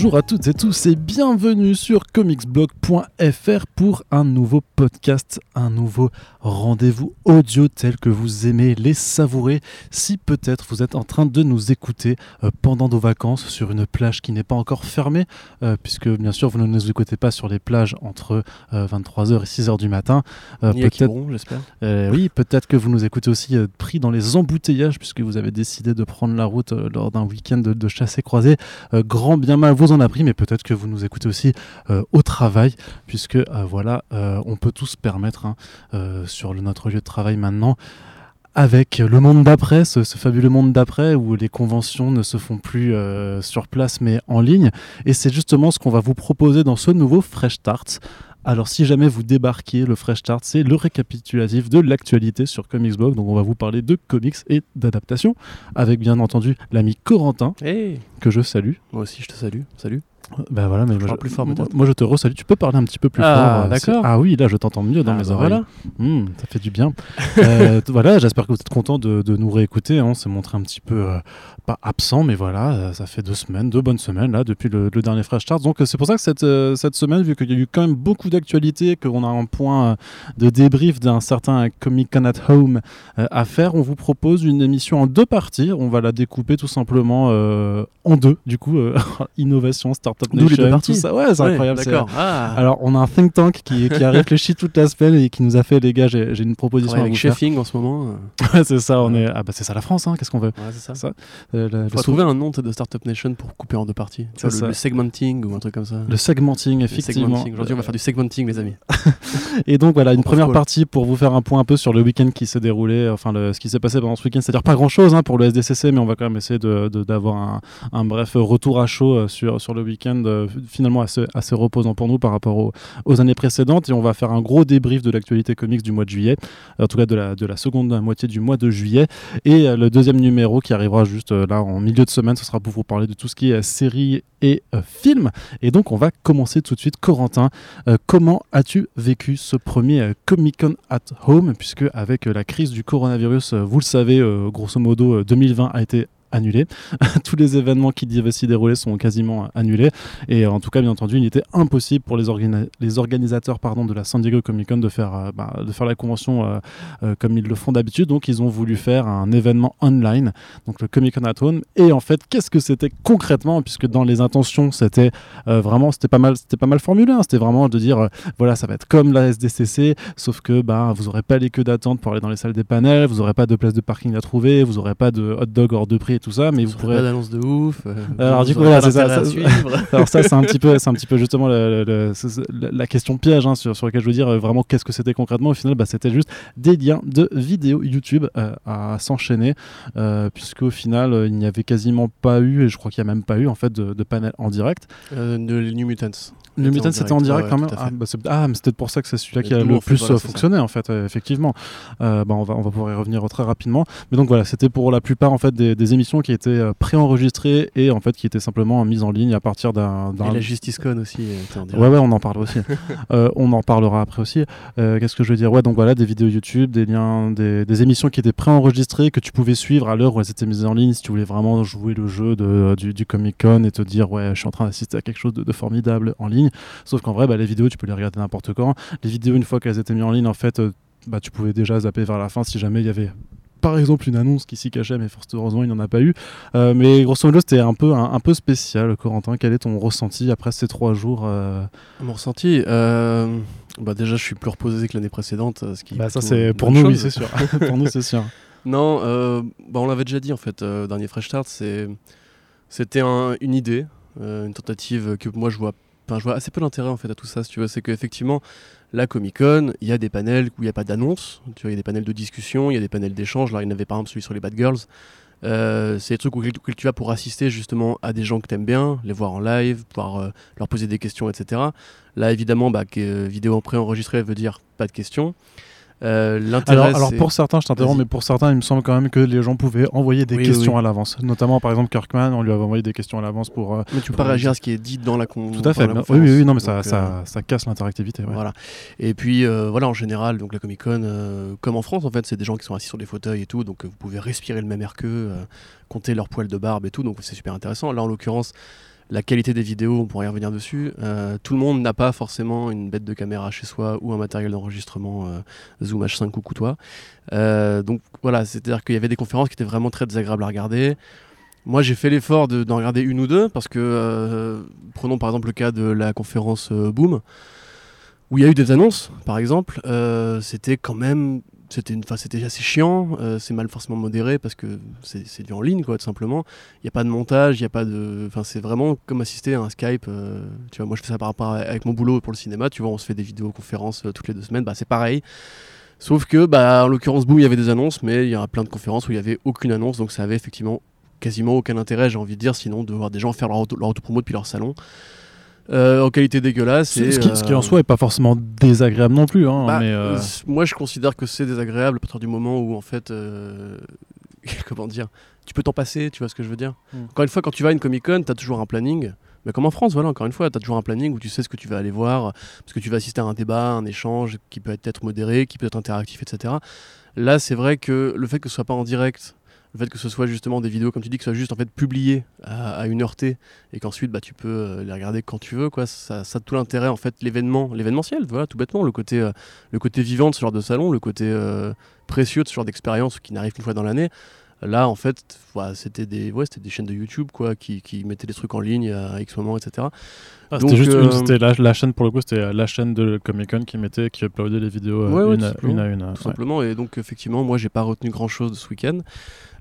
Bonjour à toutes et tous et bienvenue sur comicsblog.fr pour un nouveau podcast, un nouveau rendez-vous audio tel que vous aimez les savourer. Si peut-être vous êtes en train de nous écouter euh, pendant nos vacances sur une plage qui n'est pas encore fermée, euh, puisque bien sûr vous ne nous écoutez pas sur les plages entre 23h euh, et 6h du matin. peut-être, j'espère. oui, peut-être que vous nous écoutez aussi pris dans les embouteillages puisque vous avez décidé de prendre la route lors d'un week-end de, de chasse et croisée. grand bien mal vous en a pris, mais peut-être que vous nous écoutez aussi au travail, puisque voilà, on peut tous se permettre hein, sur notre lieu de travail maintenant avec le monde d'après, ce, fabuleux monde d'après où les conventions ne se font plus euh, sur place mais en ligne. Et c'est justement ce qu'on va vous proposer dans ce nouveau Fresh Start. Alors si jamais vous débarquez, le Fresh Start, c'est le récapitulatif de l'actualité sur Comicsblog. Donc on va vous parler de comics et d'adaptation, avec bien entendu l'ami Corentin, que je salue. Moi aussi je te salue. Salut. Ben voilà, mais moi, je, plus fort, moi, je te resalue. Tu peux parler un petit peu plus ah, fort. Euh, d'accord. Ah oui, là je t'entends mieux dans ah, mes bah oreilles. Hmm, ça fait du bien. euh, voilà, j'espère que vous êtes content de, de nous réécouter. Hein. On s'est montré un petit peu euh, pas absent, mais voilà, ça fait deux semaines, deux bonnes semaines là depuis le, dernier Fresh Start. Donc c'est pour ça que cette, cette semaine, vu qu'il y a eu quand même beaucoup d'actualités, qu'on a un point de débrief d'un certain Comic Con at Home à faire, on vous propose une émission en deux parties. On va la découper tout simplement en deux. Du coup, innovation, startup nation, tout ça. Ouais, c'est incroyable. Ah. Alors, on a un think tank qui, qui, a réfléchi toute la semaine et qui nous a fait, les gars, j'ai une proposition ouais, à vous chefing en ce moment. ouais, c'est ça. On est, ah bah c'est ça la France. Hein, Qu'est-ce qu'on veut? Ouais, c'est ça. Euh, Faut trouver un nom de startup nation pour couper en deux parties. Vois, le, segmenting ou un truc comme ça. Le segmenting, effectivement. Aujourd'hui, on va faire du segmenting, les amis. et donc voilà, une première partie pour vous faire un point un peu sur le week-end qui s'est déroulé, enfin le, ce qui s'est passé pendant ce week-end. C'est-à-dire pas grand-chose hein, pour le SDCC, mais on va quand même essayer d'avoir de, d'avoir un, un, bref retour à chaud euh, sur, sur le week-end euh, finalement assez, assez reposant pour nous par rapport aux, années précédentes. Et on va faire un gros débrief de l'actualité comics du mois de juillet, en tout cas de la, de la seconde moitié du mois de juillet. Et euh, le deuxième numéro qui arrivera juste euh, là en milieu de semaine, ce sera pour vous parler de tout ce qui est série et euh, film. Et donc on va commencer tout de suite. Corentin, comment as-tu vécu ce premier Comic Con at Home? Puisque avec la crise du coronavirus, vous le savez, grosso modo 2020 a été annulé. Tous les événements qui devaient s'y dérouler sont quasiment annulés. Et en tout cas, bien entendu, il était impossible pour les, organisateurs pardon, de la San Diego Comic Con de faire, euh, bah, la convention euh, euh, comme ils le font d'habitude. Donc, ils ont voulu faire un événement online, donc le Comic Con at Home. Et en fait, qu'est-ce que c'était concrètement? Puisque dans les intentions, c'était vraiment, c'était pas mal, pas mal formulé. Hein. C'était vraiment de dire, voilà, ça va être comme la SDCC, sauf que bah, vous n'aurez pas les queues d'attente pour aller dans les salles des panels, vous n'aurez pas de place de parking à trouver, vous n'aurez pas de hot dog hors de prix tout ça, mais vous, pourrez. Pas d'annonce de ouf. Euh, alors du coup, voilà, c'est ça. alors ça, c'est un petit peu, c'est un petit peu justement la question piège hein, sur, sur laquelle je veux dire euh, vraiment qu'est-ce que c'était concrètement. Au final, bah, c'était juste des liens de vidéos YouTube euh, à s'enchaîner, puisqu'au final, il n'y avait quasiment pas eu, et je crois qu'il n'y a même pas eu en fait de, de panel en direct. de New Mutants. New Mutants c'était en direct quand même. Ah, bah, ah, mais c'est peut-être pour ça que c'est celui-là qui a le plus fonctionné en fait, effectivement. bah, on va on va pouvoir y revenir très rapidement. Mais donc voilà, c'était pour la plupart en fait des, des émissions qui étaient euh, préenregistrées et en fait qui étaient simplement mises en ligne à partir d'un. Et la Justice Con aussi. Ouais, ouais, on en parle aussi. euh, on en parlera après aussi. Euh, qu'est-ce que je veux dire? Ouais, donc voilà, des vidéos YouTube, des liens, des, des émissions qui étaient préenregistrées que tu pouvais suivre à l'heure où elles étaient mises en ligne si tu voulais vraiment jouer le jeu de, du, du Comic Con et te dire ouais, je suis en train d'assister à quelque chose de, de, formidable en ligne. Sauf qu'en vrai, bah, les vidéos, tu peux les regarder n'importe quand. Les vidéos, une fois qu'elles étaient mises en ligne, en fait, euh, bah, tu pouvais déjà zapper vers la fin si jamais il y avait par exemple une annonce qui s'y cachait, mais forcément heureusement il n'y en a pas eu. Euh, mais grosso modo c'était un peu, un, peu spécial, Corentin. Quel est ton ressenti après ces trois jours euh Mon ressenti euh, bah Déjà je suis plus reposé que l'année précédente. Ce qui bah, ça c'est pour nous, oui c'est sûr. pour nous c'est sûr. Non, bah, on l'avait déjà dit en fait, dernier Fresh Start, c'était une idée, une tentative que moi je vois je vois assez peu d'intérêt en fait à tout ça, si tu. C'est qu'effectivement, la Comic Con, il y a des panels où il n'y a pas d'annonce, tu il y a des panels de discussion, il y a des panels d'échange. Là, il y en avait par exemple celui sur les Bad Girls. Euh, c'est des trucs où, tu vas pour assister justement à des gens que tu aimes bien, les voir en live, pouvoir euh, leur poser des questions, etc. Là, évidemment, bah, euh, vidéo préenregistrée veut dire pas de questions. Euh, alors, alors pour certains, je t'interromps, mais pour certains, il me semble quand même que les gens pouvaient envoyer des questions à l'avance. Notamment, par exemple, Kirkman, on lui avait envoyé des questions à l'avance pour. Euh, mais tu peux pas réagir à ce qui est dit dans la con. Tout à fait. Oui, oui, oui, non, mais ça, ça, euh, ça, casse l'interactivité. Voilà. Et puis, voilà, en général, donc la Comic Con, comme en France, en fait, c'est des gens qui sont assis sur des fauteuils et tout, donc vous pouvez respirer le même air qu'eux, compter leur poils de barbe et tout, donc c'est super intéressant. Là, en l'occurrence, la qualité des vidéos, on pourrait y revenir dessus. Euh, tout le monde n'a pas forcément une bête de caméra chez soi ou un matériel d'enregistrement euh, Zoom H5 ou toi. Euh, donc voilà, c'est-à-dire qu'il y avait des conférences qui étaient vraiment très désagréables à regarder. Moi, j'ai fait l'effort d'en regarder une ou deux parce que, prenons par exemple le cas de la conférence Boom, où il y a eu des annonces, par exemple, c'était quand même c'était une c'était assez chiant euh, c'est mal forcément modéré parce que c'est du en ligne quoi tout simplement. Il n'y a pas de montage il y a pas de enfin c'est vraiment comme assister à un Skype euh, tu vois. Moi je fais ça par rapport avec mon boulot pour le cinéma tu vois on se fait des vidéoconférences euh, toutes les deux semaines bah c'est pareil. Sauf que bah en l'occurrence boum il y avait des annonces mais il y a plein de conférences où il y avait aucune annonce donc ça avait effectivement quasiment aucun intérêt j'ai envie de dire sinon de voir des gens faire leur, leur auto-promo depuis leur salon euh, en qualité dégueulasse. Et, ce, qui, en euh, soi est pas forcément désagréable non plus. Hein, bah, mais euh, Moi, je considère que c'est désagréable à partir du moment où, en fait, comment dire, tu peux t'en passer, tu vois ce que je veux dire? Hmm. Encore une fois, quand tu vas à une Comic Con, tu as toujours un planning. Mais comme en France, voilà, encore une fois, tu as toujours un planning où tu sais ce que tu vas aller voir, parce que tu vas assister à un débat, un échange qui peut être modéré, qui peut être interactif, etc. Là, c'est vrai que le fait que ce soit pas en direct, le fait que ce soit justement des vidéos, comme tu dis, que ce soit juste en fait publié à, une heure T et qu'ensuite bah, tu peux euh, les regarder quand tu veux, quoi, ça, ça a tout l'intérêt en fait, l'événement, l'événementiel, voilà, tout bêtement, le côté, euh, le côté vivant de ce genre de salon, le côté euh, précieux de ce genre d'expérience qui n'arrive qu'une fois dans l'année. Là, en fait, c'était des, ouais, des chaînes de YouTube quoi, qui, qui, mettaient des trucs en ligne à X moments, etc. Ah, c'était juste une, c'était la, chaîne pour le coup, c'était la chaîne de Comic Con qui mettait, qui uploadait les vidéos une, à, une, à une. Tout simplement. Et donc, effectivement, moi, j'ai pas retenu grand chose de ce week-end.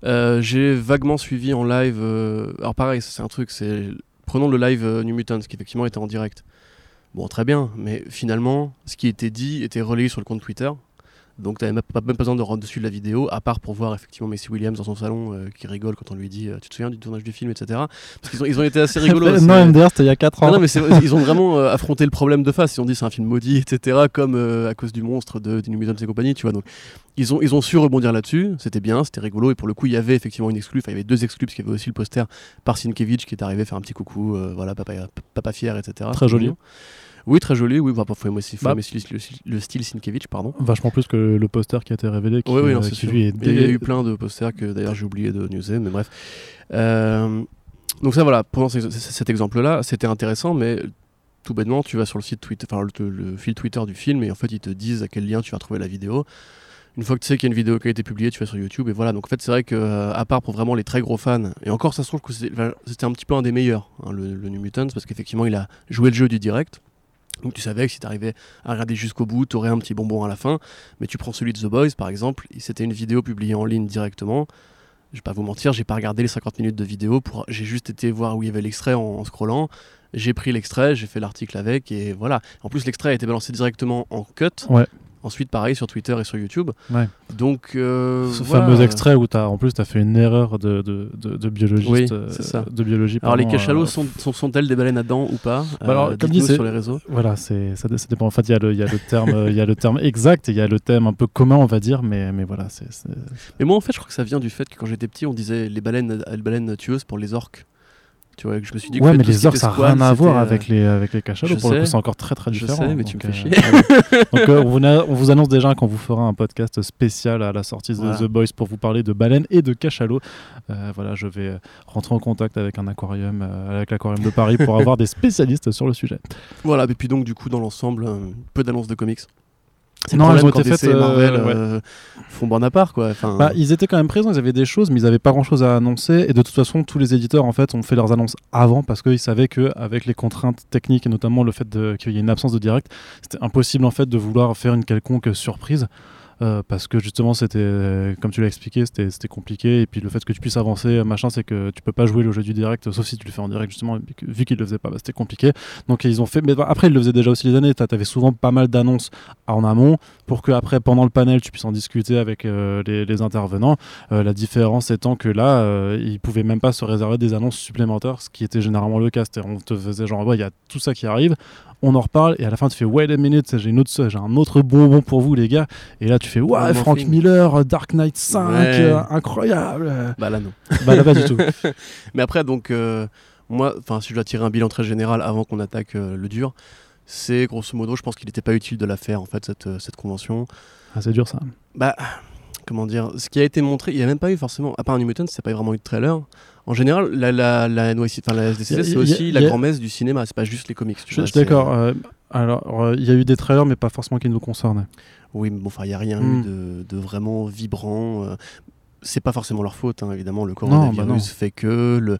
Euh, j'ai vaguement suivi en live. Euh, alors pareil, c'est un truc. C'est prenons le live euh, New Mutants qui effectivement était en direct. Bon, très bien, mais finalement, ce qui était dit était relayé sur le compte Twitter. Donc, tu n'avais même pas, besoin de rendre dessus de la vidéo, à part pour voir effectivement Messi Williams dans son salon euh, qui rigole quand on lui dit euh, Tu te souviens du tournage du film, etc. Parce qu'ils ont, ils ont été assez rigolos. non, MDR, c'était il y a 4 ans. Non, mais ils ont vraiment euh, affronté le problème de face. Ils ont dit C'est un film maudit, etc. Comme à cause du monstre de, New et compagnie, tu vois. Donc, ils ont, ils ont su rebondir là-dessus. C'était bien, c'était rigolo. Et pour le coup, il y avait effectivement une exclue. Enfin, il y avait deux exclus, parce qu'il y avait aussi le poster par Sienkiewicz qui est arrivé faire un petit coucou, voilà, papa, papa fier, etc. Très joli. Oui, très joli. Oui, parfois faut aimer bah. le, style Sienkiewicz, pardon. Vachement plus que le poster qui a été révélé. oui, oui, non, euh, Il y a eu plein de posters que d'ailleurs j'ai oublié de newser, mais bref. Euh, donc ça, voilà, pendant cet exemple-là, c'était intéressant, mais tout bêtement, tu vas sur le site Twitter, enfin le, fil Twitter du film, et en fait ils te disent à quel lien tu vas trouver la vidéo. Une fois que tu sais qu'il y a une vidéo qui a été publiée, tu vas sur YouTube et voilà. Donc en fait, c'est vrai que euh, à part pour vraiment les très gros fans, et encore ça se trouve que c'était un petit peu un des meilleurs, hein, le, le, New Mutants, parce qu'effectivement il a joué le jeu du direct. Donc tu savais que si tu à regarder jusqu'au bout, tu aurais un petit bonbon à la fin. Mais tu prends celui de The Boys par exemple, c'était une vidéo publiée en ligne directement. Je vais pas vous mentir, j'ai pas regardé les 50 minutes de vidéo, pour... j'ai juste été voir où il y avait l'extrait en, en scrollant. J'ai pris l'extrait, j'ai fait l'article avec et voilà. En plus l'extrait a été balancé directement en cut. Ouais. Ensuite, pareil sur Twitter et sur YouTube. Ouais. Donc, euh, ce fameux extrait où as, en plus tu as fait une erreur de, de, de, biologiste. Oui, euh, ça. De biologie. Alors, les cachalots euh, sont, sont, elles des baleines à dents ou pas bah alors, Comme dit, sur les réseaux. Voilà, ça, ça, dépend. En fait, il y, a le, y, a le terme, y a le terme exact et il y a le thème un peu commun, on va dire, mais, mais voilà. c'est Mais moi, en fait, je crois que ça vient du fait que quand j'étais petit, on disait les baleines, les baleines tueuses pour les orques. Tu vois, je me suis dit ouais, mais les orques, ça n'a rien à voir avec les, avec les cachalots. Pour le coup, c'est encore très très différent. Je sais, mais tu me fais chier. donc, euh, on, vous annonce déjà qu'on vous fera un podcast spécial à la sortie de The Boys pour vous parler de baleines et de cachalots. Euh, voilà, je vais rentrer en contact avec un aquarium, euh, avec l'aquarium de Paris pour avoir des spécialistes sur le sujet. Voilà, et puis donc, du coup, dans l'ensemble, peu d'annonces de comics. Non, elles ont été faites. Marvel euh, font bon à part, quoi. Bah, ils étaient quand même présents, ils avaient des choses, mais ils n'avaient pas grand chose à annoncer. Et de toute façon, tous les éditeurs, en fait, ont fait leurs annonces avant parce qu'ils savaient qu'avec les contraintes techniques et notamment le fait qu'il y ait une absence de direct, c'était impossible, en fait, de vouloir faire une quelconque surprise. Euh, parce que justement c'était comme tu l'as expliqué c'était compliqué. Et puis le fait que tu puisses avancer machin c'est que tu peux pas jouer le jeu du direct sauf si tu le fais en direct justement vu qu'ils le faisaient pas. Bah, c'était compliqué. Donc ils ont fait mais après ils le faisaient déjà aussi les années. Tu avais souvent pas mal d'annonces en amont pour que après pendant le panel tu puisses en discuter avec euh, les, intervenants. Euh, la différence étant que là ils pouvaient même pas se réserver des annonces supplémentaires ce qui était généralement le cas. On te faisait genre il y a tout ça qui arrive on en reparle et à la fin tu fais wait a minute j'ai une autre j'ai un autre bonbon pour vous les gars. Et là tu fais ouais Frank Miller Dark Knight 5 euh, incroyable. Bah là non. Bah là pas du tout. Mais après donc euh, moi enfin si je dois tirer un bilan très général avant qu'on attaque euh, le dur c'est grosso modo je pense qu'il n'était pas utile de la faire en fait cette, cette convention. Ah, c'est dur ça. Bah comment dire, ce qui a été montré, il n'y a même pas eu forcément, à part New Mutants, c'est pas vraiment eu de trailer. En général, la, la, la, enfin, la SDCC, c'est aussi la grand-messe du cinéma, c'est pas juste les comics. je suis d'accord. Euh, alors, il y a eu des trailers, mais pas forcément qui nous concernent. Oui, mais bon, enfin, il n'y a rien eu hmm. de, de, vraiment vibrant. Euh, c'est pas forcément leur faute, hein, évidemment. Le coronavirus bah fait que le,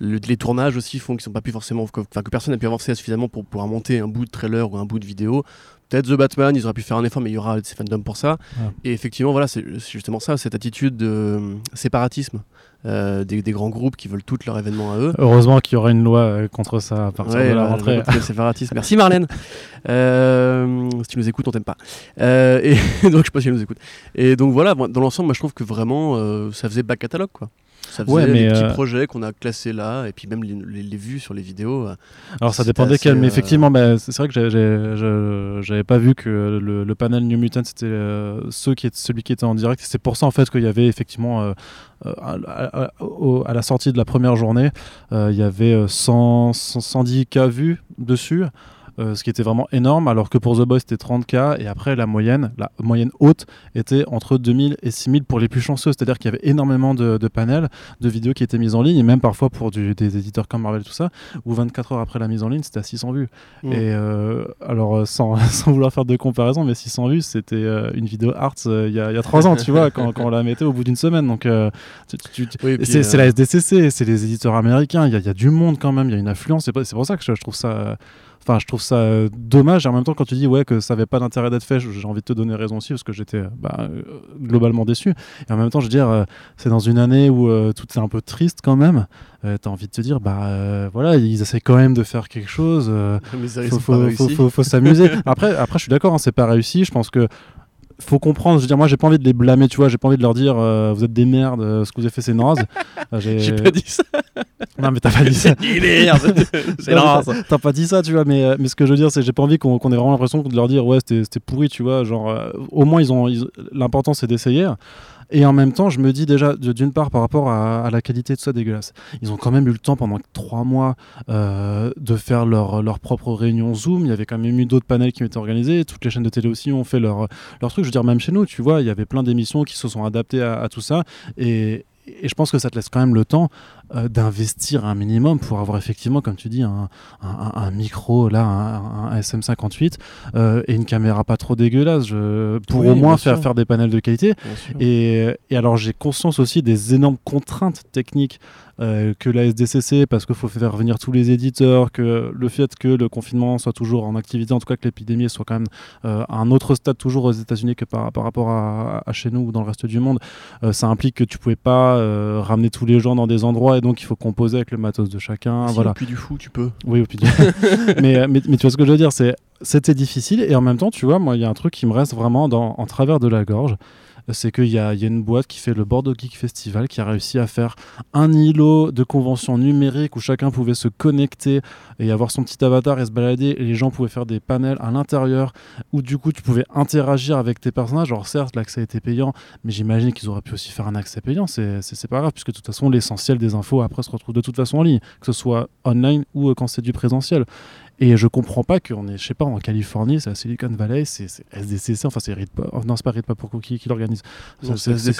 les tournages aussi font qu'ils sont pas pu forcément, que, que personne n'a pu avancer suffisamment pour pouvoir monter un bout de trailer ou un bout de vidéo. Peut-être The Batman, ils auraient pu faire un effort, mais il y aura ces fandoms pour ça. Et effectivement, voilà, c'est justement ça, cette attitude de euh, séparatisme. Euh, des, grands groupes qui veulent tout leur événement à eux. Heureusement qu'il y aura une loi euh, contre ça à partir de la rentrée. séparatisme. Merci Marlène. si tu nous écoutes, on t'aime pas. et donc je sais pas si elle nous écoute. Et donc voilà, dans l'ensemble, moi je trouve que vraiment ça faisait back catalogue quoi. Ça faisait ouais, mais petits euh, projets qu'on a classés là, et puis même les, vues sur les vidéos. Euh, Alors ça dépendait quel, mais euh, effectivement, bah, c'est vrai que j'avais pas vu que le, panel New Mutant c'était ceux qui, celui qui était en direct. C'est pour ça en fait qu'il y avait effectivement à, la sortie de la première journée, il y avait 100, 110 cas vus dessus. Euh, ce qui était vraiment énorme, alors que pour The Boys c'était 30K, et après la moyenne, la moyenne haute était entre 2000 et 6000 pour les plus chanceux, c'est-à-dire qu'il y avait énormément de, panels, de vidéos qui étaient mises en ligne, et même parfois pour des éditeurs comme Marvel, tout ça, où 24 heures après la mise en ligne, c'était à 600 vues. Mm. Et euh, alors, euh, sans, sans, vouloir faire de comparaison, mais 600 vues, c'était une vidéo Arts il y, a 3 ans, tu vois, quand, quand, on la mettait au bout d'une semaine. Donc, c'est la SDCC, c'est les éditeurs américains, il y, y, a du monde quand même, il y a une influence, c'est pour ça que je trouve ça Enfin, je trouve ça euh, dommage. Et en même temps, quand tu dis ouais que ça avait pas d'intérêt d'être fait, j'ai envie de te donner raison aussi parce que j'étais bah, euh, globalement déçu. Et en même temps, je veux dire, euh, c'est dans une année où tout est un peu triste quand même. tu as envie de te dire, bah voilà, ils essaient quand même de faire quelque chose. faut, faut, faut, s'amuser. après, après, je suis d'accord, hein, c'est pas réussi. Je pense que faut comprendre. Je veux dire, moi, j'ai pas envie de les blâmer, tu vois. J'ai pas envie de leur dire, euh, vous êtes des merdes, euh, ce que vous avez fait, c'est naze. Euh, j'ai pas dit ça. Non, mais t'as pas dit ça. c'est naze. T'as pas dit ça, tu vois. Mais, mais ce que je veux dire, c'est j'ai pas envie qu'on ait vraiment l'impression de leur dire, ouais, c'était pourri, tu vois. Genre, au moins, ils ont, l'important, c'est d'essayer. Et en même temps, je me dis déjà, d'une part, par rapport à, la qualité de ça dégueulasse, ils ont quand même eu le temps pendant trois mois euh, de faire leur, leur propre réunion Zoom. Il y avait quand même eu d'autres panels qui ont été organisés. Toutes les chaînes de télé aussi ont fait leur, truc. Je veux dire, même chez nous, tu vois, il y avait plein d'émissions qui se sont adaptées à, tout ça. Et je pense que ça te laisse quand même le temps euh, d'investir un minimum pour avoir effectivement, comme tu dis, un, un, micro, là, un, SM58 euh, et une caméra pas trop dégueulaise pour au moins faire, faire des panels de qualité. Et, et, alors j'ai conscience aussi des énormes contraintes techniques euh, que la SDCC, parce qu'il faut faire venir tous les éditeurs, que le fait que le confinement soit toujours en activité, en tout cas que l'épidémie soit quand même à un autre stade toujours aux États-Unis que par, par rapport à, à, chez nous ou dans le reste du monde, ça implique que tu pouvais pas ramener tous les gens dans des endroits donc il faut composer avec le matos de chacun. Si, voilà. Au puits du fou, tu peux. Oui, au puits du fou. mais, mais, tu vois ce que je veux dire, c'est c'était difficile et en même temps, tu vois, moi, il y a un truc qui me reste vraiment dans, en travers de la gorge c'est qu'il y, y, a une boîte qui fait le Bordeaux Geek Festival qui a réussi à faire un îlot de convention numérique où chacun pouvait se connecter et avoir son petit avatar et se balader et les gens pouvaient faire des panels à l'intérieur où du coup tu pouvais interagir avec tes personnages. Alors certes l'accès était payant mais j'imagine qu'ils auraient pu aussi faire un accès payant. C'est pas grave puisque de toute façon l'essentiel des infos après se retrouve de toute façon en ligne que ce soit online ou euh, quand c'est du présentiel. Et je comprends pas qu'on est, je sais pas, en Californie, c'est à Silicon Valley, c'est SDCC, enfin c'est Ritpop, oh, non c'est pas Ritpop pour qui, qui l'organise. C'est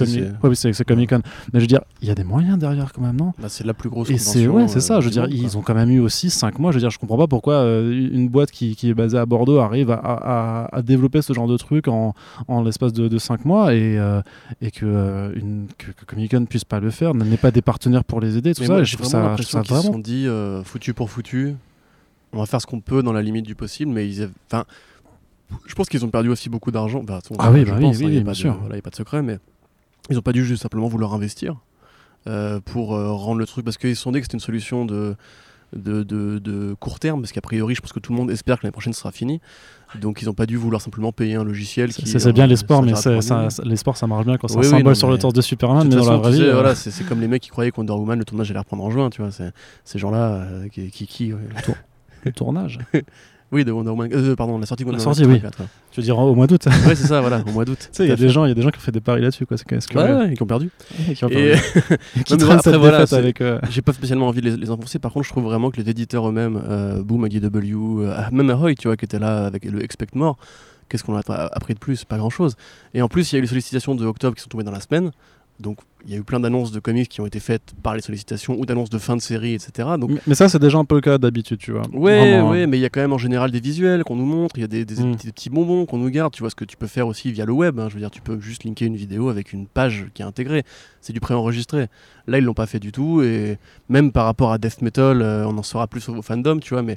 Comic Con. Mais je veux dire, il y a des moyens derrière quand même, non bah, C'est la plus grosse Et c'est ouais, c'est ça. Je veux dire, ils ont quand même eu aussi 5 mois. Je veux dire, je comprends pas pourquoi euh, une boîte qui, qui, est basée à Bordeaux arrive à, à, développer ce genre de truc en, en l'espace de, 5 mois et, euh, et que, euh, une, que, Comic Con puisse pas le faire, n'est pas des partenaires pour les aider, tout ça. je trouve ça, je ça vraiment. Ils se sont dit foutu pour foutu on va faire ce qu'on peut dans la limite du possible, mais ils, enfin, je pense qu'ils ont perdu aussi beaucoup d'argent. ah oui, bah oui, oui, bien sûr. Il n'y a pas de secret, mais ils n'ont pas dû juste simplement vouloir investir euh, pour euh, rendre le truc, parce qu'ils se sont dit que c'était une solution de, de, de, court terme, parce qu'a priori, je pense que tout le monde espère que l'année prochaine sera finie. Donc ils n'ont pas dû vouloir simplement payer un logiciel. C'est bien les sports, mais les sports ça marche bien quand c'est un symbole sur le torse de Superman, mais dans la vraie vie. Euh, voilà, c'est comme les mecs qui croyaient qu'Wonder Woman, le tournage allait reprendre en juin, tu vois. Ces gens-là qui, qui, qui le tournage. oui, de Wonder Woman. Euh, pardon, la sortie Wonder Woman. La sortie, oui. Tu veux dire au mois d'août Oui, c'est ça, voilà, au mois d'août. tu sais, il y a des gens, il y a des gens qui ont fait des paris là-dessus, quoi. C'est ouais, ouais, qui ont perdu. Et qui ont perdu. Et qui traînent cette voilà, avec. Euh, J'ai pas spécialement envie de les, les, enfoncer. Par contre, je trouve vraiment que les éditeurs eux-mêmes, euh, Boom, IDW, euh, même Ahoy, tu vois, qui était là avec le Expect More qu'est-ce qu'on a appris de plus? Pas grand-chose. Et en plus, il y a eu les sollicitations de octobre qui sont tombées dans la semaine. Donc il y a eu plein d'annonces de comics qui ont été faites par les sollicitations ou d'annonces de fin de série, etc. Donc... Mais, ça, c'est déjà un peu le cas d'habitude, tu vois. Ouais, ouais, mais il y a quand même en général des visuels qu'on nous montre, il y a des, mm. petits, bonbons qu'on nous garde. Tu vois ce que tu peux faire aussi via le web. Hein. Je veux dire, tu peux juste linker une vidéo avec une page qui est intégrée. C'est du préenregistré. Là, ils l'ont pas fait du tout. Et même par rapport à Death Metal, euh, on en saura plus sur vos fandoms, tu vois. Mais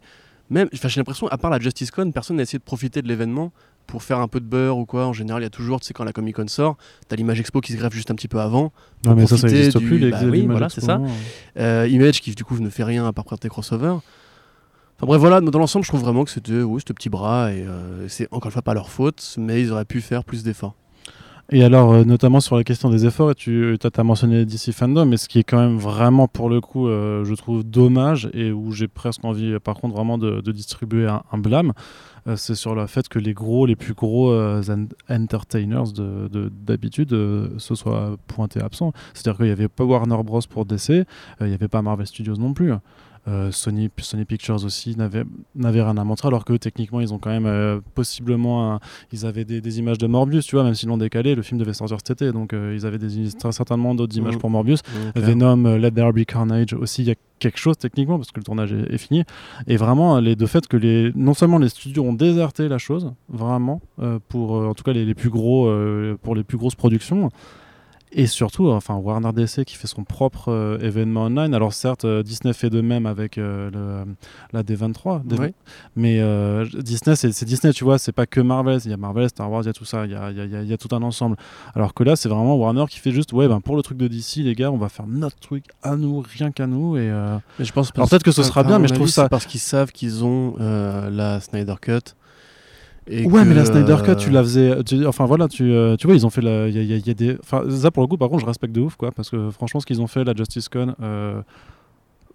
même, j'ai l'impression, à part la Justice Con, personne n'a essayé de profiter de l'événement pour faire un peu de beurre ou quoi. En général, il y a toujours, tu sais, quand la Comic Con sort, t'as l'image expo qui se greffe juste un petit peu avant. Non, mais ça, ça n'existe plus, les bah, oui, voilà, c'est ça. Euh, Image qui, du coup, ne fait rien à part prêter crossover. Enfin bref, voilà, dans l'ensemble, je trouve vraiment que c'était oui, ce petit bras et euh, c'est encore une fois pas leur faute, mais ils auraient pu faire plus d'efforts. Et alors, euh, notamment sur la question des efforts, tu as, mentionné DC Fandom, mais ce qui est quand même vraiment, pour le coup, je trouve dommage et où j'ai presque envie, par contre, vraiment de, distribuer un blâme, c'est sur le fait que les gros, les plus gros euh, entertainers d'habitude de, euh, se soient pointés absents. C'est-à-dire qu'il n'y avait pas Warner Bros pour DC, il n'y avait pas Marvel Studios non plus. Euh, Sony, Sony Pictures aussi n'avaient rien à montrer, alors que techniquement, ils ont quand même euh, possiblement. ils avaient des, images de Morbius, tu vois, même s'ils l'ont décalé, le film devait sortir cet été, donc euh, ils avaient des, certainement d'autres images mmh. pour Morbius. Mmh, Venom, Let There Be Carnage aussi, il y a quelque chose techniquement, parce que le tournage est, fini. Et vraiment, les deux faits que les, non seulement les studios ont déserté la chose, vraiment, pour en tout cas les, les plus gros, pour les plus grosses productions. Et surtout, enfin, Warner DC qui fait son propre euh, événement online. Alors certes, euh, Disney fait de même avec euh, le, la D23, mais Disney, c'est Disney, tu vois, c'est pas que Marvel. Il y a Marvel, Star Wars, il y a tout ça, il y a, y, a, y a, tout un ensemble. Alors que là, c'est vraiment Warner qui fait juste, ouais, ben, pour le truc de DC, les gars, on va faire notre truc à nous, rien qu'à nous. Et, mais je pense peut-être que ce sera bien, mais je trouve ça... Parce qu'ils savent qu'ils ont la Snyder Cut ouais, mais la Snyder Cut, tu la faisais. enfin voilà, tu, euh, tu vois, ils ont fait la. Il y, y, a des. Enfin, ça pour le coup, par contre, je respecte de ouf, quoi, parce que franchement, ce qu'ils ont fait, la Justice Con, euh,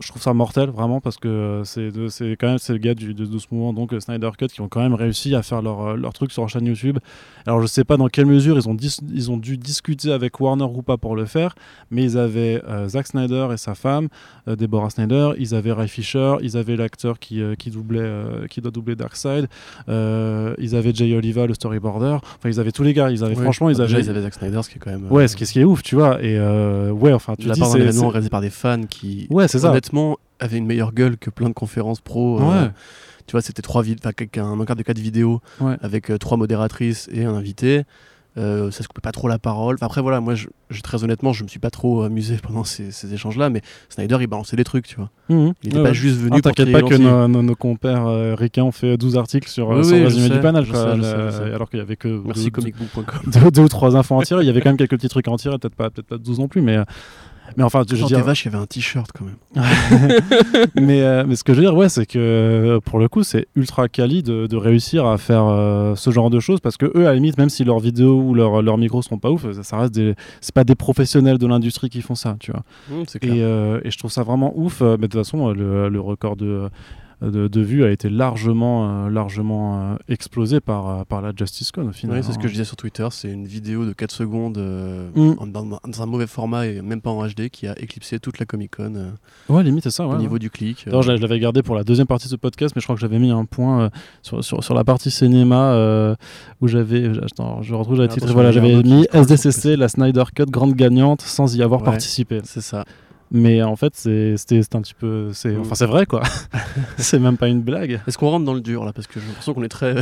je trouve ça mortel vraiment parce que c'est quand même c'est le gars du, de, ce mouvement donc euh, Snyder Cut qui ont quand même réussi à faire leur, euh, leur truc sur leur chaîne YouTube. Alors je sais pas dans quelle mesure ils ont ils ont dû discuter avec Warner ou pas pour le faire, mais ils avaient euh, Zack Snyder et sa femme Deborah Snyder, ils avaient Ray Fisher, ils avaient l'acteur qui, qui doublait qui doit doubler Darkseid, ils avaient Jay Oliva le storyboarder. Enfin ils avaient tous les gars, ils avaient franchement ils avaient ils avaient Zack Snyder ce qui est quand même Ouais, ce qui, ce qui est ouf, tu vois et ouais enfin tu la dis c'est réalisé par des fans qui Ouais, c'est ça avait une meilleure gueule que plein de conférences pro. Euh, tu vois, c'était trois enfin, un encart de quatre vidéos avec euh, trois modératrices et un invité. Euh, ça se coupait pas trop la parole. après voilà, moi, je, très honnêtement, je me suis pas trop amusé pendant ces, échanges-là, mais Snyder, il balançait des trucs, tu vois. Mhm. Il était pas juste venu ah, T'inquiète pas que nos, compères euh, ricains ont fait 12 articles sur, oui, sur le résumé du panel, alors qu'il y avait que Merci deux, deux, ou trois infos en tirer. Il y avait quand même quelques petits trucs en tirer, peut-être pas, pas 12 non plus, mais mais enfin, je veux dire. vache, il y avait un t-shirt quand même. mais, euh, mais ce que je veux dire, ouais, c'est que euh, pour le coup, c'est ultra quali de, de, réussir à faire euh, ce genre de choses parce que eux, à la limite, même si leurs vidéos ou leurs leur micros sont pas ouf, ça, reste des. C'est pas des professionnels de l'industrie qui font ça, tu vois. Mmh, et, et, je trouve ça vraiment ouf. mais de toute façon, le, le record de de, de vues a été largement, euh, largement euh, explosé par, euh, par la Justice Con au final. Oui, c'est ce que je disais sur Twitter, c'est une vidéo de 4 secondes mm. dans, un mauvais format et même pas en HD qui a éclipsé toute la Comic Con. ouais, limite, c'est ça. au niveau du clic. Alors, je l'avais gardé pour la deuxième partie de ce podcast, mais je crois que j'avais mis un point sur, sur, sur, la partie cinéma où j'avais. Attends, je retrouve, j'avais voilà, j'avais mis SDCC, la Snyder Cut, grande gagnante, sans y avoir participé. C'est ça mais en fait c'était un petit peu c'est enfin c'est vrai quoi. C'est même pas une blague. Est-ce qu'on rentre dans le dur là? Parce que j'ai l'impression qu'on est très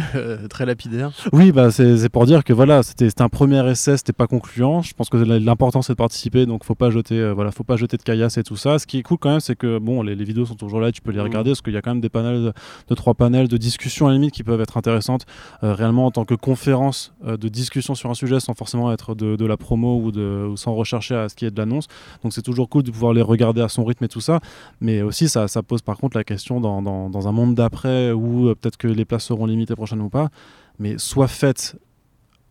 très lapidaire. Oui bah c'est pour dire que voilà c'était un premier essai c'était pas concluant. Je pense que l'important c'est de participer donc faut pas jeter euh, voilà faut pas jeter de caillasse et tout ça. Ce qui est cool quand même c'est que bon les, vidéos sont toujours là tu peux les mmh. regarder parce qu'il y a quand même des panels de, trois panels de discussion à la limite qui peuvent être intéressantes euh, réellement en tant que conférence euh, de discussion sur un sujet sans forcément être de, de la promo ou, de, ou sans rechercher à ce qui est de l'annonce. Donc c'est toujours cool de pouvoir regarder à son rythme et tout ça. Mais aussi, ça, ça pose par contre la question dans, dans, un monde d'après où euh, peut-être que les places seront limitées prochainement ou pas. Mais soit faites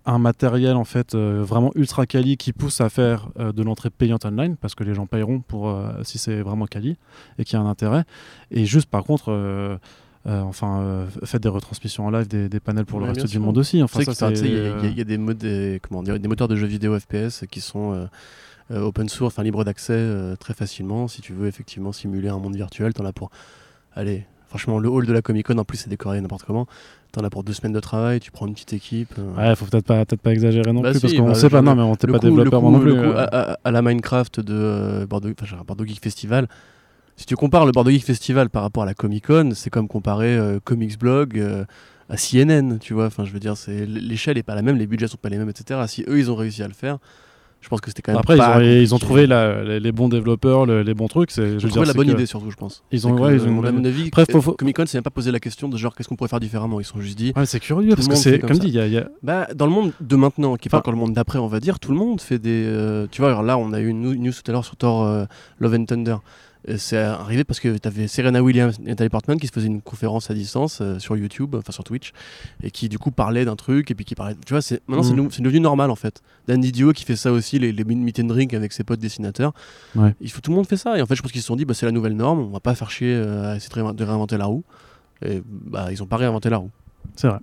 un matériel en fait euh, vraiment ultra quali qui pousse à faire euh, de l'entrée payante online parce que les gens payeront pour si c'est vraiment quali et qu'il y a un intérêt et juste par contre enfin faites des retransmissions en live des, panels pour le reste du monde aussi enfin il y, a des, des moteurs de jeux vidéo FPS qui sont open source, enfin libre d'accès euh, très facilement. Si tu veux effectivement simuler un monde virtuel, tu en as pour, allez, Franchement, le hall de la Comic Con, en plus, c'est décoré n'importe comment. T'en as pour deux semaines de travail, tu prends une petite équipe. euh. Ouais, faut peut-être pas, peut pas exagérer non Bah plus, si, parce qu'on bah, sait pas, non, mais on t'est pas développeur non plus. le coup, euh. à, à- la Minecraft de euh, Bordeaux, Bordeaux Geek Festival. Si tu compares le Bordeaux Geek Festival par rapport à la Comic Con, c'est comme comparer euh, Comics Blog euh, à CNN, tu vois. Enfin, je veux dire, l'échelle est pas la même, les budgets sont pas les mêmes, etc. Si eux ils ont réussi à le faire, je pense que c'était quand même. Après, ils pas ont, ils ont trouvé la- les, les bons développeurs, le- les bons trucs. c'est- Ils ont trouvé la c'est bonne idée surtout, je pense. Ils C'est ont, ouais, ils ont à une mon avis, faut- faut- Comic Con s'est même pas posé la question de genre qu'est-ce qu'on pourrait faire différemment? Ils sont juste dit, Ouais, c'est curieux parce que c'est comme dit, il y a- il y a, Bah, dans le monde de maintenant, qui est pas encore le monde d'après, on va dire, tout le monde fait des. euh, tu vois, alors là, on a eu une news tout à l'heure sur Thor euh, Love and Thunder. Et C'est arrivé parce que tu avais Serena Williams et Natalie Portman qui se faisaient une conférence à distance euh, sur YouTube, enfin sur Twitch, et qui du coup parlaient d'un truc, et puis qui parlaient. Tu vois, c'est- maintenant c'est nou- c'est devenu normal en fait. Dan Didio qui fait ça aussi, les, les meet and drink avec ses potes dessinateurs. Ouais. Il faut, tout le monde fait ça. Et en fait, je pense qu'ils se sont dit, bah, c'est la nouvelle norme, on va pas faire chier euh, à essayer de réinventer la roue. Et bah, ils ont pas réinventé la roue. C'est vrai.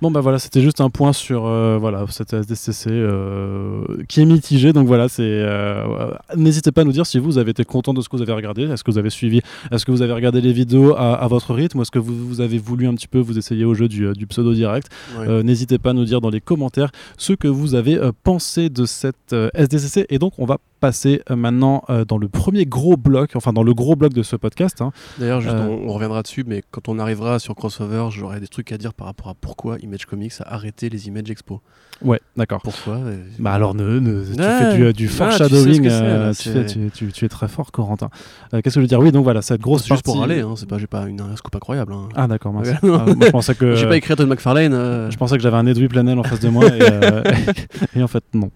Bon bah voilà, c'était juste un point sur euh, voilà cette SDCC euh, qui est mitigé. Donc voilà, c'est euh, n'hésitez pas à nous dire si vous avez été content de ce que vous avez regardé. Est-ce que vous avez suivi Est-ce que vous avez regardé les vidéos à, à votre rythme? Ou est-ce que vous, vous avez voulu un petit peu vous essayer au jeu du, du pseudo direct? N'hésitez pas à nous dire dans les commentaires ce que vous avez pensé de cette SDCC. Et donc on va passer euh, maintenant euh, dans le premier gros bloc, enfin dans le gros bloc de ce podcast. hein. D'ailleurs, Euh, on, on reviendra dessus, mais quand on arrivera sur Crossover, j'aurai des trucs à dire par rapport à pourquoi Image Comics a arrêté les Image Expo. Ouais, d'accord. Pourquoi Bah alors, ne, ne- tu Ouais. fais du, du foreshadowing, tu sais euh, fais- es très fort, Corentin. Euh, Qu'est-ce que je veux dire? Oui, donc voilà, cette grosse juste pour aller, hein, c'est pas, j'ai pas une, un scoop incroyable. hein. Ah d'accord. Ouais. Ah, je pensais que J'ai pas écrit à Todd McFarlane. euh, je pensais que j'avais un Edwy Planel en face de moi et, et en fait non.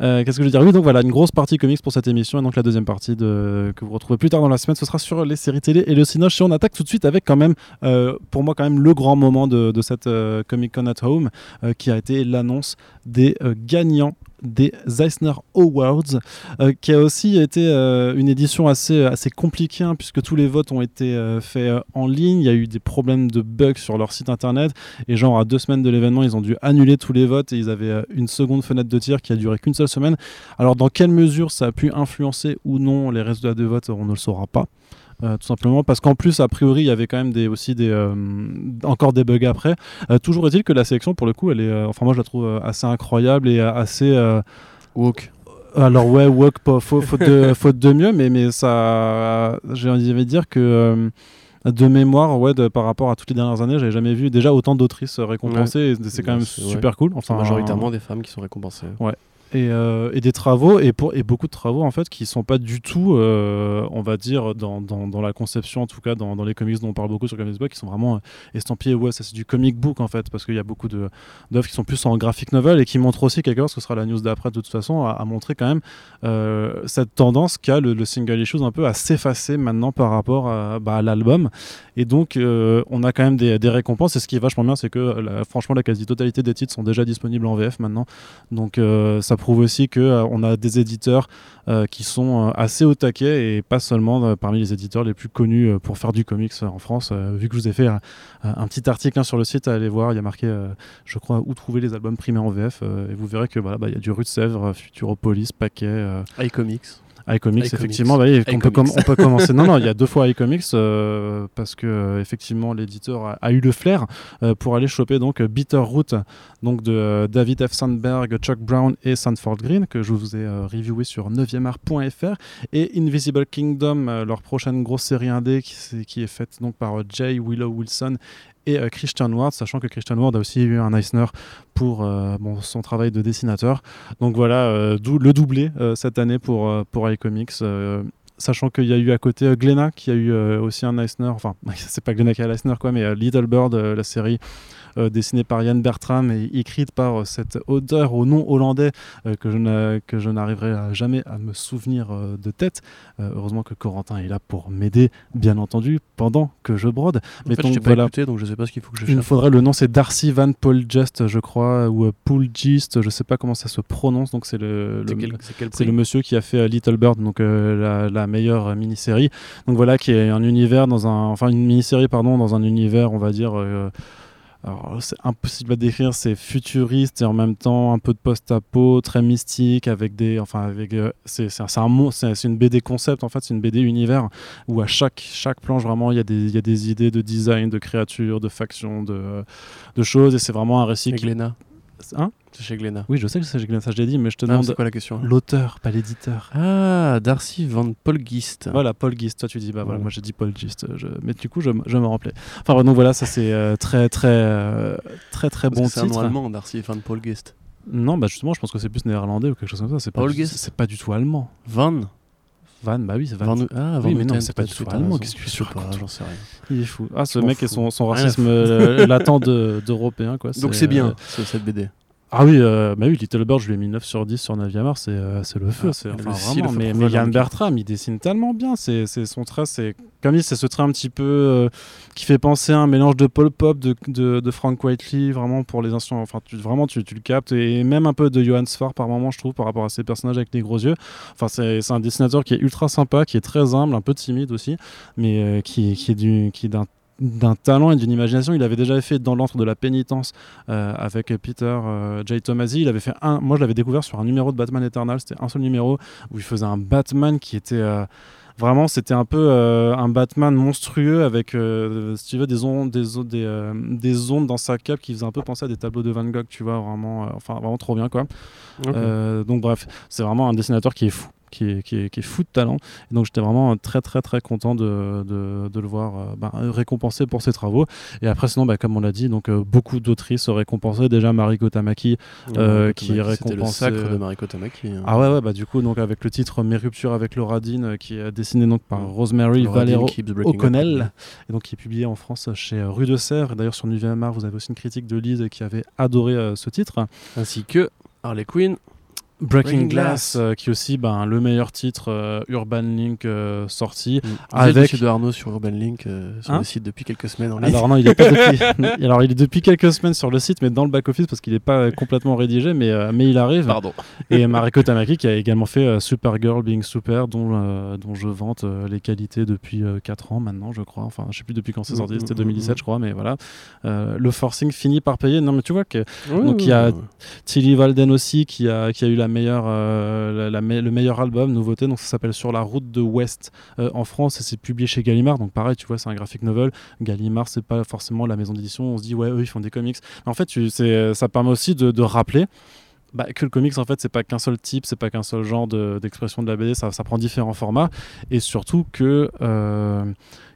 Qu'est-ce que je veux dire? Oui, donc voilà, une grosse partie comics pour cette émission et donc la deuxième partie que vous retrouvez plus tard dans la semaine, ce sera sur les séries télé et le Cinoche. Et on attaque tout de suite avec quand même, euh, pour moi quand même le grand moment de, cette euh, Comic Con at Home, euh, qui a été l'annonce des gagnants des Eisner Awards, euh, qui a aussi été euh, une édition assez, assez compliquée, hein, puisque tous les votes ont été euh, faits en ligne. Il y a eu des problèmes de bugs sur leur site internet. Et genre, à deux semaines de l'événement, ils ont dû annuler tous les votes et ils avaient une seconde fenêtre de tir qui a duré qu'une seule semaine. Alors, dans quelle mesure ça a pu influencer ou non les résultats de vote, on ne le saura pas. Euh, tout simplement parce qu'en plus a priori il y avait quand même des, aussi des, euh, encore des bugs après Euh, toujours est-il que la sélection pour le coup elle est enfin moi je la trouve assez incroyable et assez Woke. alors ouais, woke, pas, faute, de, faute de mieux, mais, mais ça, j'ai envie de dire que de mémoire, ouais, de- par rapport à toutes les dernières années, j'avais jamais vu déjà autant d'autrices récompensées. C'est quand Ouais, même c'est- ouais. super cool. Enfin, majoritairement des femmes qui sont récompensées. Et, euh, et des travaux et, beaucoup de travaux en fait qui sont pas du tout euh, on va dire dans, la conception en tout cas dans, les comics dont on parle beaucoup sur Comics Book qui sont vraiment euh, estampillés. Ouais ça c'est du comic book en fait parce qu'il y a beaucoup d'œuvres qui sont plus en graphic novel et qui montrent aussi quelque chose ce sera la news d'après de toute façon à, montrer quand même cette tendance qu'a le, le single issues un peu à s'effacer maintenant par rapport à, bah, l'album. Et donc on a quand même des, récompenses. Et ce qui est vachement bien c'est que franchement la quasi-totalité des titres sont déjà disponibles en VF maintenant. Donc ça prouve aussi que euh, a des éditeurs euh, qui sont euh, assez au taquet et pas seulement parmi les éditeurs les plus connus pour faire du comics en France. Vu que je vous ai fait un, petit article hein, sur le site, allez voir, il y a marqué, je crois, où trouver les albums primés en VF et vous verrez que voilà, bah, il y a du Rue de Sèvres, Futuropolis, Paquet. iComics. iComics, effectivement, bah oui, on, peut com- iComics. on peut commencer. Non, non, il y a deux fois iComics euh, parce que euh, effectivement l'éditeur a, a eu le flair euh, pour aller choper donc Bitter Root, donc de euh, David F. Sandberg, Chuck Brown et Sanford Green que je vous ai reviewé sur 9art.fr et Invisible Kingdom, leur prochaine grosse série indé qui, qui est faite donc par Jay Willow Wilson et euh, Christian Ward, sachant que Christian Ward a aussi eu un Eisner pour euh, son travail de dessinateur. Donc voilà, euh, le doublé cette année pour, pour iComics. sachant qu'il y a eu à côté Glenna qui a eu aussi un Eisner, enfin c'est pas Glenna qui a l'Eisner quoi, mais Little Bird, la série dessinée par Yann Bertram et écrite par euh, cet auteur au nom hollandais euh, que je n'a- que je n'arriverai jamais à me souvenir euh, de tête. Euh, heureusement que Corentin est là pour m'aider, bien entendu, pendant que je brode. En Mais fait, donc, je t'ai pas voilà. écouté, donc je sais pas ce qu'il faut que je Il me faudrait le nom, c'est Darcy Van Polgest, je crois, ou euh, Poolgist, je sais pas comment ça se prononce. Donc c'est le, C'est le- quel, c'est monsieur qui a fait euh, Little Bird, donc euh, la, la meilleure euh, mini-série. Donc voilà, qui est un univers dans un, enfin une mini-série pardon, dans un univers, on va dire. euh, alors c'est impossible à décrire, c'est futuriste et en même temps un peu de post-apo, très mystique, avec des, enfin avec, euh, c'est un c'est une BD concept en fait, c'est une BD univers où à chaque chaque planche vraiment il y a des il y a des idées de design, de créatures, de factions, de, de choses et c'est vraiment un récit. qui... Hein c'est chez Glénat. Oui, je sais que c'est chez Glénat, ça je l'ai dit, mais je te demande. C'est quoi la question L'auteur, pas l'éditeur. Ah, Darcy Van Polgist. Voilà, Polgist. Toi, tu dis, bah voilà, moi j'ai dit Polgist. Je... Mais du coup, je, je me rappelais. Enfin, donc voilà, ça c'est euh, très, très, euh, très, très bon titre. C'est un allemand, Darcy Van Polgist. Non, bah justement, je pense que c'est plus néerlandais ou quelque chose comme ça. C'est pas, c'est pas du tout allemand. Van Van, bah oui, c'est Van. Ah, oui, mais non, c'est pas du tout allemand. Qu'est-ce que tu J'en sais rien. Il est fou. Ah, ce mec et son, son racisme euh, latent d'européen, quoi. Donc c'est bien, cette BD. Ah oui, euh, bah oui, Little Bird, je lui ai mis 9 sur 10 sur Naviamar, c'est euh, c'est le feu. Ah, c'est enfin, vraiment, mais, mais Yann Bertram, il dessine tellement bien. C'est son trait, c'est comme c'est ce trait un petit peu euh, qui fait penser à un mélange de Paul Pop, de, de, de Frank Whiteley, vraiment pour les instants. Enfin, tu, vraiment, tu, tu, le captes. Et même un peu de Johan Sfar par moment, je trouve, par rapport à ces personnages avec les gros yeux. Enfin, c'est un dessinateur qui est ultra sympa, qui est très humble, un peu timide aussi, mais euh, qui, qui est d'un qui d'un talent et d'une imagination. Il avait déjà fait dans l'antre de la pénitence euh, avec Peter euh, J. Tomasi. Il avait fait un. Moi, je l'avais découvert sur un numéro de Batman Eternal. C'était un seul numéro où il faisait un Batman qui était. Euh, vraiment, c'était un peu un Batman monstrueux avec, si tu veux, des ondes, des, des, des, ondes dans sa cape qui faisaient un peu penser à des tableaux de Van Gogh, tu vois, vraiment, enfin, vraiment trop bien, quoi. donc, bref, c'est vraiment un dessinateur qui est fou qui est, qui, est, qui est, fou de talent. Et donc j'étais vraiment très très très content de, de, de le voir euh, bah, récompensé pour ses travaux. Et après sinon, bah, comme on l'a dit, donc euh, beaucoup d'autrices récompensées. Déjà Mariko Tamaki euh, qui est récompensée. le sacre de Mariko Tamaki. Hein. Ah ouais, ouais, bah du coup donc avec le titre Mes ruptures avec Lauradine qui est dessiné donc par Rosemary Valero O'Connell et donc qui est publié en France chez Rue de Sèvres. D'ailleurs sur Nuvemar, vous avez aussi une critique de Lise qui avait adoré ce titre. Ainsi que Harley Quinn Breaking, Glass, euh, qui est aussi ben, le meilleur titre euh, Urban Link euh, sorti. Mm. Avec de Arnaud sur Urban Link sur hein le site depuis quelques semaines en. Alors non, il est pas depuis... Alors il est depuis quelques semaines sur le site, mais dans le back office parce qu'il n'est pas complètement rédigé, mais mais il arrive. Pardon. Et Mariko Tamaki qui a également fait Supergirl Being Super, dont dont je vante les qualités depuis 4 ans maintenant, je crois. Enfin, je sais plus depuis quand c'est sorti, mm, c'était 2017, mm, je crois, mais voilà. le forcing finit par payer. Non, mais tu vois que donc il y a Tilly Walden aussi qui a qui a eu la meilleur, euh, le meilleur album, nouveauté. Donc ça s'appelle Sur la route de West euh, en France et c'est publié chez Gallimard. Donc pareil, tu vois, c'est un graphic novel. Gallimard, c'est pas forcément la maison d'édition. On se dit, ouais, eux, ils font des comics. en fait, tu, ça permet aussi de, rappeler. Bah, que le comics en fait c'est pas qu'un seul type, c'est pas qu'un seul genre d'expression de, la BD, ça, prend différents formats et surtout que euh,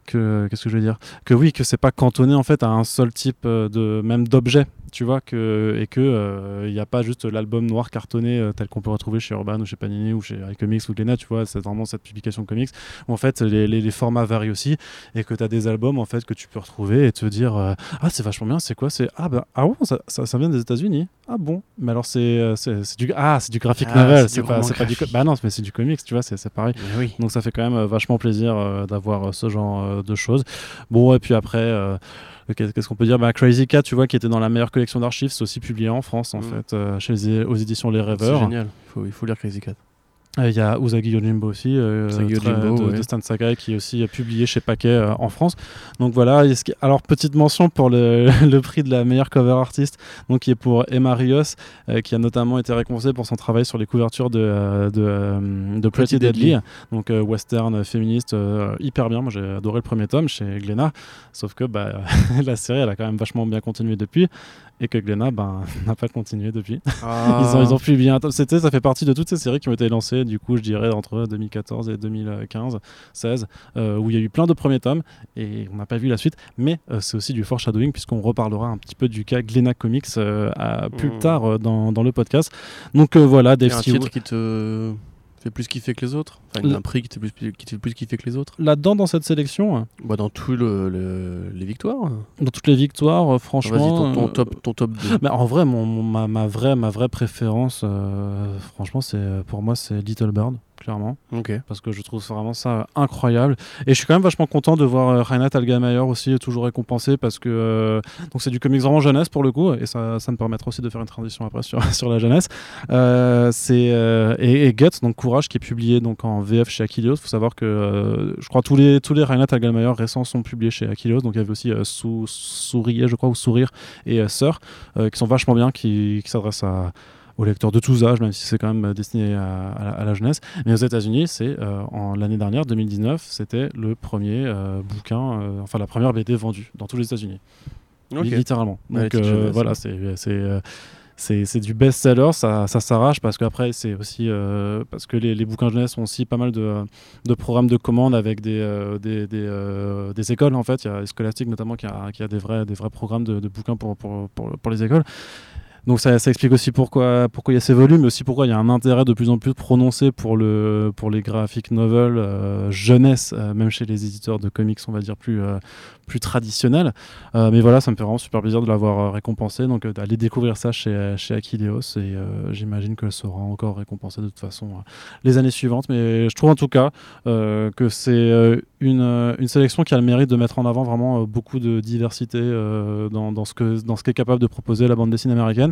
que qu'est-ce que je veux dire? Que oui que c'est pas cantonné en fait à un seul type de même d'objet tu vois, que, et que il euh, n'y a pas juste l'album noir cartonné euh, tel qu'on peut retrouver chez Urban ou chez Panini ou chez iComics ou Glénat, tu vois, c'est vraiment cette publication de comics. Où en fait les, les, formats varient aussi et que tu as des albums en fait que tu peux retrouver et te dire euh, ah c'est vachement bien, c'est quoi C'est ah bah ah bon ça, ça, vient des États-Unis. Ah bon? Mais alors c'est c'est du ah c'est du graphic ah, novel c'est pas c'est pas du bah non mais c'est du comics tu vois c'est pareil. Oui. donc ça fait quand même vachement plaisir d'avoir ce genre de choses. Bon et puis après qu'est-ce qu'on peut dire? Bah, Crazy Cat, tu vois, qui était dans la meilleure collection d'archives, c'est aussi publié en France, en mm. fait, euh, chez les, aux éditions Les Rêveurs. C'est génial, il faut, il faut lire CrazyCat. Euh, il y a Usagi Yojimbo aussi, euh, de, Stan Sakai, qui est aussi publié chez Paquet euh, en France. Donc voilà. Alors petite mention pour le, le, prix de la meilleure cover artiste, donc qui est pour Emma Rios, qui a notamment été récompensée pour son travail sur les couvertures de, de, de Pretty, Deadly, donc western féministe, hyper bien. Moi j'ai adoré le premier tome chez Glénat, sauf que bah, la série elle a quand même vachement bien continué depuis et que Glenna ben, n'a pas continué depuis. Ah. ils, ont, ils ont publié un C'était, ça fait partie de toutes ces séries qui ont été lancées, du coup, je dirais, entre 2014 et 2015, 16, euh, où il y a eu plein de premiers tomes et on n'a pas vu la suite. Mais euh, c'est aussi du foreshadowing, puisqu'on reparlera un petit peu du cas Glenna Comics euh, à, plus hmm. tard dans, dans, le podcast. Donc voilà, Dave un titre qui te fait plus kiffer que les autres enfin, Un prix qui te, plus, qui te fait plus kiffer que les autres Là-dedans, dans cette sélection hein. bah, Dans tous le, les victoires. Dans toutes les victoires, euh, franchement. Vas-y, ton, ton, top, ton top 2. Mais en vrai, mon, ma, ma, vraie, ma vraie préférence, euh, franchement, c'est pour moi, c'est Little Bird clairement. Ok. Parce que je trouve vraiment ça incroyable. Et je suis quand même vachement content de voir euh, Reinhard Algemeyer aussi toujours récompensé parce que euh, donc c'est du comics vraiment jeunesse pour le coup et ça, ça me permettra aussi de faire une transition après sur, sur la jeunesse. Euh, c'est euh, et, et, Guts donc Courage qui est publié donc en VF chez Achilleos. Faut savoir que euh, je crois tous les tous les Reinhard Algemeyer récents sont publiés chez Achilleos. Donc il y avait aussi Sourire je crois ou Sourire et Sœur qui sont vachement bien qui, qui s'adressent à aux lecteurs de tous âges, même si c'est quand même destiné à, à, à, la jeunesse. Mais aux États-Unis, c'est euh, en l'année dernière, 2019, c'était le premier euh, bouquin, euh, enfin la première BD vendue dans tous les États-Unis, okay. littéralement. Donc ouais, voilà, c'est c'est du best-seller, ça, ça s'arrache parce qu'après, c'est aussi euh, parce que les, les, bouquins jeunesse ont aussi pas mal de, de programmes de commande avec des, euh, des, des, euh, des, écoles en fait. Il y a Scholastic notamment qui a, qui a des, vrais, des vrais programmes de, de bouquins pour, pour, pour, pour, les écoles. Donc ça, explique aussi pourquoi, il y a ces volumes, mais aussi pourquoi il y a un intérêt de plus en plus prononcé pour, le, pour les graphic novels euh, jeunesse, euh, même chez les éditeurs de comics, on va dire, plus, euh, traditionnels. mais voilà, ça me fait vraiment super plaisir de l'avoir récompensé, donc d'aller découvrir ça chez, chez et j'imagine que ça sera encore récompensé de toute façon les années suivantes. Mais je trouve en tout cas que c'est une, sélection qui a le mérite de mettre en avant vraiment beaucoup de diversité dans, ce dans ce qu'est capable de proposer la bande dessinée américaine.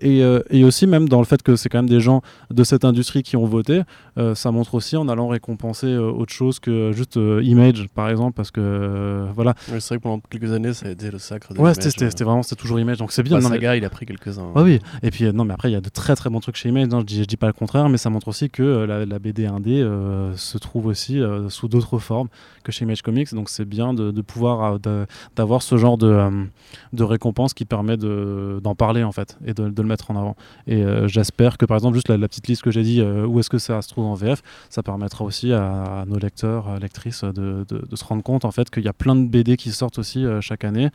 Et, euh, et, aussi même dans le fait que c'est quand même des gens de cette industrie qui ont voté, euh, ça montre aussi en allant récompenser euh, autre chose que juste Image par exemple, parce que voilà. Ouais, c'est vrai que pendant quelques années ça a été le sacre. De ouais, c'était vraiment c'était toujours Image, donc c'est bien. Bah, Saga, mais... il a pris quelques uns. Ouais, oui. Et puis non, mais après il y a de très très bons trucs chez Image. Non, je dis, je dis pas le contraire, mais ça montre aussi que la, la, BD 1D se trouve aussi sous d'autres formes que chez Image Comics, donc c'est bien de, de pouvoir d'avoir ce genre de, de récompense qui permet d'en parler en fait et de, de le mettre en avant. Et euh, j'espère que par exemple, juste la, la petite liste que j'ai dit, euh, où est-ce que ça se trouve en VF, ça permettra aussi à, à nos lecteurs, à lectrices de, de, de, se rendre compte en fait qu'il y a plein de BD qui sortent aussi euh, chaque année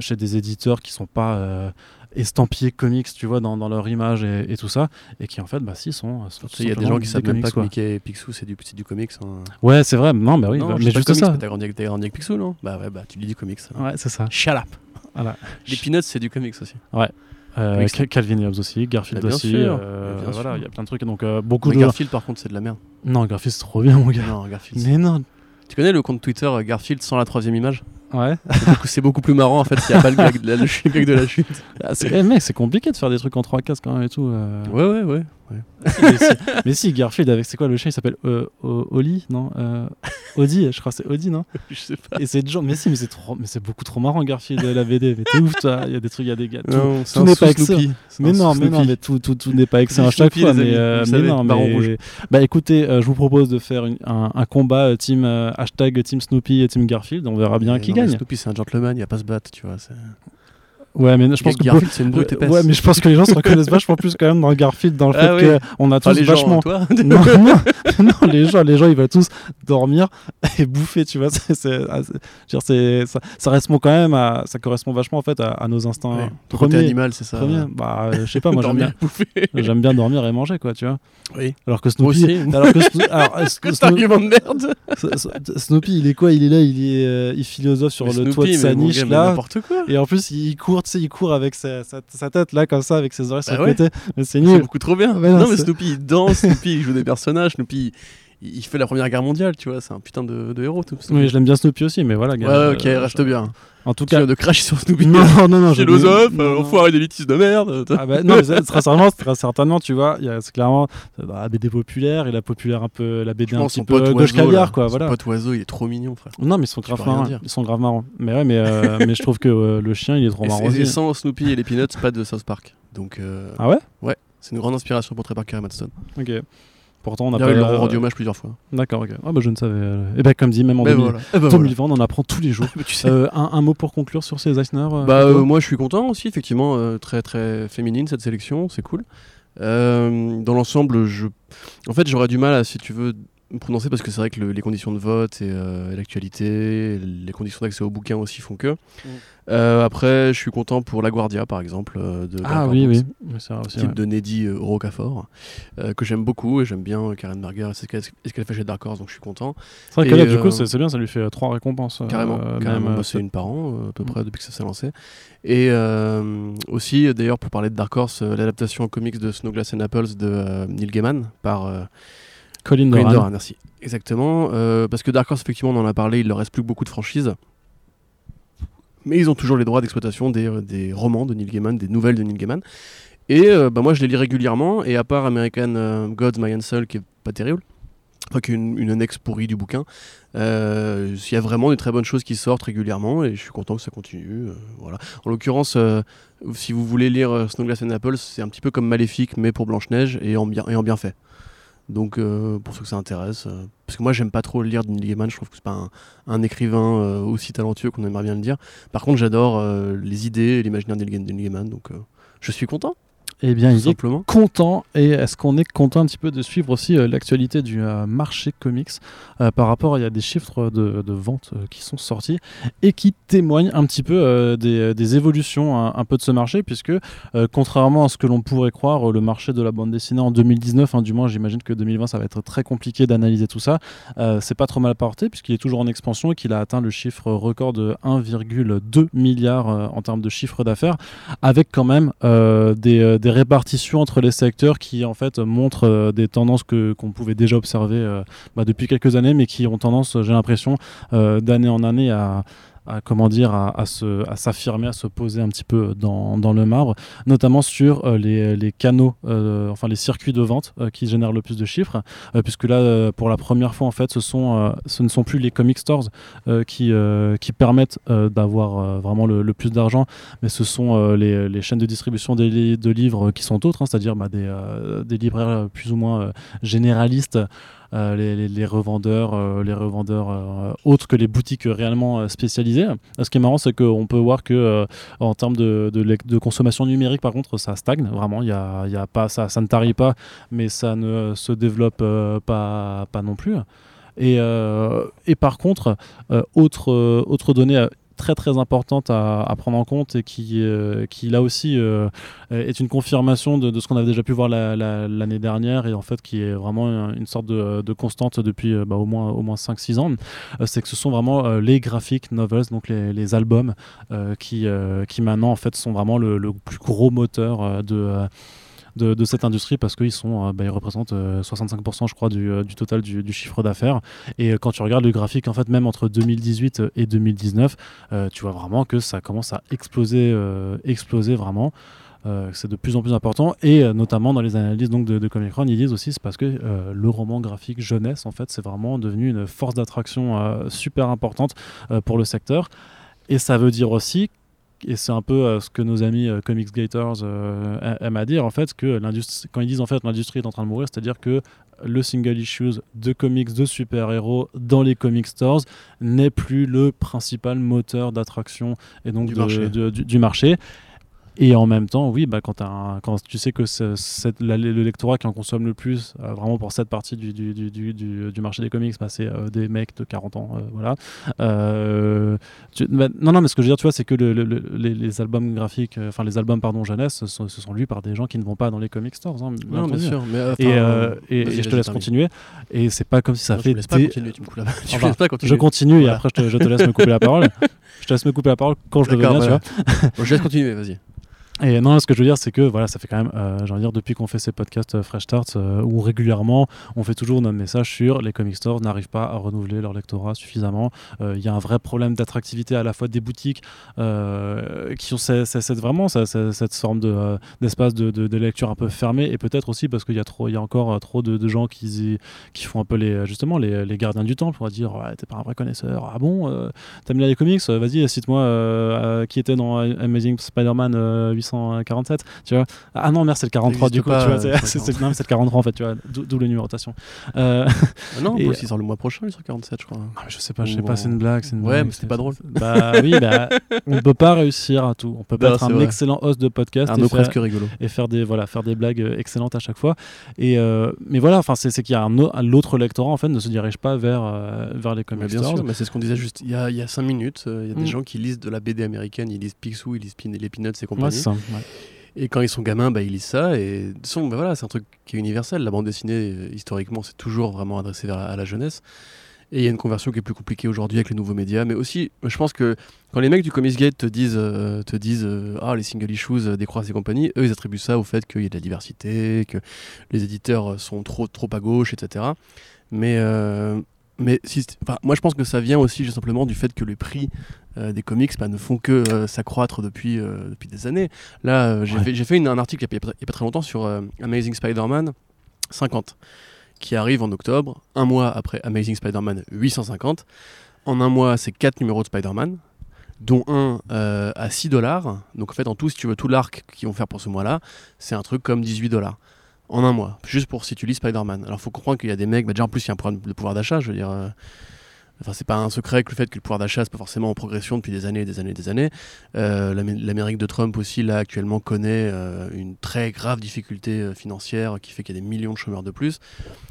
chez des éditeurs qui sont pas estampillés comics, tu vois, dans, dans leur image et, et, tout ça, et qui en fait, bah si, sont. il y a des gens qui savent même pas que Mickey et Picsou, c'est du, du comics. Hein. Ouais, c'est vrai, non, bah oui, non, bah, mais juste comics, ça. T'as grandi, grandi avec Picsou, non? Bah ouais, bah tu lis du comics. Ça. Ouais, c'est ça. Shut up voilà. Les Peanuts, c'est du comics aussi. Ouais. Euh, Calvin Hobbes aussi, Garfield bien aussi. Sûr, euh, bien voilà, il y a plein de trucs. Donc euh, beaucoup mais de. Garfield, par contre, c'est de la merde. Non, Garfield, c'est trop bien, mon gars. Non, Garfield. Mais non. Tu connais le compte Twitter Garfield sans la troisième image? Ouais. C'est beaucoup plus marrant en fait s'il n'y a pas le gag, de la, le gag de la chute. Ah, eh, mec, c'est compliqué de faire des trucs en 3 cases quand même et tout. euh. Ouais, ouais, ouais. ouais. mais, si, mais si, Garfield, avec c'est quoi le chien Il s'appelle euh, Oli Non euh, Audi, je crois que c'est Audi, non? Je sais pas. Et c'est genre, mais si, mais c'est trop, mais c'est beaucoup trop marrant Garfield la BD. Mais t'es ouf, toi. Il y a des trucs, il y a des gars. Tout, Non, tout n'est pas excellent. Mais non, mais non, mais tout, tout, tout n'est pas excellent à chaque fois. Mais, euh, mais savez, non, mais bah écoutez, je vous propose de faire un, combat team hashtag team Snoopy et team Garfield. On verra bien qui gagne. Snoopy, c'est un gentleman, il n'y a pas se battre, tu vois. Ouais, mais je pense que Garfield, c'est une brute épaisse. ouais, mais je pense que les gens se reconnaissent vachement plus quand même dans Garfield, dans le Ah fait oui. qu'on a Enfin, tous les gens, vachement. toi. non, non, non, les gens, les gens, ils veulent tous dormir et bouffer, tu vois. C'est, c'est, ah, c'est- ça, ça correspond quand même à, ça correspond vachement en fait à, à nos instincts Ouais. Ton côté premiers. animal, c'est ça. premiers. Bah, euh, je sais pas, moi j'aime bien, bouffer. j'aime bien dormir et manger, quoi, tu vois. Oui. Alors que Snoopy, aussi. alors que, alors, que Snoopy, de merde. Snoopy, il est quoi? Il est là, il est, euh, il philosophe sur Mais le Snoopy, toit de sa niche là. Et en plus, il court, tu sais, il court avec sa, sa, sa tête là, comme ça, avec ses oreilles Bah sur le côté. Mais c'est beaucoup trop bien. Non, non, mais Snoopy, il danse, Snoopy, il joue des personnages, Snoopy, il, il fait la première guerre mondiale, tu vois. C'est un putain de, de héros, tout. Oui, je l'aime bien Snoopy aussi, mais voilà. Ouais, gars, ouais, ok, euh, reste bien. En tout cas, de cracher sur Snoopy. non, non, non, je- Philosophe, non, euh, non. enfoiré d'élitiste de merde. Ah bah, non, mais très certainement, très certainement, tu vois, il y a c'est clairement euh, bah, la BD populaire et la populaire un peu, la BD un petit peu gauche caviar, quoi, Son voilà. pote oiseau, il est trop mignon, frère. Non, mais ils sont grave marrants. Ils sont grave marrants. Mais ouais, mais, euh, mais je trouve que euh, le chien, il est trop marrant et- sans Snoopy et les Peanuts, pas de South Park. Donc, euh, Ah ouais c'est une grande inspiration pour Trey Parker et Matt Stone. Ok. Pourtant, on a pas. ils leur ont rendu hommage plusieurs fois. D'accord, ok. Ah bah je ne savais. euh, Et bah comme dit, même en Mais 2000 voilà. Eh ben 2020, on en apprend tous les jours. Euh, un, mot pour conclure sur ces Eisner euh, Bah moi je suis content aussi effectivement très très féminine cette sélection c'est cool. Dans l'ensemble je en fait j'aurais du mal à si tu veux prononcer parce que c'est vrai que les conditions de vote et, l'actualité, les conditions d'accès au bouquin aussi font que. Mm. après, je suis content pour La Guardia, par exemple. de ah oui, oui. type de Neddy Rocafor, que j'aime beaucoup et j'aime bien Karen Berger et ce qu'elle fait chez Dark Horse, donc je suis content. C'est vrai que là, du coup, c'est bien, ça lui fait trois récompenses. Carrément, carrément bah, c'est une par an, à peu mm. près, depuis que ça s'est lancé. Et aussi, d'ailleurs, pour parler de Dark Horse, l'adaptation en comics de Snowglass and Apples de Neil Gaiman par Colin, Doran. merci. Exactement. Euh, parce que Dark Horse, effectivement, on en a parlé, il leur reste plus beaucoup de franchises. Mais ils ont toujours les droits d'exploitation des, euh, des, romans de Neil Gaiman, des nouvelles de Neil Gaiman. Et euh, bah, moi, je les lis régulièrement. Et à part American Gods, My Soul, qui est pas terrible, enfin, qui est une, annexe pourrie du bouquin, il y a vraiment des très bonnes choses qui sortent régulièrement. Et je suis content que ça continue. voilà. En l'occurrence, si vous voulez lire Snowglass and Apples, c'est un petit peu comme Maléfique, mais pour Blanche-Neige et, en bien, et en bien fait. Donc euh, pour ceux que ça intéresse, euh, parce que moi j'aime pas trop lire Neil Gaiman, je trouve que c'est pas un, écrivain euh, aussi talentueux qu'on aimerait bien le dire. Par contre j'adore les idées et l'imaginaire de Gaiman, donc je suis content. Eh bien, il est content. Et est-ce qu'on est content un petit peu de suivre aussi euh, l'actualité du euh, marché comics euh, par rapport à il y a des chiffres de, de vente qui sont sortis et qui témoignent un petit peu des, des, évolutions un, peu de ce marché, puisque contrairement à ce que l'on pourrait croire, le marché de la bande dessinée en 2019, hein, du moins j'imagine que 2020 ça va être très compliqué d'analyser tout ça, c'est pas trop mal porté puisqu'il est toujours en expansion et qu'il a atteint le chiffre record de 1,2 milliard en termes de chiffre d'affaires, avec quand même des, des des répartitions entre les secteurs qui en fait montrent euh, des tendances que qu'on pouvait déjà observer euh, bah, depuis quelques années, mais qui ont tendance, j'ai l'impression, euh, d'année en année à, à comment dire à, à s'affirmer, à, se poser un petit peu dans, dans le marbre, notamment sur euh, les, les, canaux, euh, enfin les circuits de vente euh, qui génèrent le plus de chiffres, puisque là pour la première fois en fait ce sont ce ne sont plus les comic stores qui qui permettent d'avoir vraiment le, plus d'argent, mais ce sont les, les, chaînes de distribution de livres qui sont autres, hein, c'est-à-dire bah, des, des libraires plus ou moins généralistes. Euh, les, revendeurs, euh, les revendeurs euh, autres que les boutiques réellement spécialisées. Ce qui est marrant, c'est qu'on peut voir que en termes de, consommation numérique, par contre, ça stagne vraiment. Il y a, pas ça, ne tarit pas, mais ça ne se développe pas, non plus. Et, par contre, autre donnée très très importante à, prendre en compte et qui, euh, qui là aussi euh, est une confirmation de, ce qu'on avait déjà pu voir l'année dernière et en fait qui est vraiment une, sorte de, constante depuis euh, bah, au moins, au moins 5-6 ans, c'est que ce sont vraiment les graphic novels, donc les, albums qui, qui maintenant en fait sont vraiment le plus gros moteur de de, cette industrie parce qu'ils sont, euh, bah, ils représentent 65% euh, je crois du, euh, du total du, chiffre d'affaires. Et quand tu regardes le graphique, en fait, même entre 2018 et 2019, tu vois vraiment que ça commence à exploser, exploser vraiment. c'est de plus en plus important et notamment dans les analyses donc de, de Comic ils disent aussi c'est parce que le roman graphique jeunesse en fait c'est vraiment devenu une force d'attraction super importante pour le secteur et ça veut dire aussi et c'est un peu euh, ce que nos amis euh, Comics Gators euh, aiment à dire en fait que quand ils disent en fait l'industrie est en train de mourir c'est-à-dire que le single issues de comics de super-héros dans les comic stores n'est plus le principal moteur d'attraction et donc du marché. Et en même temps, oui, bah, quand, quand tu sais que le lectorat qui en consomme le plus, euh, vraiment pour cette partie du, du, du, du marché des comics, bah, c'est euh, des mecs de 40 ans. Euh, voilà. Bah, non, non, mais ce que je veux dire, tu vois, c'est que le, les, albums graphiques, enfin les albums, pardon, jeunesse, ce sont, lus par des gens qui ne vont pas dans les comic stores. Hein, non, bien sûr. Mais, et, et, je te laisse continuer. Et c'est pas comme si ça fait. Je pas continuer, tu me coupes la. Je continue et après je te, laisse me couper la parole. je te laisse me couper la parole quand je le veux bien, tu vois. je laisse continuer, vas-y. Et non, ce que je veux dire, c'est que voilà, ça fait quand même, euh, j'ai envie de dire, depuis qu'on fait ces podcasts euh, Fresh Start, euh, où régulièrement on fait toujours notre message sur les comic stores n'arrivent pas à renouveler leur lectorat suffisamment. Euh, il y a un vrai problème d'attractivité à la fois des boutiques qui ont cette, vraiment cette forme de, d'espace de, de, lecture un peu fermé, et peut-être aussi parce qu'il y a trop, y a encore trop de, gens qui, qui font un peu les, justement les, les gardiens du temps pour dire ouais, t'es pas un vrai connaisseur. Ah bon, t'aimes bien les comics? Vas-y, cite-moi qui était dans Amazing Spider-Man 800 1147, tu vois. Ah non, merde, c'est le 43 du coup, tu vois. C'est le 43 en fait, tu vois, double numérotation. Euh... Ah non, il sort le mois prochain, il sort 47, je crois. Ah, je sais pas, je sais pas, c'est une blague. Une ouais, mais c'était pas drôle. Bah oui, bah, on peut pas réussir à tout. On peut pas être un excellent host de podcast et, faire, rigolo. et faire des voilà, faire des blagues euh, excellentes à chaque fois. Et euh, mais voilà, enfin c'est qu'il y a un l'autre lectorat en fait ne se dirige pas vers euh, vers les comics bien sûr, mais c'est ce qu'on disait juste il y a il y a 5 minutes, il y a des mm. gens qui lisent de la BD américaine, ils lisent Picsou, ils lisent les Peanuts et compagnie. Et quand ils sont gamins, bah, ils lisent ça. Et bah, voilà, c'est un truc qui est universel. La bande dessinée, historiquement, c'est toujours vraiment adressé à la jeunesse. Et il y a une conversion qui est plus compliquée aujourd'hui avec les nouveaux médias. Mais aussi, je pense que quand les mecs du Comics Gate te disent, euh, te disent euh, ah, les single issues euh, décroissent et compagnie, eux, ils attribuent ça au fait qu'il y a de la diversité, que les éditeurs sont trop, trop à gauche, etc. Mais, mais si, moi, je pense que ça vient aussi simplement du fait que les prix des comics bah, ne font que s'accroître depuis, depuis des années. Là, j'ai fait, fait une, un article il n'y a, a, pas très longtemps sur Amazing Spider-Man 50 qui arrive en octobre, un mois après Amazing Spider-Man 850. En un mois, c'est 4 numéros de Spider-Man, dont un euh, à 6 dollars. Donc en fait, en tout, si tu veux tout l'arc qu'ils vont faire pour ce mois-là, c'est un truc comme 18 dollars. En un mois, juste pour si tu lis Spider-Man. Alors faut comprendre qu'il y a des mecs, bah, déjà en plus il y a un problème de pouvoir d'achat, je veux dire. Euh, Enfin, c'est pas un secret que le fait que le pouvoir d'achat n'est pas forcément en progression depuis des années et des années et des années. Euh, L'Amérique de Trump aussi, là, actuellement, connaît euh, une très grave difficulté euh, financière qui fait qu'il y a des millions de chômeurs de plus.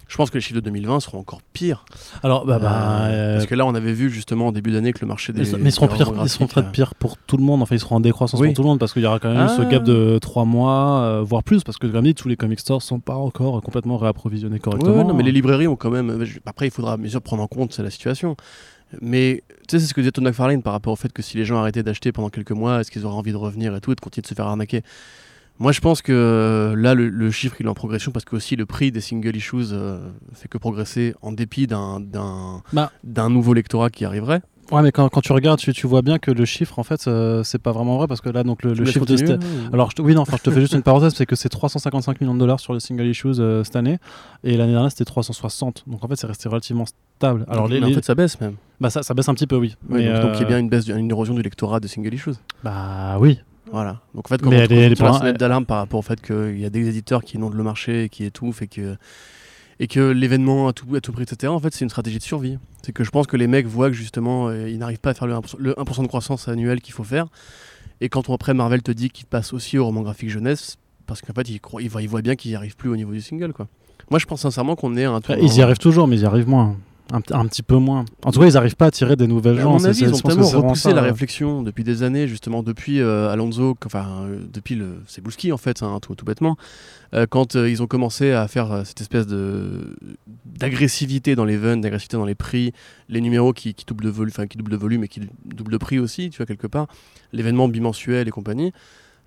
Je pense que les chiffres de 2020 seront encore pires. Alors, bah, bah Parce que là, on avait vu justement en début d'année que le marché des. Mais, ils seront, pire, ils seront très pires pour tout le monde. Enfin, ils seront en décroissance pour tout le monde parce qu'il y aura quand même ce gap de 3 mois, voire plus. Parce que, comme dit, tous les comic stores sont pas encore complètement réapprovisionnés correctement. non, mais les librairies ont quand même. Après, il faudra bien sûr prendre en compte la situation. Mais tu sais, c'est ce que disait Todd McFarlane par rapport au fait que si les gens arrêtaient d'acheter pendant quelques mois, est-ce qu'ils auraient envie de revenir et tout, et de continuer de se faire arnaquer? Moi, je pense que euh, là, le, chiffre, il est en progression parce que aussi le prix des single issues euh, fait que progresser en dépit d'un bah. nouveau lectorat qui arriverait. Ouais, mais quand, quand tu regardes, tu, tu, vois bien que le chiffre, en fait, euh, c'est pas vraiment vrai parce que là, donc le, chiffre de. Alors, oui, non, enfin, je te fais juste une parenthèse, c'est que c'est 355 millions de dollars sur les single issues euh, cette année et l'année dernière, c'était 360. Donc, en fait, c'est resté relativement stable. Alors, les, en fait, ça baisse même. Bah, ça, ça baisse un petit peu, oui. mais donc, il y a bien une baisse, une érosion du lectorat de single issues. Bah, oui. Voilà. Donc, en fait, quand on, on d'alarme par rapport au fait qu'il y a des éditeurs qui inondent le marché et qui étouffent et que et que l'événement à tout, à tout prix, etc., en fait, c'est une stratégie de survie. C'est que je pense que les mecs voient que justement, euh, ils n'arrivent pas à faire le 1%, de croissance annuelle qu'il faut faire. Et quand on, après Marvel te dit qu'il passe aussi au roman graphique jeunesse, parce qu'en fait, ils, ils, voient, ils voient bien qu'ils n'y arrivent plus au niveau du single. Quoi. Moi, je pense sincèrement qu'on est à un Ils y arrivent toujours, mais ils y arrivent moins. Un, petit peu moins. En tout cas, ils n'arrivent pas à tirer des nouvelles gens. À mon avis, ils ont tellement repoussé la réflexion depuis des années, justement, depuis euh, Alonso, enfin, euh, depuis le. C'est Bouski, en fait, hein, tout, tout, bêtement. Euh, quand ils ont commencé à faire cette espèce de d'agressivité dans les ventes, d'agressivité dans les prix, les numéros qui, qui doublent de volume, enfin, qui doublent de volume et qui doublent de prix aussi, tu vois, quelque part, l'événement bimensuel et compagnie.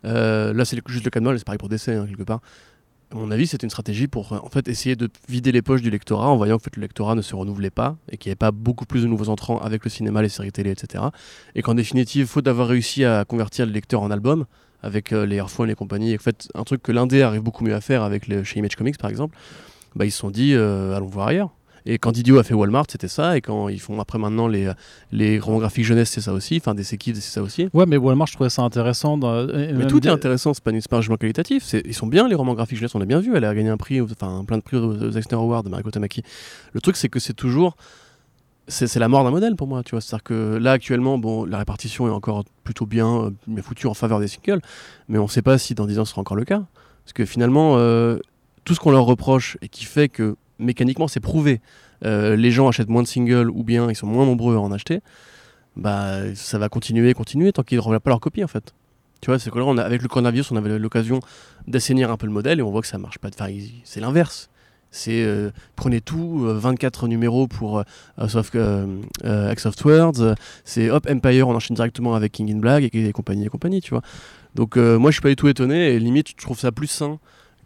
là, c'est juste le cas de c'est pareil pour DC, hein, quelque part à mon avis, c'était une stratégie pour en fait essayer de vider les poches du lectorat en voyant que le lectorat ne se renouvelait pas et qu'il n'y avait pas beaucoup plus de nouveaux entrants avec le cinéma, les séries télé, etc. Et qu'en définitive, faute d'avoir réussi à convertir le lecteur en album avec euh, les Airphone et compagnie, et en fait un truc que l'indé arrive beaucoup mieux à faire avec chez Image Comics par exemple, bah, ils se sont dit euh, allons voir ailleurs. Et quand Didio a fait Walmart, c'était ça. Et quand ils font après maintenant les, les romans graphiques jeunesse, c'est ça aussi. Enfin, des Kids, c'est ça aussi. Ouais, mais Walmart, je trouvais ça intéressant. Mais tout est intéressant, c'est pas, pas un jugement qualitatif. Ils sont bien, les romans graphiques jeunesse, on a bien vu. Elle a gagné un prix, enfin plein de prix aux Exner Awards de Mariko Tamaki. Le truc, c'est que c'est toujours. C'est la mort d'un modèle pour moi, tu vois. C'est-à-dire que là, actuellement, bon, la répartition est encore plutôt bien, euh, foutue en faveur des singles, mais on ne sait pas si dans 10 ans ce sera encore le cas. Parce que finalement, euh, tout ce qu'on leur reproche et qui fait que mécaniquement c'est prouvé, euh, les gens achètent moins de singles ou bien ils sont moins nombreux à en acheter, bah ça va continuer, continuer tant qu'ils ne reviennent pas leur copie en fait. Tu vois, c'est que là, on a, avec le coronavirus, on avait l'occasion d'assainir un peu le modèle et on voit que ça marche pas. C'est l'inverse. C'est euh, prenez tout, 24 euh, numéros pour House of, Words, c'est hop, Empire, on enchaîne directement avec King in Black et, et compagnie et compagnie, tu vois. Donc moi je suis pas du tout étonné et limite je trouve ça plus sain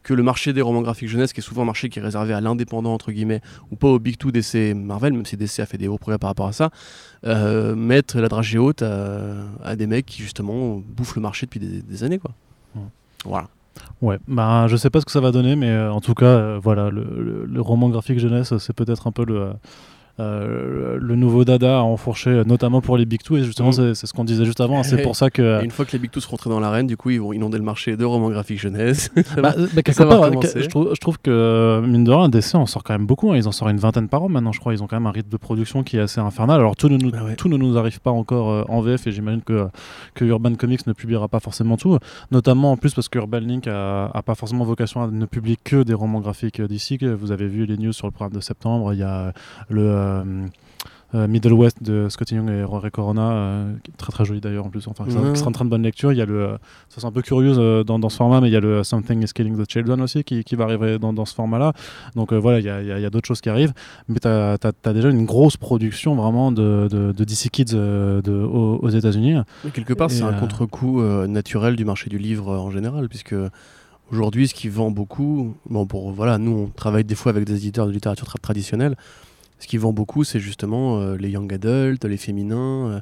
que le marché des romans graphiques jeunesse, qui est souvent un marché qui est réservé à l'indépendant, entre guillemets, ou pas au Big Two DC Marvel, même si DC a fait des hauts progrès par rapport à ça, euh, mettre la dragée haute à, des mecs qui, justement, bouffent le marché depuis des, années. Quoi. Voilà. Ouais, bah, je sais pas ce que ça va donner, mais euh, en tout cas, euh, voilà, le, roman graphique jeunesse, c'est peut-être un peu le euh, le nouveau Dada a enfourché, notamment pour les Big Two, et justement, mm. c'est ce qu'on disait juste avant. C'est pour ça que. une fois que les Big Two sont rentrés dans l'arène, du coup, ils vont inonder le marché de romans graphiques jeunesse. bah, bah quelque part, je, trouve, je, trouve, que, mine de rien, DC en sort quand même beaucoup. Hein. Ils en sortent une vingtaine par an maintenant, je crois. Ils ont quand même un rythme de production qui est assez infernal. Alors, tout ne nous, ah tout ne nous arrive pas encore euh, en VF, et j'imagine que, que Urban Comics ne publiera pas forcément tout. Notamment en plus parce que Urban Link a, a pas forcément vocation à ne publier que des romans graphiques d'ici. Vous avez vu les news sur le programme de septembre. Il y a le. Euh, euh, Middle West de Scott Young et Rory Corona, euh, très très joli d'ailleurs en plus. Enfin, ça, sera en train de bonne lecture. Il y a le, ça c'est un peu curieux dans, dans, ce format, mais il y a le Something is Killing the Children aussi qui, qui va arriver dans, dans ce format-là. Donc voilà, il y a, y a d'autres choses qui arrivent, mais tu as, as, déjà une grosse production vraiment de, de, de DC Kids de, aux, aux États-Unis. Quelque part, c'est un contre-coup naturel du marché du livre en général, puisque Aujourd'hui, ce qui vend beaucoup, bon, pour, voilà, nous on travaille des fois avec des éditeurs de littérature traditionnelle. Ce qui vend beaucoup, c'est justement euh, les young adults, les féminins. Euh,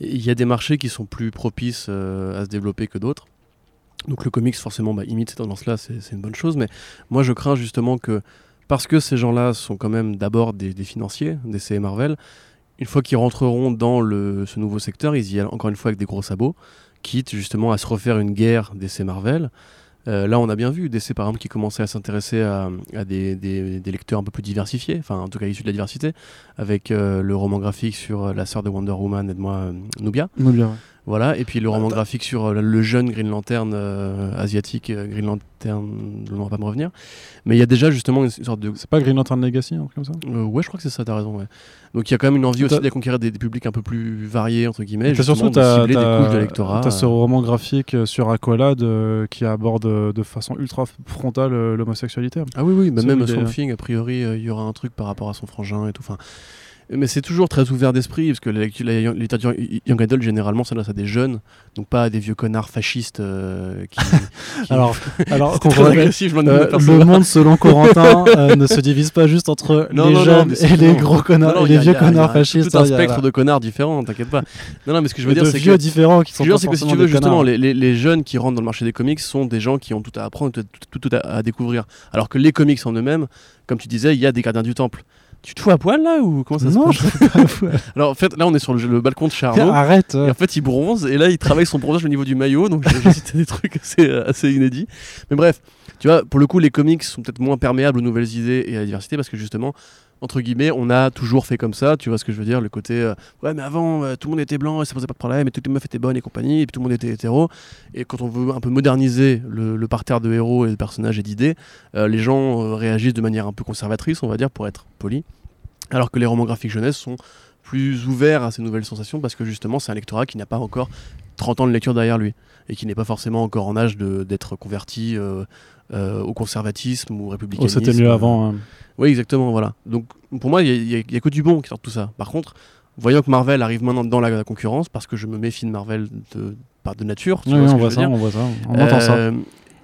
il y a des marchés qui sont plus propices euh, à se développer que d'autres. Donc le comics, forcément, bah, imite ces tendances-là, c'est une bonne chose. Mais moi, je crains justement que, parce que ces gens-là sont quand même d'abord des, financiers, des CM Marvel, une fois qu'ils rentreront dans ce nouveau secteur, ils y allent encore une fois avec des gros sabots, quitte justement à se refaire une guerre des C Marvel. Euh, là, on a bien vu DC par qui commençait à s'intéresser à, des, lecteurs un peu plus diversifiés, enfin en tout cas issus de la diversité, avec euh, le roman graphique sur euh, la sœur de Wonder Woman, et de moi Nubia. Nubia Voilà, et puis le roman graphique sur le jeune Green Lantern asiatique, Green Lantern, je ne pas me revenir. Mais il y a déjà justement une sorte de. C'est pas Green Lantern Legacy, un truc comme ça? Ouais, je crois que c'est ça, t'as raison. Ouais. Donc il y a quand même une envie aussi de conquérir des, publics un peu plus variés, entre guillemets. surtout, tu as, des couches de lectorat. Tu as ce roman graphique euh, sur Aqualad euh, qui aborde euh, de façon ultra frontale l'homosexualité. Ah oui, oui, bah même Swamp Thing, a priori, il y aura un truc par rapport à son frangin et tout. Enfin, mais c'est toujours très ouvert d'esprit, parce que la, littérature Young Adult, généralement, s'adresse à des jeunes, donc pas à des vieux connards fascistes euh, qui, Alors, alors agressif, euh, le monde, selon Corentin, euh, ne se divise pas juste entre les jeunes et les gros connards, et les vieux connards fascistes. C'est un spectre de connards différents, t'inquiète pas. Non, non, mais ce que je veux dire, c'est que. différents qui sont c'est que si tu veux, justement, les jeunes qui rentrent dans le marché des comics sont des gens qui ont tout à apprendre, tout à découvrir. Alors que les comics en eux-mêmes, comme tu disais, il y a des gardiens du temple. Tu te fous à poil là ou comment ça se passe Alors en fait là on est sur le, balcon de Charlot. Arrête. Et en fait il bronze et là il travaille son bronzage au niveau du maillot donc j'ai cité des trucs assez, assez inédits. Mais bref, tu vois pour le coup les comics sont peut-être moins perméables aux nouvelles idées et à la diversité parce que justement entre guillemets, on a toujours fait comme ça, tu vois ce que je veux dire, le côté euh, ouais, mais avant euh, tout le monde était blanc et ça posait pas de problème, et toutes les meufs étaient bonnes et compagnie, et puis tout le monde était hétéro. Et quand on veut un peu moderniser le, parterre de héros et de personnages et d'idées, euh, les gens réagissent de manière un peu conservatrice, on va dire, pour être poli. Alors que les romans graphiques jeunesse sont plus ouverts à ces nouvelles sensations parce que justement c'est un lectorat qui n'a pas encore 30 ans de lecture derrière lui et qui n'est pas forcément encore en âge d'être converti euh, au conservatisme ou au républicanisme. Oh, c'était mieux avant. Hein. Oui, exactement, voilà. Donc pour moi, il n'y a, que du bon qui sort de tout ça. Par contre, voyant que Marvel arrive maintenant dans la, concurrence, parce que je me méfie de Marvel de, par de nature, oui, on, voit ça, on voit ça, on entend ça. Euh,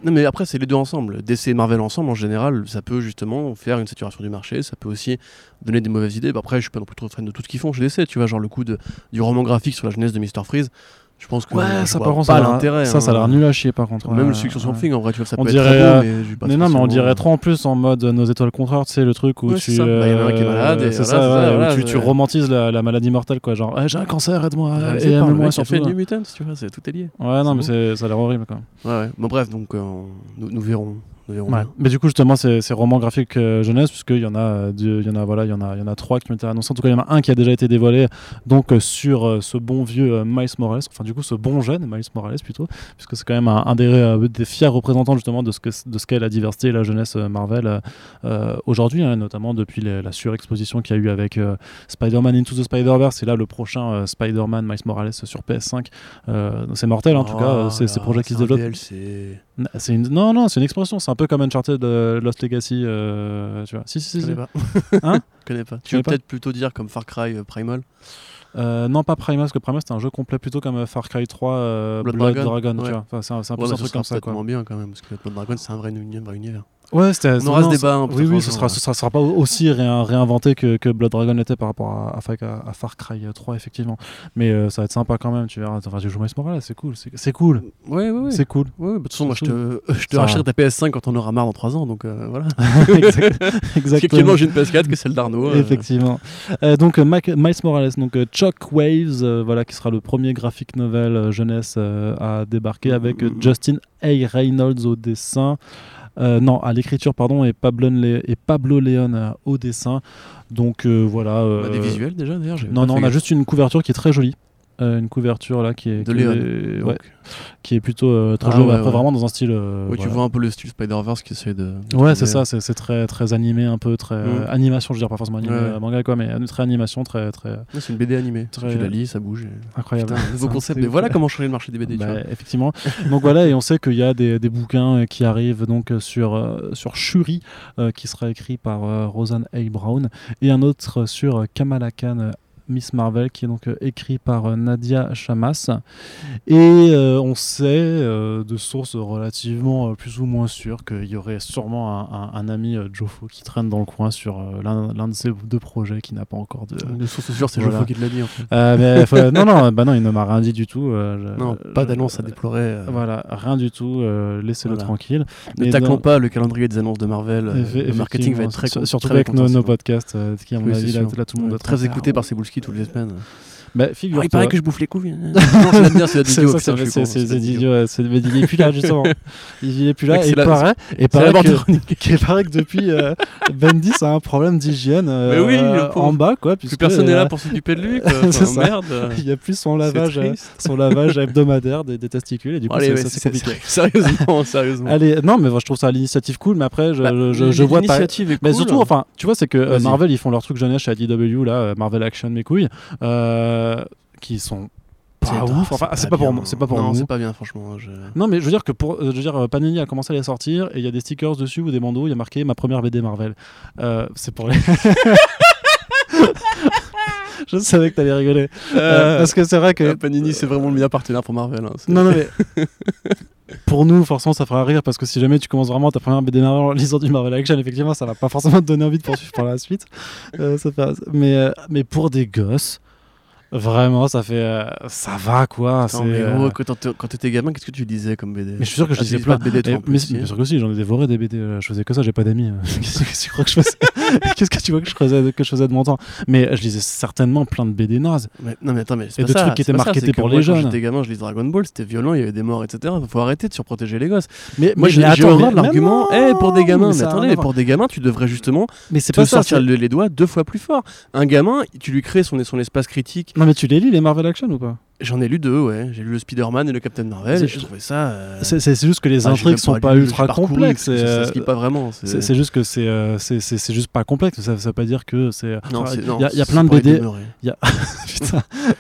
non, mais après, c'est les deux ensemble. DC et Marvel ensemble, en général, ça peut justement faire une saturation du marché, ça peut aussi donner des mauvaises idées. Bah, après, je suis pas non plus trop fan de tout ce qu'ils font chez DC, tu vois, genre le coup de, du roman graphique sur la jeunesse de Mr. Freeze. Je pense que ouais, ça par contre, pas l'intérêt. Ça, ça a l'air hein. nul à chier par contre. Même le succès sur Thing, en vrai, tu vois, ça on peut dirait, être très mais, non, mais on dirait trop en plus en mode nos étoiles contraires, tu sais, le truc où tu. Bah, y en a un qui est malade. C'est ça, où tu romantises la maladie mortelle, quoi. Genre, j'ai un cancer, aide-moi. Et aime-moi surtout. fait New Mutants, tu vois, tout est lié. Ouais, non, mais ça a l'air horrible, quand même. Ouais, bon, bref, donc euh, nous verrons mais du coup, justement, c'est romans graphiques euh, jeunesse, puisqu'il y en a, il y en a, voilà, il y en a, il y en a trois qui ont été annoncés. En tout cas, il y en a un qui a déjà été dévoilé, donc euh, sur euh, ce bon vieux Miles Morales, enfin du coup, ce bon jeune Miles Morales plutôt, puisque c'est quand même un, des, des, fiers représentants justement de ce que de ce qu'est la diversité et la jeunesse Marvel aujourd'hui, hein, notamment depuis la surexposition qu'il y a eu avec Spider-Man Into the Spider-Verse, et là le prochain Spider-Man Miles Morales sur PS5. c'est mortel en tout cas, oh ces projets qui se développent. C'est une... Non, non, c'est une expression. C'est un peu comme Uncharted euh, Lost Legacy. Euh, tu vois. Si, si, si. Je connais pas. hein connais pas. Tu veux peut-être plutôt dire comme Far Cry euh, Primal? Euh, non, pas Primal, parce que Primal c'était un jeu complet plutôt comme Far Cry 3 Blood, Dragon. tu vois. Enfin, c'est un, un, peu un truc comme ça. C'est moins bien quand même, parce que Blood Dragon c'est un vrai, univers. Ouais, c'était. On aura ce débat. Hein, oui, oui, ce sera, ce sera, pas aussi réinventé que, que, Blood Dragon l'était par rapport à, à, Far Cry 3, effectivement. Mais euh, ça va être sympa quand même, tu verras. Enfin, tu joues Miles Morales, c'est cool. C'est cool. Ouais, ouais, ouais. C'est cool. Ouais, bah, de toute façon, moi, je te, je te rachète ta PS5 quand on aura marre dans 3 ans, donc euh, voilà. Exactement. j'ai une PS4 que celle d'Arnaud. Euh. Effectivement. donc, Miles Morales, donc Chuck Waves, voilà, qui sera le premier graphic novel jeunesse à débarquer avec mm. Justin A. Reynolds au dessin. Euh, non, à l'écriture, pardon, et Pablo, et Pablo Leon euh, au dessin. Donc euh, voilà. On a des visuels déjà d'ailleurs Non, non, on a juste une couverture qui est très jolie. Une couverture là qui est. De Léon. ouais, qui est plutôt euh, très ah, vraiment dans un style. Euh, oui, tu vois un peu le style Spider-Verse qui essaie de. ouais, c'est ça, c'est très, très animé, un peu, très. Mm. animation, je veux dire, pas forcément animé, manga quoi, mais très animation, très. très c'est une BD animée. Tu la lis, ça bouge. Incroyable. nouveau concept. Mais voilà comment changer le marché des BD. Bah, effectivement. donc voilà, et on sait qu'il y a des, des, bouquins euh, qui arrivent donc sur, sur Shuri, qui sera écrit par Rosanne A. Brown, et un autre sur Kamala Khan Miss Marvel, qui est donc euh, écrit par euh, Nadia Chamas. Et euh, on sait de sources relativement plus ou moins sûres qu'il y aurait sûrement un, ami Jofo qui traîne dans le coin sur l'un de ces deux projets qui n'a pas encore de. De sources sûres, c'est Jofo qui te l'a dit en fait. mais, non, non, bah non, il ne m'a rien dit du tout. non, pas d'annonce à déplorer. Voilà, rien du tout. Laissez-le tranquille. Ne taclons pas le calendrier des annonces de Marvel. le marketing va être très Surtout avec nos, podcasts, qui à mon avis, là, tout le monde Très écouté par Cebulski toutes les semaines. Bah, il paraît que je bouffe les couilles. non, c'est bien, c'est Didio. C'est Didio. Il est plus là, justement. Il est plus là. Et il paraît, et paraît, que, paraît que depuis, euh, Bendy, a un problème d'hygiène euh, en bas. Quoi, puisque personne n'est là euh, pour s'occuper de lui. Merde. Il n'y a plus son lavage, son lavage hebdomadaire des, testicules. Et du coup, c'est compliqué. Sérieusement, sérieusement. Allez, non, mais je trouve ça l'initiative cool. Mais après, je bah, vois pas. Mais surtout, enfin, tu vois, c'est que Marvel, ils font leur truc jeunesse chez ADW, là, Marvel Action, mes couilles. Euh, qui sont pas ouf. Enfin, c'est pas, pour moi. C'est pas pour non, c'est pas bien, franchement. Non, mais je veux dire que pour, je veux dire, Panini a commencé à les sortir et il y a des stickers dessus ou des bandeaux. Il y a marqué ma première BD Marvel. Euh, c'est pour les. je savais que t'allais rigoler. Euh, parce que c'est vrai que. Panini, c'est vraiment le meilleur partenaire pour Marvel. Hein, non, non, mais. pour nous, forcément, ça fera rire parce que si jamais tu commences vraiment ta première BD Marvel en lisant du Marvel Action, effectivement, ça va pas forcément te donner envie de poursuivre par la suite. ça fait... mais, mais pour des gosses Vraiment, ça fait. Euh, ça va quoi. c'est mais euh, quand t'étais gamin, qu'est-ce que tu lisais comme BD Mais je suis sûr que je ah, lisais plein de BD. mais, bien sûr que si, j'en ai dévoré des BD. Euh, je faisais que ça, j'ai pas d'amis. qu'est-ce que tu crois que je faisais? Qu'est-ce que tu vois que je faisais, que je faisais de mon temps? Mais je lisais certainement plein de BD nazes. non, mais attends, mais Et de trucs qui étaient marketés pour les jeunes. Quand j'étais gamin, je lisais Dragon Ball, c'était violent, il y avait des morts, etc. Faut arrêter de surprotéger les gosses. Mais moi, j'ai horreur l'argument. Eh, pour des gamins, mais attendez, pour des gamins, tu devrais justement te sortir les doigts deux fois plus fort. Un gamin, tu lui crées son espace critique. Non, mais tu les lis, les Marvel Action ou pas? J'en ai lu deux, ouais. J'ai lu le Spider-Man et le Captain Marvel. Et je trouvais ça. Euh, c'est juste que les ah, intrigues sont pas, ultra complexes. Ça, ça se lit pas vraiment. C'est juste que c'est euh, c'est juste pas complexe. Ça, veut pas dire que c'est. Non, il y, a plein de BD. Il y a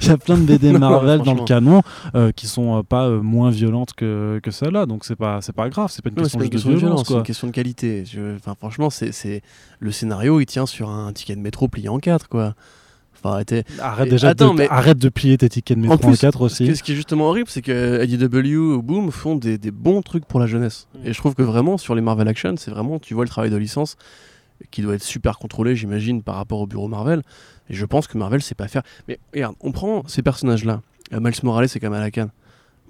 y a plein de BD Marvel dans le canon euh, qui sont pas moins violentes que que celle-là. Donc c'est pas c'est pas grave. C'est pas une question, de violence. C'est une question de qualité. Enfin franchement, c'est le scénario il tient sur un ticket de métro plié en quatre quoi. Arrête déjà de, arrête de plier tes tickets de métro en, 4 aussi. Ce qui est justement horrible, c'est que IDW ou Boom font des, bons trucs pour la jeunesse. Mm. Et je trouve que vraiment, sur les Marvel Action, c'est vraiment, tu vois le travail de licence qui doit être super contrôlé, j'imagine, par rapport au bureau Marvel. Et je pense que Marvel sait pas faire. Mais regarde, on prend ces personnages-là. Euh, Miles Morales et Kamala Khan.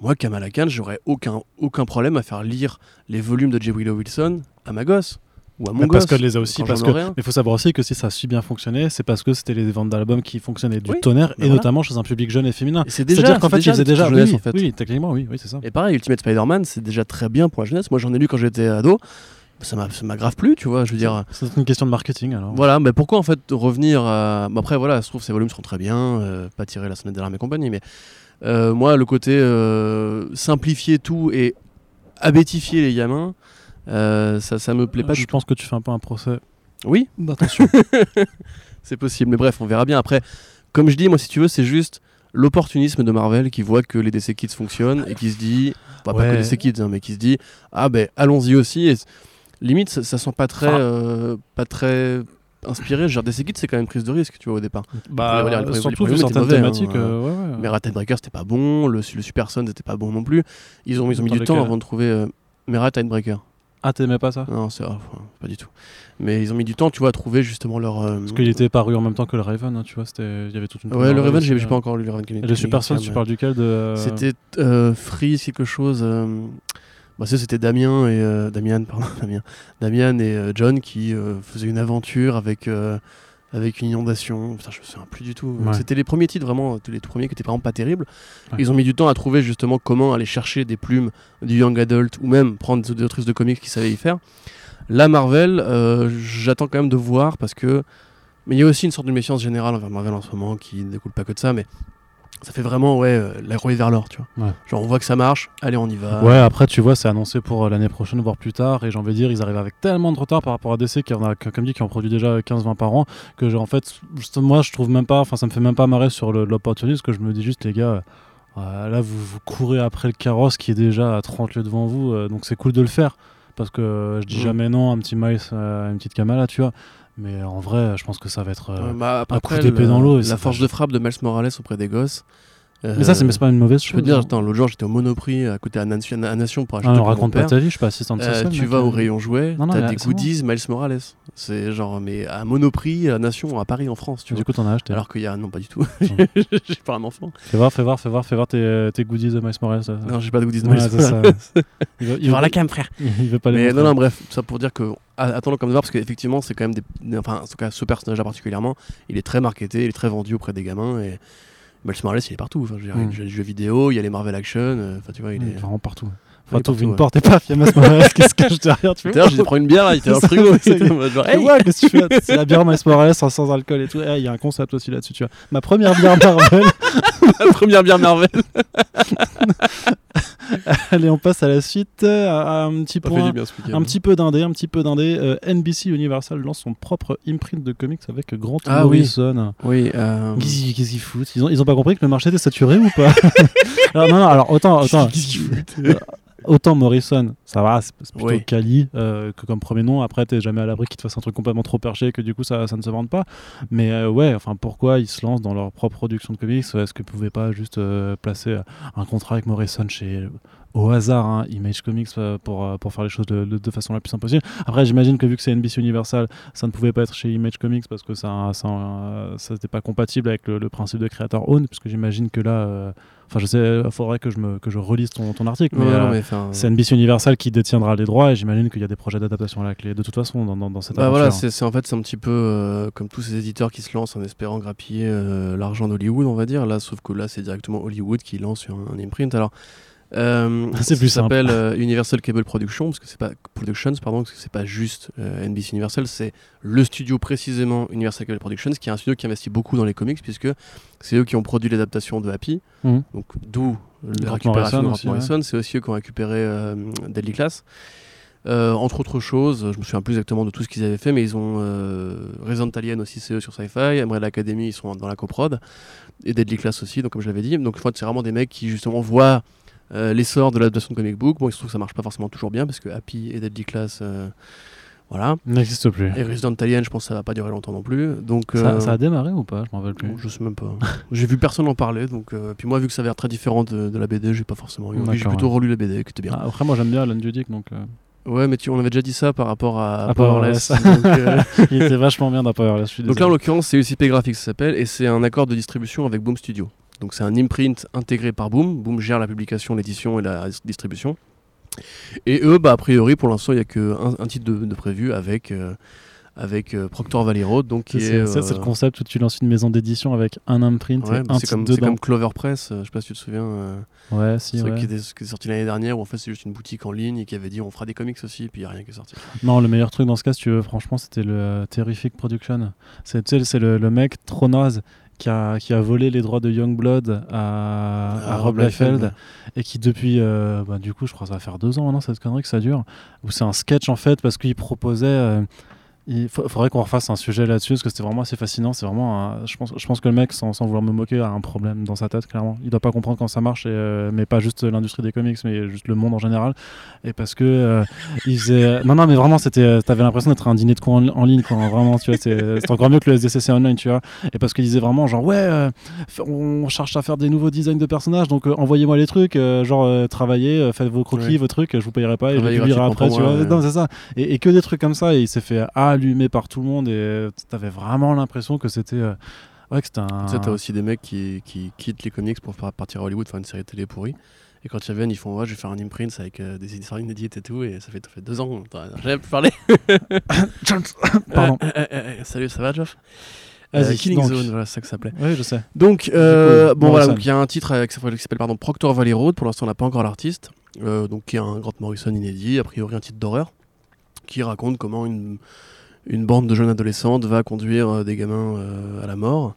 Moi, Kamala Khan, j'aurais aucun, aucun problème à faire lire les volumes de J. Willow Wilson à ma gosse ou à mon Parce qu'elle les a aussi. Parce que, mais il faut savoir aussi que si ça a si bien fonctionné, c'est parce que c'était les ventes d'albums qui fonctionnaient du tonnerre, et notamment chez un public jeune et féminin. C'est-à-dire qu'en fait, ils faisaient déjà. Jeunesse, oui, en fait. oui, techniquement, oui, oui c'est ça. Et pareil, Ultimate Spider-Man, c'est déjà très bien pour la jeunesse. Moi, j'en ai lu quand j'étais ado ça m'a grave plu, tu vois, je veux dire. C'est une question de marketing alors. Voilà, mais pourquoi en fait revenir à. après, voilà, je trouve ces volumes sont très bien, euh, pas tirer la sonnette d'alarme et compagnie, mais euh, moi, le côté euh, simplifier tout et abétifier les gamins, ça, ça me plaît pas. Je pense que tu fais un peu un procès oui, attention. c'est possible, mais bref, on verra bien. Après, comme je dis, moi, si tu veux, c'est juste l'opportunisme de Marvel qui voit que les DC Kids fonctionnent et qui se dit, pas que DC Kids, hein, mais qui se dit, ah ben allons-y aussi. Et limite, ça, sent pas très, euh, pas très inspiré. Genre DC Kids, c'est quand même prise de risque, tu vois, au départ. Bah, surtout vu certaines thématiques. Hein. Euh, mais Rat Breaker, c'était pas bon. Le, le Super c'était pas bon non plus. Ils ont, ils ont mis du temps avant de trouver euh, Merat Breaker. Ah, t'aimais pas ça? Non, c'est pas du tout. Mais ils ont mis du temps, tu vois, à trouver justement leur. Euh, Parce qu'il était paru en même temps que le Raven, hein, tu vois, il y avait toute une. Ouais, le Raven, j'ai pas encore lu le Raven. Et le Super Sons, tu parles duquel de... C'était euh, Freeze quelque chose. Bah, c'était Damien et Damien, pardon, Damien, Damien et John qui faisaient une aventure avec avec une inondation. Putain, je me souviens plus du tout. C'était les premiers titres, vraiment, les tout premiers qui étaient vraiment pas terribles. Ils ont mis du temps à trouver justement comment aller chercher des plumes du young adult ou même prendre des autrices de comics qui savaient y faire. La Marvel, euh, j'attends quand même de voir parce que. Mais il y a aussi une sorte de méfiance générale envers Marvel en ce moment qui ne découle pas que de ça. Mais ça fait vraiment ouais euh, la rouille vers l'or tu vois. Genre on voit que ça marche allez on y va. Ouais après tu vois c'est annoncé pour euh, l'année prochaine voire plus tard et j'ai envie de dire ils arrivent avec tellement de retard par rapport à DC qui en a comme dit qui en produit déjà 15-20 par an que en fait moi je trouve même pas enfin ça me fait même pas marrer sur l'opportunisme que je me dis juste les gars euh, là vous, vous, courez après le carrosse qui est déjà à 30 lieues devant vous donc c'est cool de le faire. Parce que je dis mm. jamais non un petit Miles une petite Kamala tu vois mais en vrai, je pense que ça va être euh, bah, un coup d'épée dans l'eau. La force de frappe de Miles Morales auprès des gosses. Mais ça, c'est pas une mauvaise chose. Je peux te dire, hein. l'autre jour, j'étais au Monoprix à côté à Nation, Nation pour acheter. Ah, raconte pas ta vie, je suis pas assistante euh, Tu vas au rayon jouets, t'as des goodies Miles Morales. C'est genre, mais à Monoprix, à Nation, à Paris, en France. Tu du coup, t'en as acheté Alors qu'il y a. Non, pas du tout. j'ai pas un enfant. Fais voir, fais voir, fais voir, fais voir tes, tes goodies de Miles Morales. Non, j'ai pas de goodies de Miles Morales. Il veut voir la cam, frère. Il veut pas les Mais non, non, bref, ça pour dire que attendons comme voir parce qu'effectivement c'est quand même des enfin en tout cas ce personnage particulièrement il est très marketé il est très vendu auprès des gamins et Miles Morales il est partout enfin, il y a les jeux vidéo il y a les Marvel Action euh, enfin tu vois il est vraiment partout Enfin, t'ouvres une porte et paf, il y a Miles Morales qui se cache derrière. Tu D'ailleurs, j'ai pris une bière là, il était dans le frigo. ouais, qu'est-ce que tu fais? C'est la bière Miles Morales sans alcool et tout. Eh, il y a un concept aussi là-dessus, tu vois. Ma première bière Marvel. Ma première bière Marvel. Allez, on passe à la suite. À un petit point, un petit peu d'indé, un petit peu d'indé. Euh, NBC Universal lance son propre imprint de comics avec Grant ah, Morrison. Oui. Euh, Qu'est-ce qu'ils foutent? Ils ont, ils ont pas compris que le marché était saturé ou pas? Alors, Non, non. Alors autant, autant. Qu'est-ce qu'ils foutent? Autant Morrison, ça va, c'est plutôt Kali euh, que comme premier nom. Après, t'es jamais à l'abri qu'ils te fassent un truc complètement trop perché et que du coup ça, ça ne se vende pas. Mais euh, ouais, enfin, pourquoi ils se lancent dans leur propre production de comics? Est-ce qu'ils pas juste euh, placer un contrat avec Morrison chez au hasard hein, Image Comics pour, pour faire les choses de, de, façon la plus simple possible. Après, j'imagine que vu que c'est NBC Universal, ça ne pouvait pas être chez Image Comics parce que ça ça, ça n'était pas compatible avec le, principe de creator own, puisque j'imagine que là Enfin, je sais, il faudrait que je, me, que je relise ton, ton article, mais, euh, c'est NBC Universal qui détiendra les droits et j'imagine qu'il y a des projets d'adaptation à la clé de toute façon dans, dans, dans cette bah voilà, c'est en fait c'est un petit peu euh, comme tous ces éditeurs qui se lancent en espérant grappiller euh, l'argent d'Hollywood, on va dire. Là, sauf que là, c'est directement Hollywood qui lance un, un imprint. Alors, euh, c'est plus ça s'appelle euh, Universal Cable Production parce que c'est pas Productions pardon parce que c'est pas juste euh, NBC Universal c'est le studio précisément Universal Cable Productions qui est un studio qui investit beaucoup dans les comics puisque c'est eux qui ont produit l'adaptation de Happy mhm. donc d'où la récupération de Morrison c'est aussi eux qui ont récupéré Deadly Class entre autres choses, je me souviens plus exactement de tout ce qu'ils avaient fait, mais ils ont Resident Alien aussi, c'est eux sur Sci-Fi, Umbrella Academy, ils sont dans la coprod, et Deadly Class aussi, donc comme je l'avais dit. Donc c'est vraiment des mecs qui justement voient euh, l'essor de l'adaptation de comic book. Bon, il se trouve que ça marche pas forcément toujours bien parce que Happy et Deadly Class. Euh, voilà. N'existe plus. Et Resident Alien, je pense que ça va pas durer longtemps non plus. Donc, ça, euh, a démarré ou pas Je m'en rappelle plus. je sais même pas. j'ai vu personne en parler. Donc, puis moi, vu que ça avait l'air très différent de, la BD, j'ai pas forcément eu. J'ai plutôt relu la BD qui était bien. Ah, après, moi j'aime bien Alan Tudyk donc. Ouais, mais tu, on avait déjà dit ça par rapport à, Powerless. il était vachement bien dans Powerless. donc là, en l'occurrence, c'est UCP Graphics ça s'appelle, et c'est un accord de distribution avec Boom Studio. Donc c'est un imprint intégré par Boom. Boom gère la publication, l'édition et la distribution. Et eux, bah, a priori, pour l'instant, il n'y a qu'un un titre de, prévu avec, euh, avec euh, Proctor Valley Road. Donc c'est, ça, c'est le euh, concept où tu lances une maison d'édition avec un imprint et un c'est comme, C'est comme Clover Press, je sais pas si tu te souviens. ouais, si. Qui, est, sorti l'année dernière où en fait c'est juste une boutique en ligne et qui avait dit on fera des comics aussi, et puis il n'y a rien qui est sorti. Non, le meilleur truc dans ce cas, si tu veux, franchement, c'était le Terrific Production. C'est, c'est le, le mec trop naze qui a, qui a volé les droits de Youngblood à, à, Rob Liefeld et qui depuis, euh, bah, du coup, je crois que ça va faire deux ans maintenant cette connerie que ça dure, où c'est un sketch en fait parce qu'il proposait. Euh, il faudrait qu'on refasse un sujet là-dessus parce que c'était vraiment assez fascinant. C'est vraiment, je pense, je pense que le mec, sans, sans, vouloir me moquer, a un problème dans sa tête clairement. Il doit pas comprendre quand ça marche, et, euh, mais pas juste l'industrie des comics, mais juste le monde en général. Et parce que euh, il faisait, non non, mais vraiment, c'était, euh, t'avais l'impression d'être un dîner de con en, ligne, quoi. Vraiment, tu vois, c'est encore mieux que le SDCC online, tu vois. Et parce qu'il disait vraiment genre ouais, on cherche à faire des nouveaux designs de personnages, donc envoyez-moi les trucs, genre travaillez, faites vos croquis, vos trucs, je vous payerai pas et je les après, tu vois. Non, c'est ça. Et, et, que des trucs comme ça, et il s'est fait allumé par tout le monde et t'avais vraiment l'impression que c'était. Euh, ouais, que c'était un. Tu sais, t'as aussi des mecs qui, qui, quittent les comics pour partir à Hollywood faire une série télé pourrie. Et quand ils reviennent, ils font Ouais, je vais faire un imprint avec euh, des histoires inédites et tout. Et ça fait, ça fait deux ans, j'avais pu parler. Pardon. salut, ça va, Geoff? Euh, Killing Zone, voilà, c'est ça que ça s'appelait. Oui, je sais. Donc, euh, bon, voilà, il y a un titre qui s'appelle pardon, Proctor Valley Road. Pour l'instant, on n'a pas encore l'artiste. Euh, donc, qui est un Grant Morrison inédit, a priori un titre d'horreur, qui raconte comment une, une bande de jeunes adolescentes va conduire euh, des gamins euh, à la mort,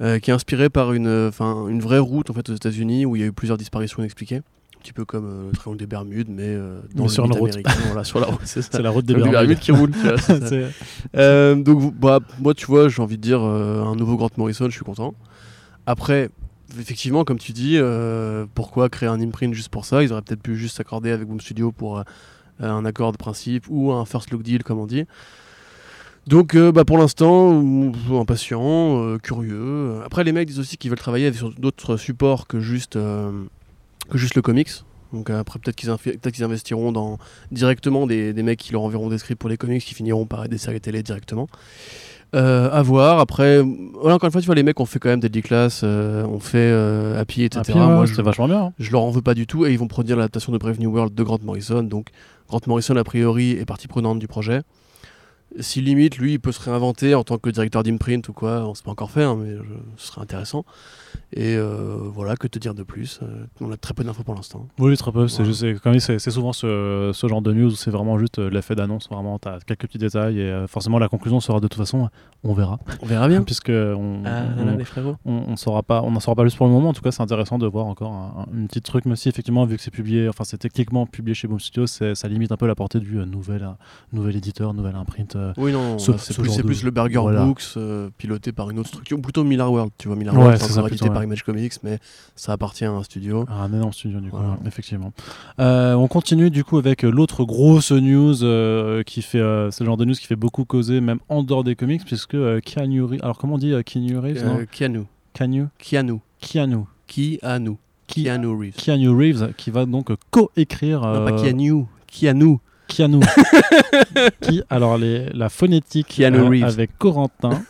euh, qui est inspiré par une, une vraie route en fait aux États-Unis où il y a eu plusieurs disparitions inexpliquées. Un petit peu comme le triangle des Bermudes, mais dans le sur la route. voilà, sur la route, c'est la route des Bermudes. qui roule. donc, bah, moi, tu vois, j'ai envie de dire un nouveau Grant Morrison, je suis content. Après, effectivement, comme tu dis, pourquoi créer un imprint juste pour ça? Ils auraient peut-être pu juste s'accorder avec Boom Studio pour un accord de principe ou un first look deal, comme on dit. Donc euh, bah, pour l'instant, impatient, euh, curieux. Après les mecs disent aussi qu'ils veulent travailler sur d'autres supports que juste, euh, que juste le comics. Donc après peut-être qu'ils investiront dans directement des, des, mecs qui leur enverront des scripts pour les comics qui finiront par être des séries télé directement. à voir. Après, encore une fois, tu vois, les mecs ont fait quand même des D-Class, on fait Happy, etc. Moi, je, vachement bien. Hein. Je leur en veux pas du tout et ils vont produire l'adaptation de Brave New World de Grant Morrison. Donc Grant Morrison, a priori, est partie prenante du projet si limite, lui, il peut se réinventer en tant que directeur d'imprint ou quoi, on ne sait pas encore fait, hein, mais ce serait intéressant. Et euh, voilà, que te dire de plus? Euh, On a très peu d'infos pour l'instant. Oui, très peu. C'est souvent ce, ce, genre de news où c'est vraiment juste euh, l'effet d'annonce. Vraiment, tu as quelques petits détails et forcément la conclusion sera de toute façon, on verra. On verra bien. Puisque on, ah, on, saura pas, on n'en saura pas plus pour le moment. En tout cas, c'est intéressant de voir encore un, une petite truc, mais si effectivement, vu que c'est publié, enfin, c'est techniquement publié chez Boom Studio, ça limite un peu la portée du nouvel, nouvel éditeur, nouvel imprint. Oui, non, c'est plus, plus, le Burger Books piloté par une autre structure, plutôt Miller World. Tu vois, Miller World, c'est édité par Image Comics, mais ça appartient à un studio. À un énorme studio, du coup, effectivement. Euh, on continue du coup avec l'autre grosse news euh, qui fait, euh, c'est le genre de news qui fait beaucoup causer, même en dehors des comics, puisque Keanu Reeves, alors comment on dit Keanu Reeves Keanu. Keanu Keanu. Keanu. Keanu. Keanu Reeves. Keanu Reeves qui va donc co-écrire. Non, pas Keanu. Keanu. Keanu. qui, alors les, la phonétique avec Corentin.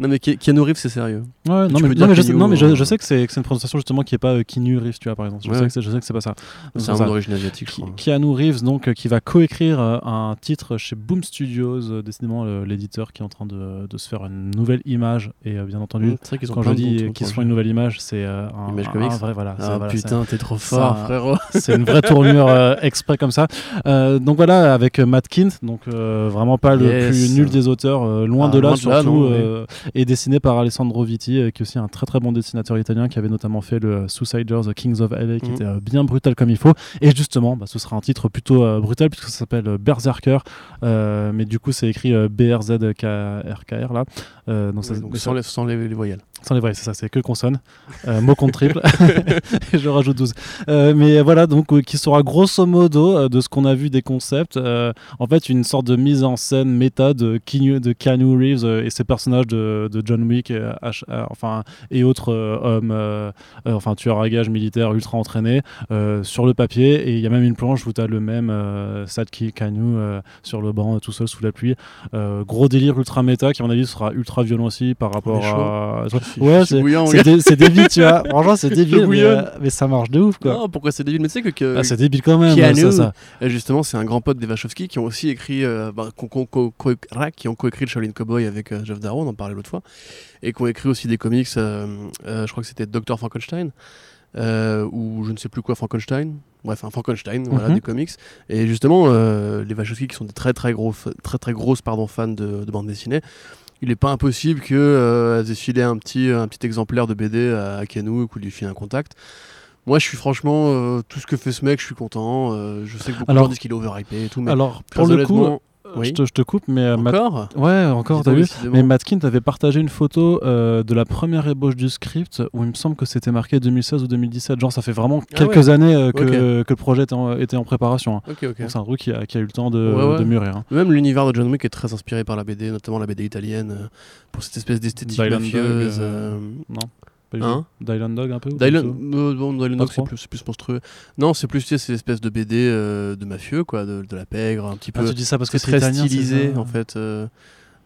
Non mais Keanu Reeves c'est sérieux. Ouais, non, mais, non, mais, je, non mais, je, sais que c'est une prononciation justement qui est pas euh, Keanu Reeves tu vois par exemple. Je, sais, que je sais que c'est pas ça. C'est un nom d'origine asiatique. Qui, Keanu Reeves donc euh, qui va coécrire euh, un titre chez Boom Studios, décidément l'éditeur qui est en train de, de, se faire une nouvelle image et bien entendu quand je dis qu'ils se font une nouvelle image c'est un, un, vrai voilà. Ah putain t'es trop fort frérot. c'est une vraie tournure exprès comme ça. donc voilà avec Matt Kint donc vraiment pas le plus nul des auteurs loin ah, de là surtout et dessiné par Alessandro Vitti, euh, qui est aussi un très très bon dessinateur italien, qui avait notamment fait le Suiciders, The Kings of LA, qui mhm. était euh, bien brutal comme il faut. Et justement, bah, ce sera un titre plutôt euh, brutal, puisque ça s'appelle Berserker, mais du coup c'est écrit BRZKRKR là. donc ça, sans, les, voyelles. Sans les voyelles, c'est ça, c'est que consonne. mot contre triple. et je rajoute 12. mais voilà, donc qui sera grosso modo de ce qu'on a vu des concepts, en fait une sorte de mise en scène méta de, Keanu, de Keanu Reeves et ses personnages de de, John Wick et, euh, enfin, et autres euh, hommes, euh, enfin tueurs à gages militaires ultra entraînés sur le papier. Et il y a même une planche où tu as le même Sadki Kanu sur le banc tout seul sous la pluie. gros délire ultra méta qui, à mon avis, sera ultra violent aussi par rapport à. Ouais, c'est débile, tu vois. Franchement, c'est débile, mais, ça marche de ouf, quoi. Non, pourquoi c'est débile? Mais tu sais que. Ah, c'est débile quand même. ça, ça. Justement, c'est un grand pote des Wachowski qui ont aussi écrit, bah, qui ont coécrit le Shaolin Cowboy avec Jeff Darrow, on en parlait l'autre fois, et qui ont écrit aussi des comics, euh, euh, je crois que c'était Dr. Frankenstein. Euh, ou je ne sais plus quoi Frankenstein bref un Frankenstein voilà mhm. des comics et justement les Wachowski qui sont des très très gros très très grosses pardon fans de, de bande dessinée il n'est pas impossible qu'elles euh, aient filé un petit, un petit exemplaire de BD à, Keanu ou qu'il lui file un contact. Moi, je suis franchement, tout ce que fait ce mec, je suis content. je sais que beaucoup de gens disent qu'il est overhypé et tout, mais alors, pour le coup, je, te, je, te, coupe, mais. Encore? Ouais, encore, t'as vu Mais Matkin t'avait partagé une photo de la première ébauche du script où il me semble que c'était marqué 2016 ou 2017. Genre, ça fait vraiment ah quelques années que, que, le projet était en, était en préparation. Hein. Donc, c'est un truc qui a, qui a, eu le temps de, de mûrir. Hein. Même l'univers de John Wick est très inspiré par la BD, notamment la BD italienne, pour cette espèce d'esthétique mafieuse. non Hein Dylan Dog un peu Dylan, euh, Dog c'est plus, plus, monstrueux. Non, c'est plus tu sais, c'est l'espèce de BD euh, de mafieux quoi, de, de, la pègre, un petit ah, peu. tu dis ça parce que c'est très stylisé en fait. Euh.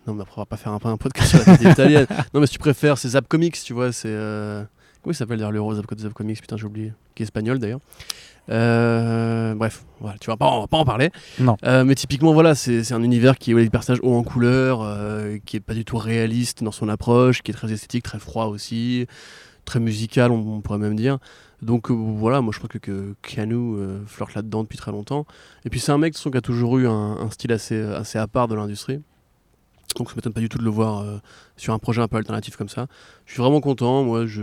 Non, mais après on va pas faire un, un podcast sur la BD italienne. Non, mais si tu préfères, c'est Zap Comics, tu vois, c'est comment il s'appelle d'ailleurs le Zap, Zap Comics, putain j'ai oublié, qui est espagnol d'ailleurs. Euh, bref, voilà, tu vas pas, on va pas en parler. Non. Euh, mais typiquement, voilà, c'est un univers qui est des personnages hauts en couleur, euh, qui est pas du tout réaliste dans son approche, qui est très esthétique, très froid aussi, très musical, on, pourrait même dire. Donc voilà, moi je crois que, que Keanu flirte là-dedans depuis très longtemps. Et puis c'est un mec qui a toujours eu un, style assez, assez à part de l'industrie. Donc ça m'étonne pas du tout de le voir sur un projet un peu alternatif comme ça. Je suis vraiment content, moi je,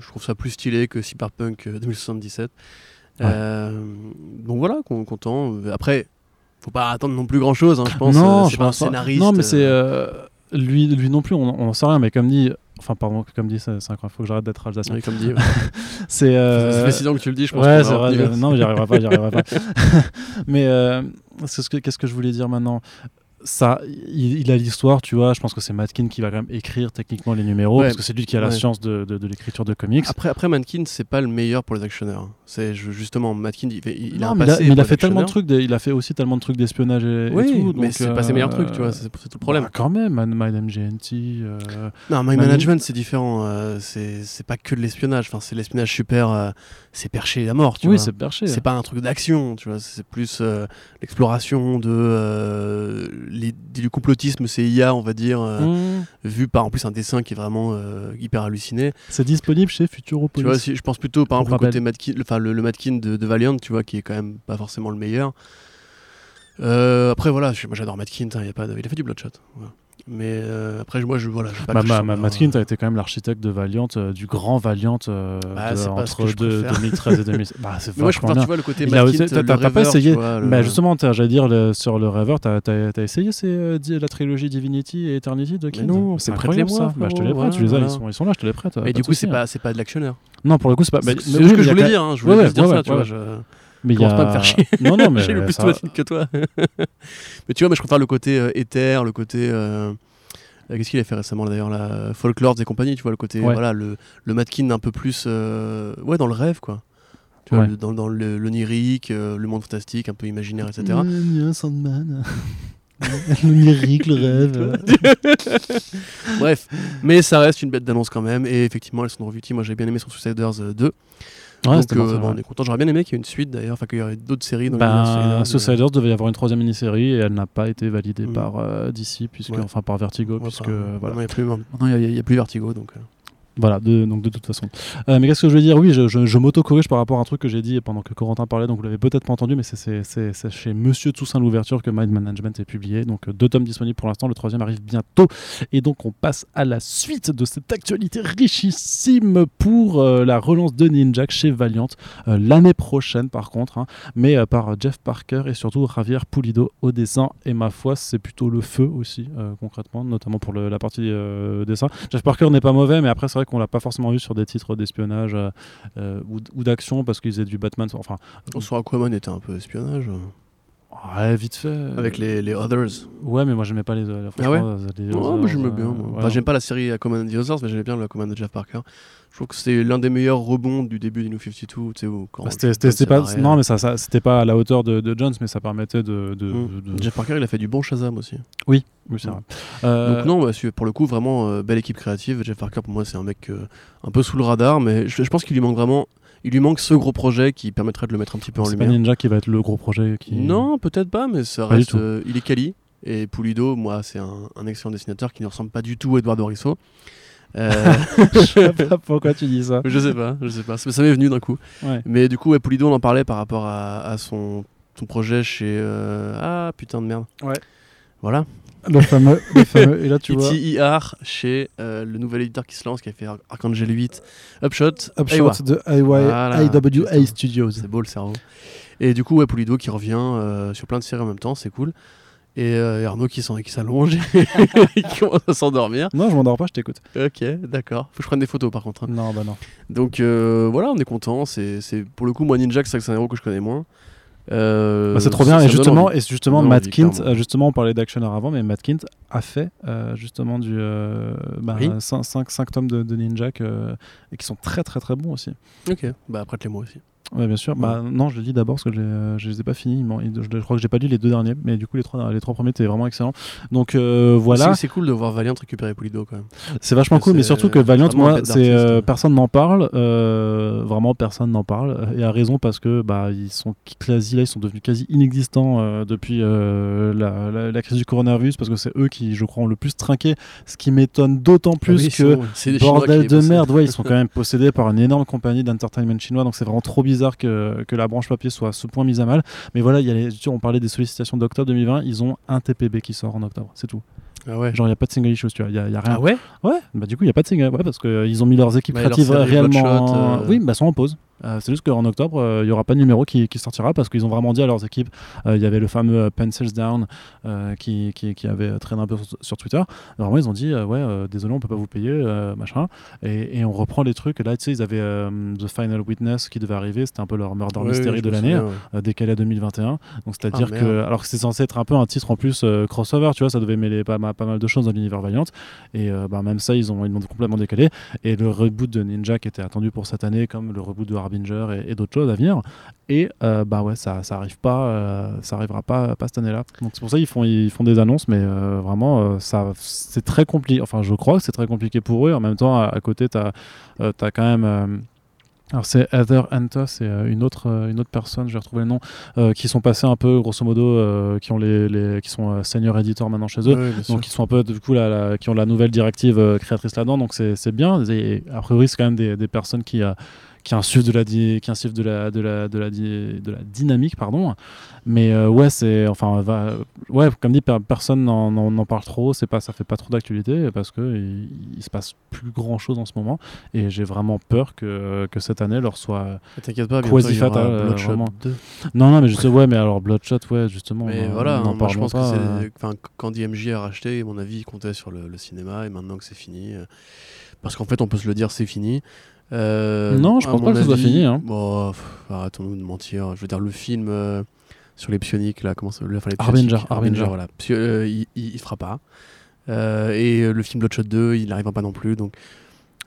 je trouve ça plus stylé que Cyberpunk 2077. Euh, donc voilà, content. Après, faut pas attendre non plus grand chose, hein, je pense. Non, euh, c'est pas un scénariste. Non, mais c'est. Euh, lui, lui non plus, on n'en sait rien, mais comme dit, enfin pardon comme dit c'est incroyable faut que j'arrête d'être alsacien oui, comme dit c'est euh... ça fait 6 ans que tu le dis je pense ouais c'est vrai non j'y arriverai pas j'y arriverai pas mais euh, qu'est-ce que je voulais dire maintenant? Ça, il, a l'histoire, tu vois. Je pense que c'est Matkin qui va quand même écrire techniquement les numéros, parce que c'est lui qui a la science de, de, l'écriture de comics. Après, après Matkin, c'est pas le meilleur pour les actionneurs. C'est justement Matkin, il, il, a un mais passé. Il a, fait tellement de trucs, il a fait aussi tellement de trucs d'espionnage et, oui, tout. mais c'est pas ses meilleurs trucs, tu vois. C'est tout le problème. Bah, quand même, My MGNT. Euh, non, My Management, c'est différent. Euh, c'est pas que de l'espionnage. Enfin, c'est l'espionnage super. Euh, c'est perché à mort, tu oui, vois. c'est perché. C'est pas un truc d'action, tu vois. C'est plus l'exploration de du complotisme CIA, on va dire, mmh. vu par en plus un dessin qui est vraiment hyper halluciné. C'est disponible chez Futuropolis. Tu vois, si, je pense plutôt par exemple au côté enfin le, le Matkin de, de, Valiant, tu vois, qui est quand même pas forcément le meilleur. Euh, après voilà, moi j'adore Matkin, hein, a pas il a fait du Bloodshot. Mais euh, après, moi, je voilà. Pas bah, ma, Matt Kint a été quand même l'architecte de Valiant, euh, du grand Valiant euh, bah, de, entre 2013 et 2016. bah, moi, je préfère, tu vois, le côté Matt T'as pas essayé vois, le... bah, Justement, j'allais dire le, sur le Rever, t'as as, essayé c'est, la trilogie Divinity et Eternity de Kint Non, c'est incroyable ça. Bah, je te les prête, tu les as, ils sont, ils sont là, je te les prête. Mais du coup, c'est pas, pas de l'actionneur. Non, pour le coup, c'est pas. C'est ce que je voulais dire. Je voulais dire ça, tu vois. Mais il y a... pas me faire chier. Non, non, mais j'ai le plus ça... que toi. mais tu vois, mais je préfère le côté éther, le côté euh, qu'est-ce qu'il a fait récemment d'ailleurs la Folklords et compagnie, tu vois le côté voilà le, le Matkin un peu plus euh, ouais dans le rêve quoi. Tu vois, dans, dans l'onirique, euh, le monde fantastique, un peu imaginaire, etc. Sandman. L'onirique, le rêve. Bref, mais ça reste une bête d'annonce quand même. Et effectivement, elles sont revues. Moi, j'ai bien aimé son Suiciders 2. Ouais, Donc, euh, on est content. J'aurais bien aimé qu'il y ait une suite d'ailleurs, enfin qu'il y aurait d'autres séries. Dans bah, Suiciders devait y avoir une troisième mini-série et elle n'a pas été validée mm. par euh, DC, puisque, enfin par Vertigo, puisque voilà. il n'y a, y a plus Vertigo, donc. Voilà, donc de toute façon. Euh, mais qu'est-ce que je veux dire? Oui, je, je, m'auto-corrige par rapport à un truc que j'ai dit pendant que Corentin parlait, donc vous l'avez peut-être pas entendu, mais c'est chez Monsieur Toussaint l'ouverture que Mind Management est publié. Donc euh, deux tomes disponibles pour l'instant, le troisième arrive bientôt. Et donc on passe à la suite de cette actualité richissime pour euh, la relance de Ninja chez Valiant l'année prochaine par contre, hein, mais par Jeff Parker et surtout Javier Pulido au dessin. Et ma foi, c'est plutôt le feu aussi, concrètement, notamment pour la partie dessin. Jeff Parker n'est pas mauvais, mais après c'est qu'on l'a pas forcément vu sur des titres d'espionnage euh, euh, ou, d'action parce qu'ils faisaient du Batman. Enfin, sur Aquaman était un peu espionnage. Ouais, vite fait. Avec les, les Others. Ouais, mais moi j'aimais pas les, euh, ah ouais les moi j'aimais bien. j'aime pas la série Aquaman and the Others, mais j'aimais bien le Aquaman de Jeff Parker. Je trouve que c'était l'un des meilleurs rebonds du début du New 52. Tu sais, bah, c'était pas, non, mais ça, ça c'était pas à la hauteur de, de, Jones, mais ça permettait de, mm. de, Jeff Parker, il a fait du bon Shazam aussi. Oui, oui c'est mm. vrai. Donc, non, bah, pour le coup, vraiment, belle équipe créative. Jeff Parker, pour moi, c'est un mec un peu sous le radar, mais je, je pense qu'il lui manque vraiment il lui manque ce gros projet qui permettrait de le mettre un petit peu en lumière. C'est pas Ninja qui va être le gros projet qui... Non, peut-être pas, mais ça reste. Euh, il est quali. Et Pulido, moi, c'est un, excellent dessinateur qui ne ressemble pas du tout à Eduardo Risso. Euh... je sais pas pourquoi tu dis ça. Je sais pas, je sais pas. Ça m'est venu d'un coup. Mais du coup, ouais, Pulido, on en parlait par rapport à, son, son, projet chez. Euh, ah putain de merde. Ouais. Voilà. Le fameux, le fameux. Et là, tu vois. ITIR chez euh, le nouvel éditeur qui se lance, qui a fait Archangel 8, Upshot. Upshot de IWA Studios. C'est beau le cerveau. Et du coup, ouais, Polido qui revient euh, sur plein de séries en même temps, c'est cool. Et, Arnaud qui s'allonge, qui commence à s'endormir. Non, je m'endors pas, je t'écoute. Ok, d'accord. Faut que je prenne des photos par contre. Hein. Non, bah non. Donc voilà, on est content. C'est pour le coup, moi Ninja, c'est un héros que je connais moins. Euh, bah, c'est trop bien. Et justement, et justement Matt Kint, euh, justement, on parlait d'Actioner avant, mais Matt Kint a fait euh, justement du 5, bah, tomes de, de Ninja et qui sont très très très bons aussi. Ok, bah prête-les moi aussi. Ouais, bien sûr. Bah, non, je le dis d'abord parce que je, je les ai pas finis. Je, crois que j'ai pas lu les deux derniers, mais du coup, les trois, les trois premiers étaient vraiment excellents. Donc voilà. C'est cool de voir Valiant récupérer Polido quand même. C'est vachement cool, mais surtout que Valiant, moi, c'est personne n'en parle. vraiment, personne n'en parle. Et a raison parce que bah, ils sont quasi là, ils sont devenus quasi inexistants euh, depuis euh, la, la, crise du coronavirus parce que c'est eux qui, je crois, ont le plus trinqué. Ce qui m'étonne d'autant ah plus que bordel de merde. Ouais, ils sont quand même possédés par une énorme compagnie d'entertainment chinois, donc c'est vraiment trop bizarre que, que, la branche papier soit à ce point mise à mal. Mais voilà, y a les, on parlait des sollicitations d'octobre 2020, ils ont un TPB qui sort en octobre, c'est tout. Ah ouais. Genre, il n'y a pas de single issue, tu vois. Il y a, y a, rien. Ah ouais? Ouais, bah du coup, il n'y a pas de single. Ouais, parce qu'ils euh, ont mis leurs équipes créatives réellement. Euh. Oui, bah, sont en pause. Euh, c'est juste qu'en octobre, il euh, n'y aura pas de numéro qui, sortira parce qu'ils ont vraiment dit à leurs équipes, euh, il y avait le fameux Pencils Down qui, qui, avait traîné un peu sur, Twitter. Vraiment, ils ont dit, ouais, désolé, on peut pas vous payer, machin. Et, on reprend les trucs. Là, tu sais, ils avaient The Final Witness qui devait arriver, c'était un peu leur murder mystery de l'année, décalé à 2021. Donc, c'est-à-dire ah, que, alors que c'est censé être un peu un titre en plus crossover, tu vois, ça devait mêler pas, pas mal de choses dans l'univers Valiant. Et bah, même ça, ils ont, ils complètement décalé. Et le reboot de Ninja qui était attendu pour cette année, comme le reboot de et, d'autres choses à venir. Et euh, bah ouais, ça, ça arrive pas, euh, ça arrivera pas, pas cette année-là. Donc c'est pour ça qu'ils font, ils font des annonces, mais euh, vraiment, ça, c'est très compliqué. Enfin, je crois que c'est très compliqué pour eux. En même temps, à, côté, tu as, as, quand même. alors c'est Heather Anta, c'est une autre une autre personne, je vais retrouver le nom, qui sont passés un peu grosso modo, qui ont les, les, qui sont senior éditeurs maintenant chez eux, donc qui sont un peu du coup la, qui ont la nouvelle directive créatrice là-dedans, donc c'est bien. Et a priori c'est quand même des, des personnes qui qui insuffle de la qui de la de la de la de la dynamique pardon. Mais euh, ouais c'est enfin va, ouais comme dit personne n'en parle trop. C'est pas ça fait pas trop d'actualité parce que il, se passe plus grand chose en ce moment. Et j'ai vraiment peur que, que cette année leur soit t'inquiète pas quasi fatale euh, Bloodshot 2. non non mais sais ouais mais alors Bloodshot ouais justement mais voilà on, je pense que c'est euh. enfin quand DMJ a racheté à mon avis il comptait sur le, le cinéma et maintenant que c'est fini parce qu'en fait on peut se le dire c'est fini euh, non, je pense pas que ce soit fini. Hein. Bon, arrêtons-nous de mentir. Je veux dire, le film euh, sur les psioniques, là, comment ça enfin, les Harbinger, Harbinger, voilà. Euh, il, il, fera pas. et le film Bloodshot 2, il n'arrivera pas non plus. Donc,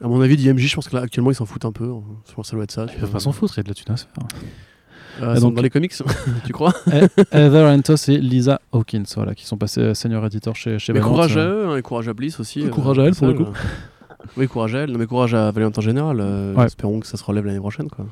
à mon avis, DMJ, je pense que là, actuellement, ils s'en foutent un peu. Je pense que ça doit être ça. Ils peuvent pas s'en foutre, il y a de la thune à se faire. Euh, donc, dans les comics, tu crois? Heather Antos et Lisa Hawkins, voilà, qui sont passés senior editor chez, chez Courage à eux, hein, et courage à Bliss aussi. Courage à elle, pour le coup. Oui, courage à elle. Non, mais courage à Valiant en général. Euh, espérons que ça se relève l'année prochaine. Quoi.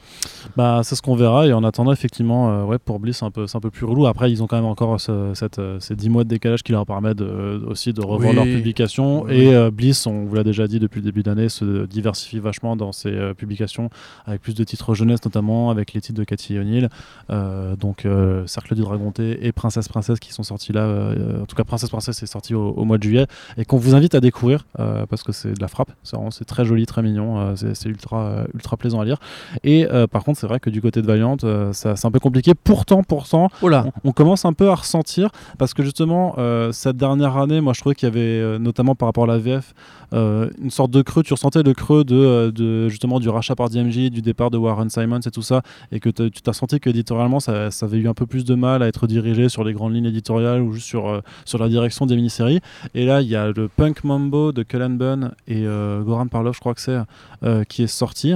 Bah, c'est ce qu'on verra. Et en attendant, effectivement, euh, ouais, pour Bliss, c'est un, peu, un peu plus relou. Après, ils ont quand même encore cette, euh, ces 10 mois de décalage qui leur permettent aussi de revoir leur publication. Et Bliss, on vous l'a déjà dit depuis le début d'année, se diversifie vachement dans ses publications avec plus de titres jeunesse, notamment avec les titres de Cathy O'Neill. donc, Cercle du Dragon T et Princesse Princesse qui sont sortis là. en tout cas, Princesse Princesse est sorti au, au mois de juillet et qu'on vous invite à découvrir parce que c'est de la frappe c'est très joli, très mignon, euh, c'est ultra, euh, ultra plaisant à lire. Et euh, par contre, c'est vrai que du côté de Valiant, c'est un peu compliqué. Pourtant, pourtant, oh on, on, commence un peu à ressentir parce que justement, cette dernière année, moi je trouvais qu'il y avait, notamment par rapport à la VF, une sorte de creux. Tu ressentais le creux de, de, justement du rachat par DMG, du départ de Warren Simons et tout ça, et que tu t'as senti qu'éditorialement, ça, ça avait eu un peu plus de mal à être dirigé sur les grandes lignes éditoriales ou juste sur, sur la direction des mini-séries. Et là, il y a le Punk Mambo de Cullen Bunn et Goran Parlov, je crois que c'est, euh, qui est sorti.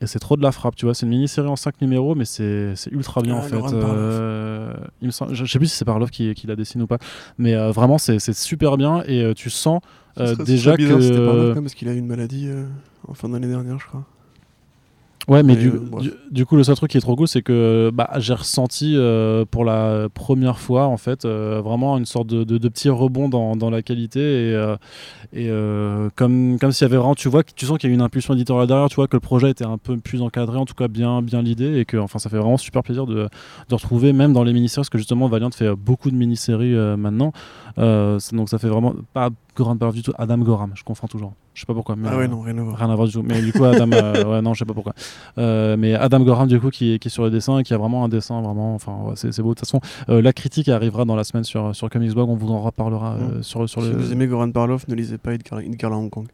Et c'est trop de la frappe, tu vois. C'est une mini-série en 5 numéros, mais c'est ultra bien en fait. Euh, il me je sais plus si c'est Parlov qui, qui la dessine ou pas, mais euh, vraiment c'est super bien et tu sens déjà que. C'était Parlov parce qu'il a eu une maladie en fin d'année dernière, je crois. Ouais, mais, du, du, coup, le seul truc qui est trop cool, c'est que bah, j'ai ressenti euh, pour la première fois, en fait, euh, vraiment une sorte de, de, petit rebond dans, dans, la qualité. Et, euh, et comme, comme s'il y avait vraiment, tu vois, tu sens qu'il y a une impulsion éditoriale derrière, tu vois, que le projet était un peu plus encadré, en tout cas bien, bien l'idée, et que enfin, ça fait vraiment super plaisir de, de retrouver, même dans les mini-séries, parce que justement, Valiant fait beaucoup de mini-séries maintenant. donc ça fait vraiment, pas, Goran Parlov du tout, Adam Goram, je confonds toujours. Je sais pas pourquoi. ah ouais, non, rien à voir. Rien à voir du tout. Mais du coup, Adam, ouais, non, je sais pas pourquoi. mais Adam Goram, du coup, qui, qui, est sur le dessin et qui a vraiment un dessin vraiment, enfin, c'est beau. De toute façon, la critique arrivera dans la semaine sur, sur Comics Blog, on vous en reparlera mm. sur, sur si le. vous aimez Goran Parlov, ne lisez pas Edgar, Edgar Hong Kong.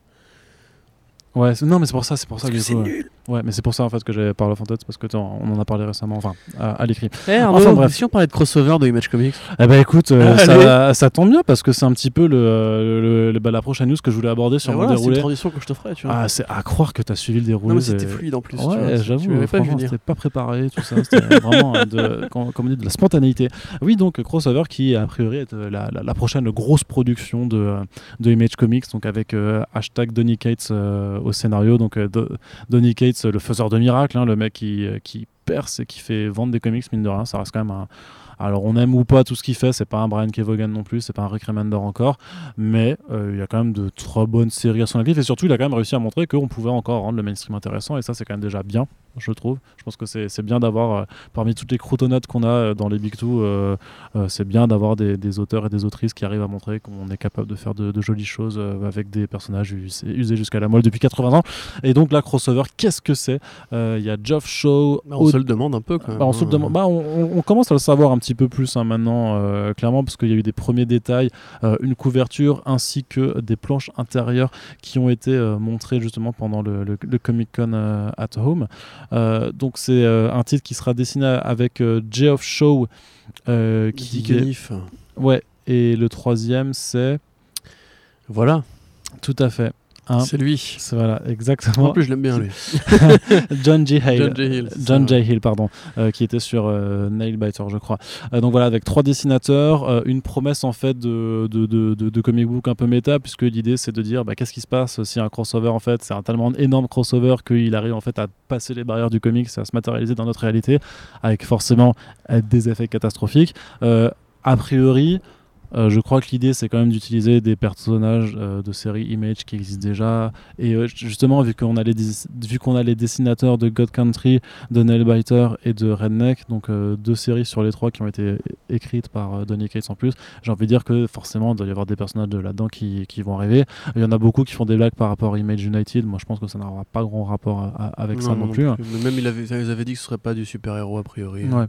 Ouais, non, mais c'est pour ça, c'est pour ça que, c'est nul. Ouais, mais c'est pour ça en fait que j'avais parlé en tête parce que on en a parlé récemment, enfin à, l'écrit. Eh, enfin bref, si on parlait de crossover de Image Comics. Eh ben écoute, euh, ça, ça, tombe bien parce que c'est un petit peu le, le, bah, la prochaine news que je voulais aborder sur le voilà, déroulé. C'est une transition que je te ferai, tu vois. Ah, c'est à croire que tu as suivi le déroulé. Non, mais c'était fluide en plus. Ouais, j'avoue, c'était pas préparé, tout ça. C'était vraiment de, comme on dit, de la spontanéité. Oui, donc crossover qui a priori est euh, la, la, prochaine grosse production de, de Image Comics, donc avec euh, hashtag Donny Cates scénario, donc Donny Cates, le faiseur de miracles, hein, le mec qui, euh, qui perce et qui fait vendre des comics, mine de rien, ça reste quand même un, alors on aime ou pas tout ce qu'il fait, c'est pas un Brian Kevogan non plus, c'est pas un Rick Remender encore, mais euh, il y a quand même de très bonnes séries à son actif et surtout il a quand même réussi à montrer qu'on pouvait encore rendre le mainstream intéressant et ça c'est quand même déjà bien je trouve. Je pense que c'est bien d'avoir, euh, parmi toutes les croutonnades qu'on a euh, dans les Big Two, euh, c'est bien d'avoir des, auteurs et des autrices qui arrivent à montrer qu'on est capable de faire de, jolies choses avec des personnages usés jusqu'à la moelle depuis 80 ans. Et donc, la crossover, qu'est-ce que c'est? Il y a Geoff Shaw. Bah, on se le demande un peu quand même. Bah, on, se le hein. demande. Bah, on, commence à le savoir un petit peu plus hein, maintenant, clairement, parce qu'il y a eu des premiers détails, une couverture ainsi que des planches intérieures qui ont été montrées justement pendant le, le Comic Con at Home. Euh, donc c'est euh, un titre qui sera dessiné avec euh, Geoff Shaw. qui est... Ouais, et le troisième c'est... Voilà. Tout à fait. Hein c'est lui. Voilà, exactement. En plus, je l'aime bien, lui. John J. Hale. John J. Hill, John J. Hill pardon, euh, qui était sur euh, Nailbiter, je crois. Euh, donc voilà, avec trois dessinateurs, une promesse en fait de, de, de, de, comic book un peu méta, puisque l'idée c'est de dire bah, qu'est-ce qui se passe si un crossover, en fait, c'est un tellement énorme crossover qu'il arrive en fait à passer les barrières du comics, à se matérialiser dans notre réalité, avec forcément des effets catastrophiques. a priori, euh, je crois que l'idée c'est quand même d'utiliser des personnages euh, de séries Image qui existent déjà. Et euh, justement vu qu'on a les vu qu'on a les dessinateurs de God Country, de Nailbiter et de Redneck donc deux séries sur les trois qui ont été écrites par Donny Cates en plus j'ai envie de dire que forcément il doit y avoir des personnages de là-dedans qui, qui, vont arriver. Il y en a beaucoup qui font des blagues par rapport à Image United. Moi je pense que ça n'aura pas grand rapport avec ça non, plus, hein. même il avait, ils avaient dit que ce serait pas du super héros a priori ouais.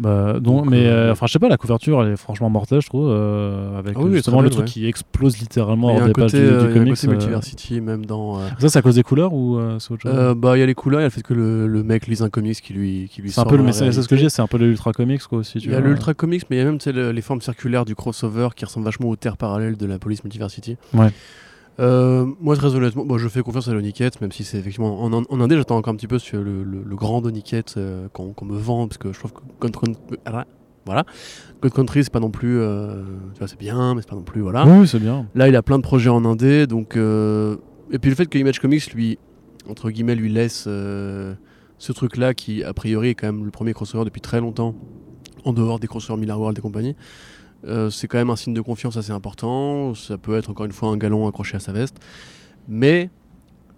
Bah, donc, mais euh, euh, enfin, je sais pas, la couverture elle est franchement mortelle, je trouve, euh, avec ah justement le truc qui explose littéralement hors des pages du, du comics. Multiversity même dans. Ça, c'est à cause des couleurs ou c'est autre chose? Bah, il y a les couleurs, il y a le fait que le, le mec lise un comics qui lui, qui lui C'est un peu le c'est ce que je dis, c'est un peu l'ultra comics quoi aussi. Il y a l'ultra comics, mais il y a même les formes circulaires du crossover qui ressemblent vachement aux terres parallèles de la police Multiversity. Ouais. Euh, moi, très honnêtement, je fais confiance à Loniquette, même si c'est effectivement. En, en, Indé, j'attends encore un petit peu sur le, le, grand Loniquette euh, qu'on me vend, parce que je trouve que. Voilà. God Country, c'est pas non plus. Euh, tu vois, c'est bien, mais c'est pas non plus. Voilà. Oui, c'est bien. Là, il a plein de projets en Indé, donc. Et puis le fait que Image Comics, lui, entre guillemets, lui laisse ce truc-là, qui a priori est quand même le premier crossover depuis très longtemps, en dehors des crossovers Miller World et compagnie. Euh, c'est quand même un signe de confiance assez important. Ça peut être encore une fois un galon accroché à sa veste. Mais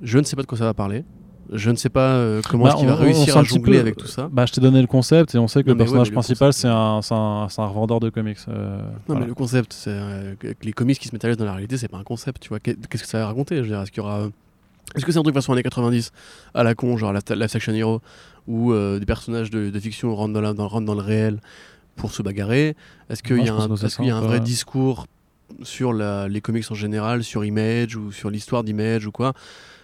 je ne sais pas de quoi ça va parler. Je ne sais pas euh, comment bah, est-ce qu'il va réussir à jongler avec tout ça. Bah, je t'ai donné le concept et on sait que le personnage principal c'est un, un, un, revendeur de comics. Euh, non mais le concept, c'est les comics qui se matérialisent dans la réalité, c'est pas un concept. Tu vois, qu'est-ce que ça va raconter? Est-ce qu'il y aura est-ce que c'est un truc façon années 90 à la con, genre la, la Section Hero, où des personnages de, fiction rentrent dans, dans, rentrent dans le réel pour se bagarrer Est-ce qu'il y a un, est y a un vrai discours sur la, les comics en général, sur Image ou sur l'histoire d'Image ou quoi?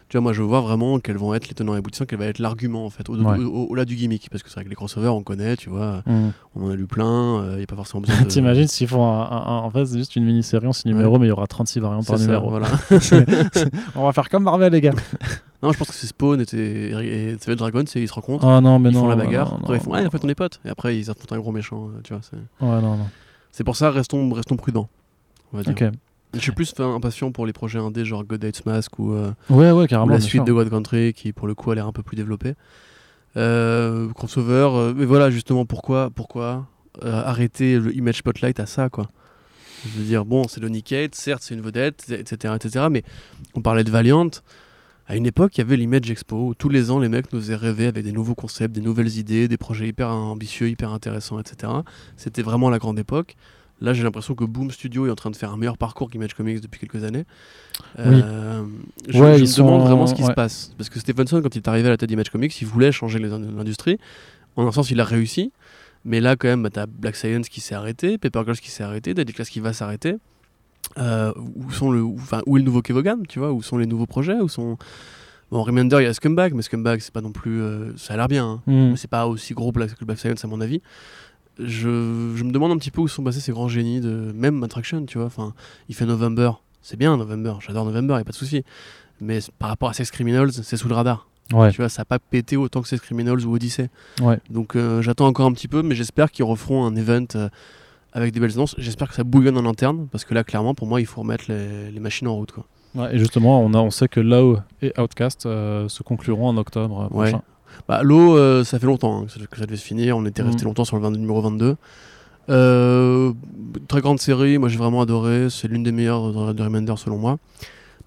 Tu vois, moi je vois vraiment quels vont être les tenants et aboutissants, quel va être l'argument en fait, au-delà du gimmick. Parce que c'est vrai que les crossovers, on connaît, tu vois, mm. on en a lu plein, il euh, n'y a pas forcément besoin de. T'imagines s'ils font en fait, c'est juste une mini-série en 6 numéros, mais il y aura 36 variantes par numéro. Voilà. on va faire comme Marvel, les gars. non, je pense que c'est Spawn et, et, et Dragon, ils se rencontrent, ah, non, mais ils non, font la bagarre, après ils font, ah, en fait on est potes, et après ils affrontent un gros méchant, euh, tu vois. Ouais, non, non. C'est pour ça, restons, restons prudents. On va dire. Ok. Je suis plus impatient pour les projets indés genre God Hates Mask ou, euh, ouais, ouais, carrément, la suite de God Country qui pour le coup a l'air un peu plus développée. Euh, crossover, euh, mais voilà justement pourquoi, pourquoi arrêter le Image Spotlight à ça quoi. Je veux dire, bon, c'est Lonnie Kate, certes c'est une vedette, etc., etc., mais on parlait de Valiant. À une époque, il y avait l'Image Expo où tous les ans les mecs nous faisaient rêver avec des nouveaux concepts, des nouvelles idées, des projets hyper ambitieux, hyper intéressants, etc. C'était vraiment la grande époque. Là, j'ai l'impression que Boom Studio est en train de faire un meilleur parcours qu'Image Comics depuis quelques années. Euh, je, Ouais, je ils me demande vraiment ce qui ouais. se passe. Parce que Stephenson, quand il est arrivé à la tête d'Image Comics, il voulait changer l'industrie. En un sens, il a réussi. Mais là, quand même, bah, t'as Black Science qui s'est arrêté, Paper Girls qui s'est arrêté, Deadly Class qui va s'arrêter. Euh, où, sont le, où, où est le nouveau Kevogan, tu vois Où sont les nouveaux projets Où sont... Bon, Remender, il y a Scumbag, mais Scumbag, c'est pas non plus... euh, ça a l'air bien, hein. Mm. mais c'est pas aussi gros que Black Science à mon avis. Je, je me demande un petit peu où sont passés ces grands génies de même Attraction, tu vois. Enfin, il fait November, c'est bien November, j'adore November, y a pas de souci. Mais par rapport à Sex Criminals, c'est sous le radar. Ouais. Tu vois, ça a pas pété autant que Sex Criminals ou Odyssey. Ouais. Donc euh, j'attends encore un petit peu, mais j'espère qu'ils referont un event euh, avec des belles annonces. J'espère que ça bouillonne en interne, parce que là, clairement, pour moi, il faut remettre les, les machines en route, quoi. Ouais, et justement, on, a, on sait que Low et Outcast euh, se concluront en octobre Ouais. prochain. Bah, l'eau, euh, ça fait longtemps hein, que, ça, que ça devait se finir. On était resté Mm. longtemps sur le 22 numéro 22. Euh, très grande série, moi j'ai vraiment adoré. C'est l'une des meilleures de, de Remender selon moi.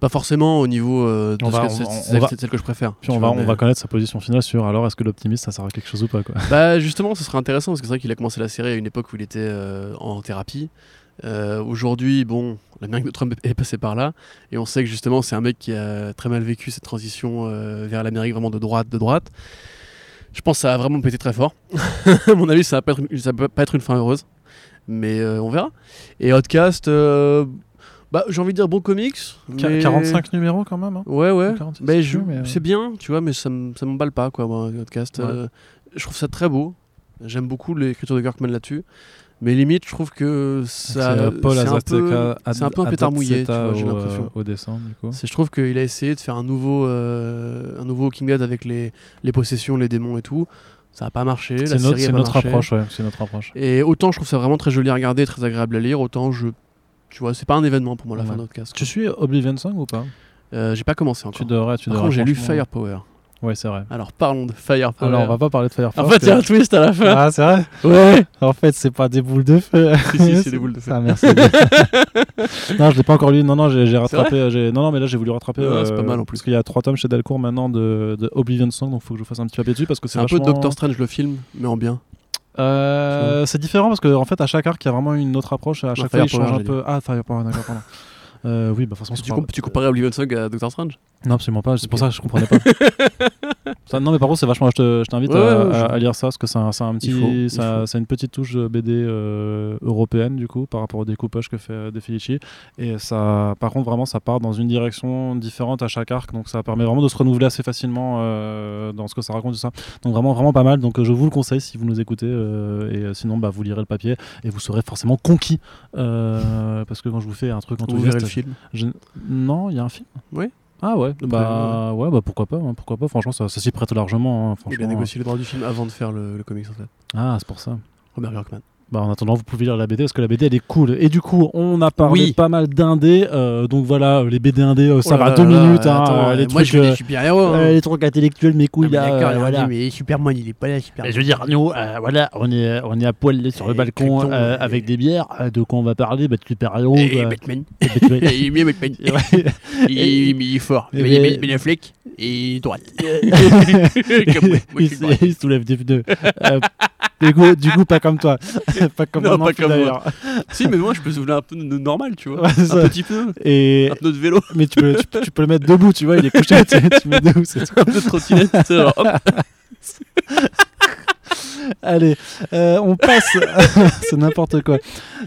Pas forcément au niveau euh, de On ce que- on on va- celle que je préfère. Puis on va, vois, on va connaître sa position finale sur alors est-ce que l'optimiste ça sert à quelque chose ou pas quoi? Bah justement, ce serait intéressant parce que c'est vrai qu'il a commencé la série à une époque où il était euh, en thérapie. Euh, Aujourd'hui, bon, l'Amérique de Trump est passé par là et on sait que justement c'est un mec qui a très mal vécu cette transition euh, vers l'Amérique vraiment de droite, de droite. Je pense que ça a vraiment pété très fort. à mon avis, ça va pas être, une- ça va pas être une fin heureuse, mais on verra. Et Outcast, bah j'ai envie de dire bon comics. Qu- mais- 45 numéros quand même. hein. Ouais, ouais. 46, Ben, je mais, euh, C'est bien, tu vois, mais ça m'emballe pas, quoi, moi, le podcast. Ouais. Euh, je trouve ça très beau. J'aime beaucoup l'écriture de Kirkman là-dessus. Mais limite, je trouve que ça. c'est euh, un peu, un peu un pétard mouillé, j'ai l'impression. au dessin du coup. Je trouve qu'il a essayé de faire un nouveau, euh, un nouveau King Dead avec les, les possessions, les démons et tout. Ça n'a pas marché. C'est notre, notre approche, ouais. C'est notre approche. Et autant je trouve ça vraiment très joli à regarder, très agréable à lire, autant je. Tu vois, c'est pas un événement pour moi la Ouais. fin de notre casque. Tu suis Oblivion Song ou pas? Euh, j'ai pas commencé Tu encore. devrais, tu Par devrais. j'ai lu. Firepower. Ouais, c'est vrai. Alors parlons de Firepower. Alors, on va pas parler de Fire En fait, il y a un twist à la fin. Ah, c'est vrai? Ouais. En fait, c'est pas des boules de feu. Si, si, c'est des boules de feu. Ça, merci. non, je l'ai pas encore lu. Non, non, j'ai rattrapé. euh, Non, non, mais là, j'ai voulu rattraper. Ouais, c'est pas euh, mal, en plus. Parce qu'il y a trois tomes chez Delcourt maintenant de, de Oblivion Song, donc faut que je fasse un petit papier dessus parce que C'est un peu Doctor Strange le film, mais en bien. Euh, c'est différent parce qu'en en fait, à chaque arc, il y a vraiment une autre approche. À chaque fois, il change un peu. Ah, Firepower, d'accord, pardon. Euh, oui, bah, forcément, Tu, c'est pas- comp- tu comparais Oblivion Song à Doctor Strange? Non, absolument pas. C'est pour ça que je comprenais pas. Ça, non, mais par contre, c'est vachement. Je te- je t'invite Ouais, à, ouais, à- je- à lire ça parce que c'est un, c'est un petit. Faut, ça-. C'est une petite touche BD euh, européenne du coup par rapport au découpage que fait euh, De Felici. Et ça, par contre, vraiment, ça part dans une direction différente à chaque arc. Donc ça permet vraiment de se renouveler assez facilement euh, dans ce que ça raconte tout ça. Donc vraiment, vraiment pas mal. Donc je vous le conseille si vous nous écoutez. et sinon, bah, vous lirez le papier et vous serez forcément conquis. parce que quand je vous fais un truc Vous enthousiaste, verrez le film. je- Non, il y a un film? Oui. Ah ouais, bah ouais, bah pourquoi pas, hein, pourquoi pas. Franchement, ça, ça s'y prête largement. hein, Il a franchement. négocié le droit du film avant de faire le, le comics en fait. Ah, c'est pour ça. Robert Kirkman. Bah en attendant, vous pouvez lire la BD parce que la BD elle est cool. Et du coup, on a parlé Oui. pas mal d'indés. euh, donc voilà, les BD indés, euh, ça Oh là va là deux là, minutes. hein, attends, euh, les moi trucs, je euh, des super-héros. hein. euh, les trucs intellectuels, mes couilles Ah, là. euh, voilà. mais Superman il est pas là, Superman. Et je veux dire, nous, euh, voilà, on est, on est à poil sur le Et balcon Krypton, euh, et- avec des bières. euh, de quoi on va parler bah, De super-héros. Et bah, Batman. et Batman. il est bien Batman. Il, est fort. Et- il est et il, suis se- droite. il soulève des pneus. Du, coup, du coup, pas comme toi. pas comme Non, pas comme moi. d'ailleurs. Si, mais moi je peux soulever un peu de normal, tu vois. Ouais, un petit peu. Et, Un pneu de vélo. mais tu peux, tu, peux- tu peux le mettre debout, tu vois, il est couché, tu, tu mets debout, c'est tout. Un pneu de trottinette. hop. Allez, euh, on passe, c'est n'importe quoi.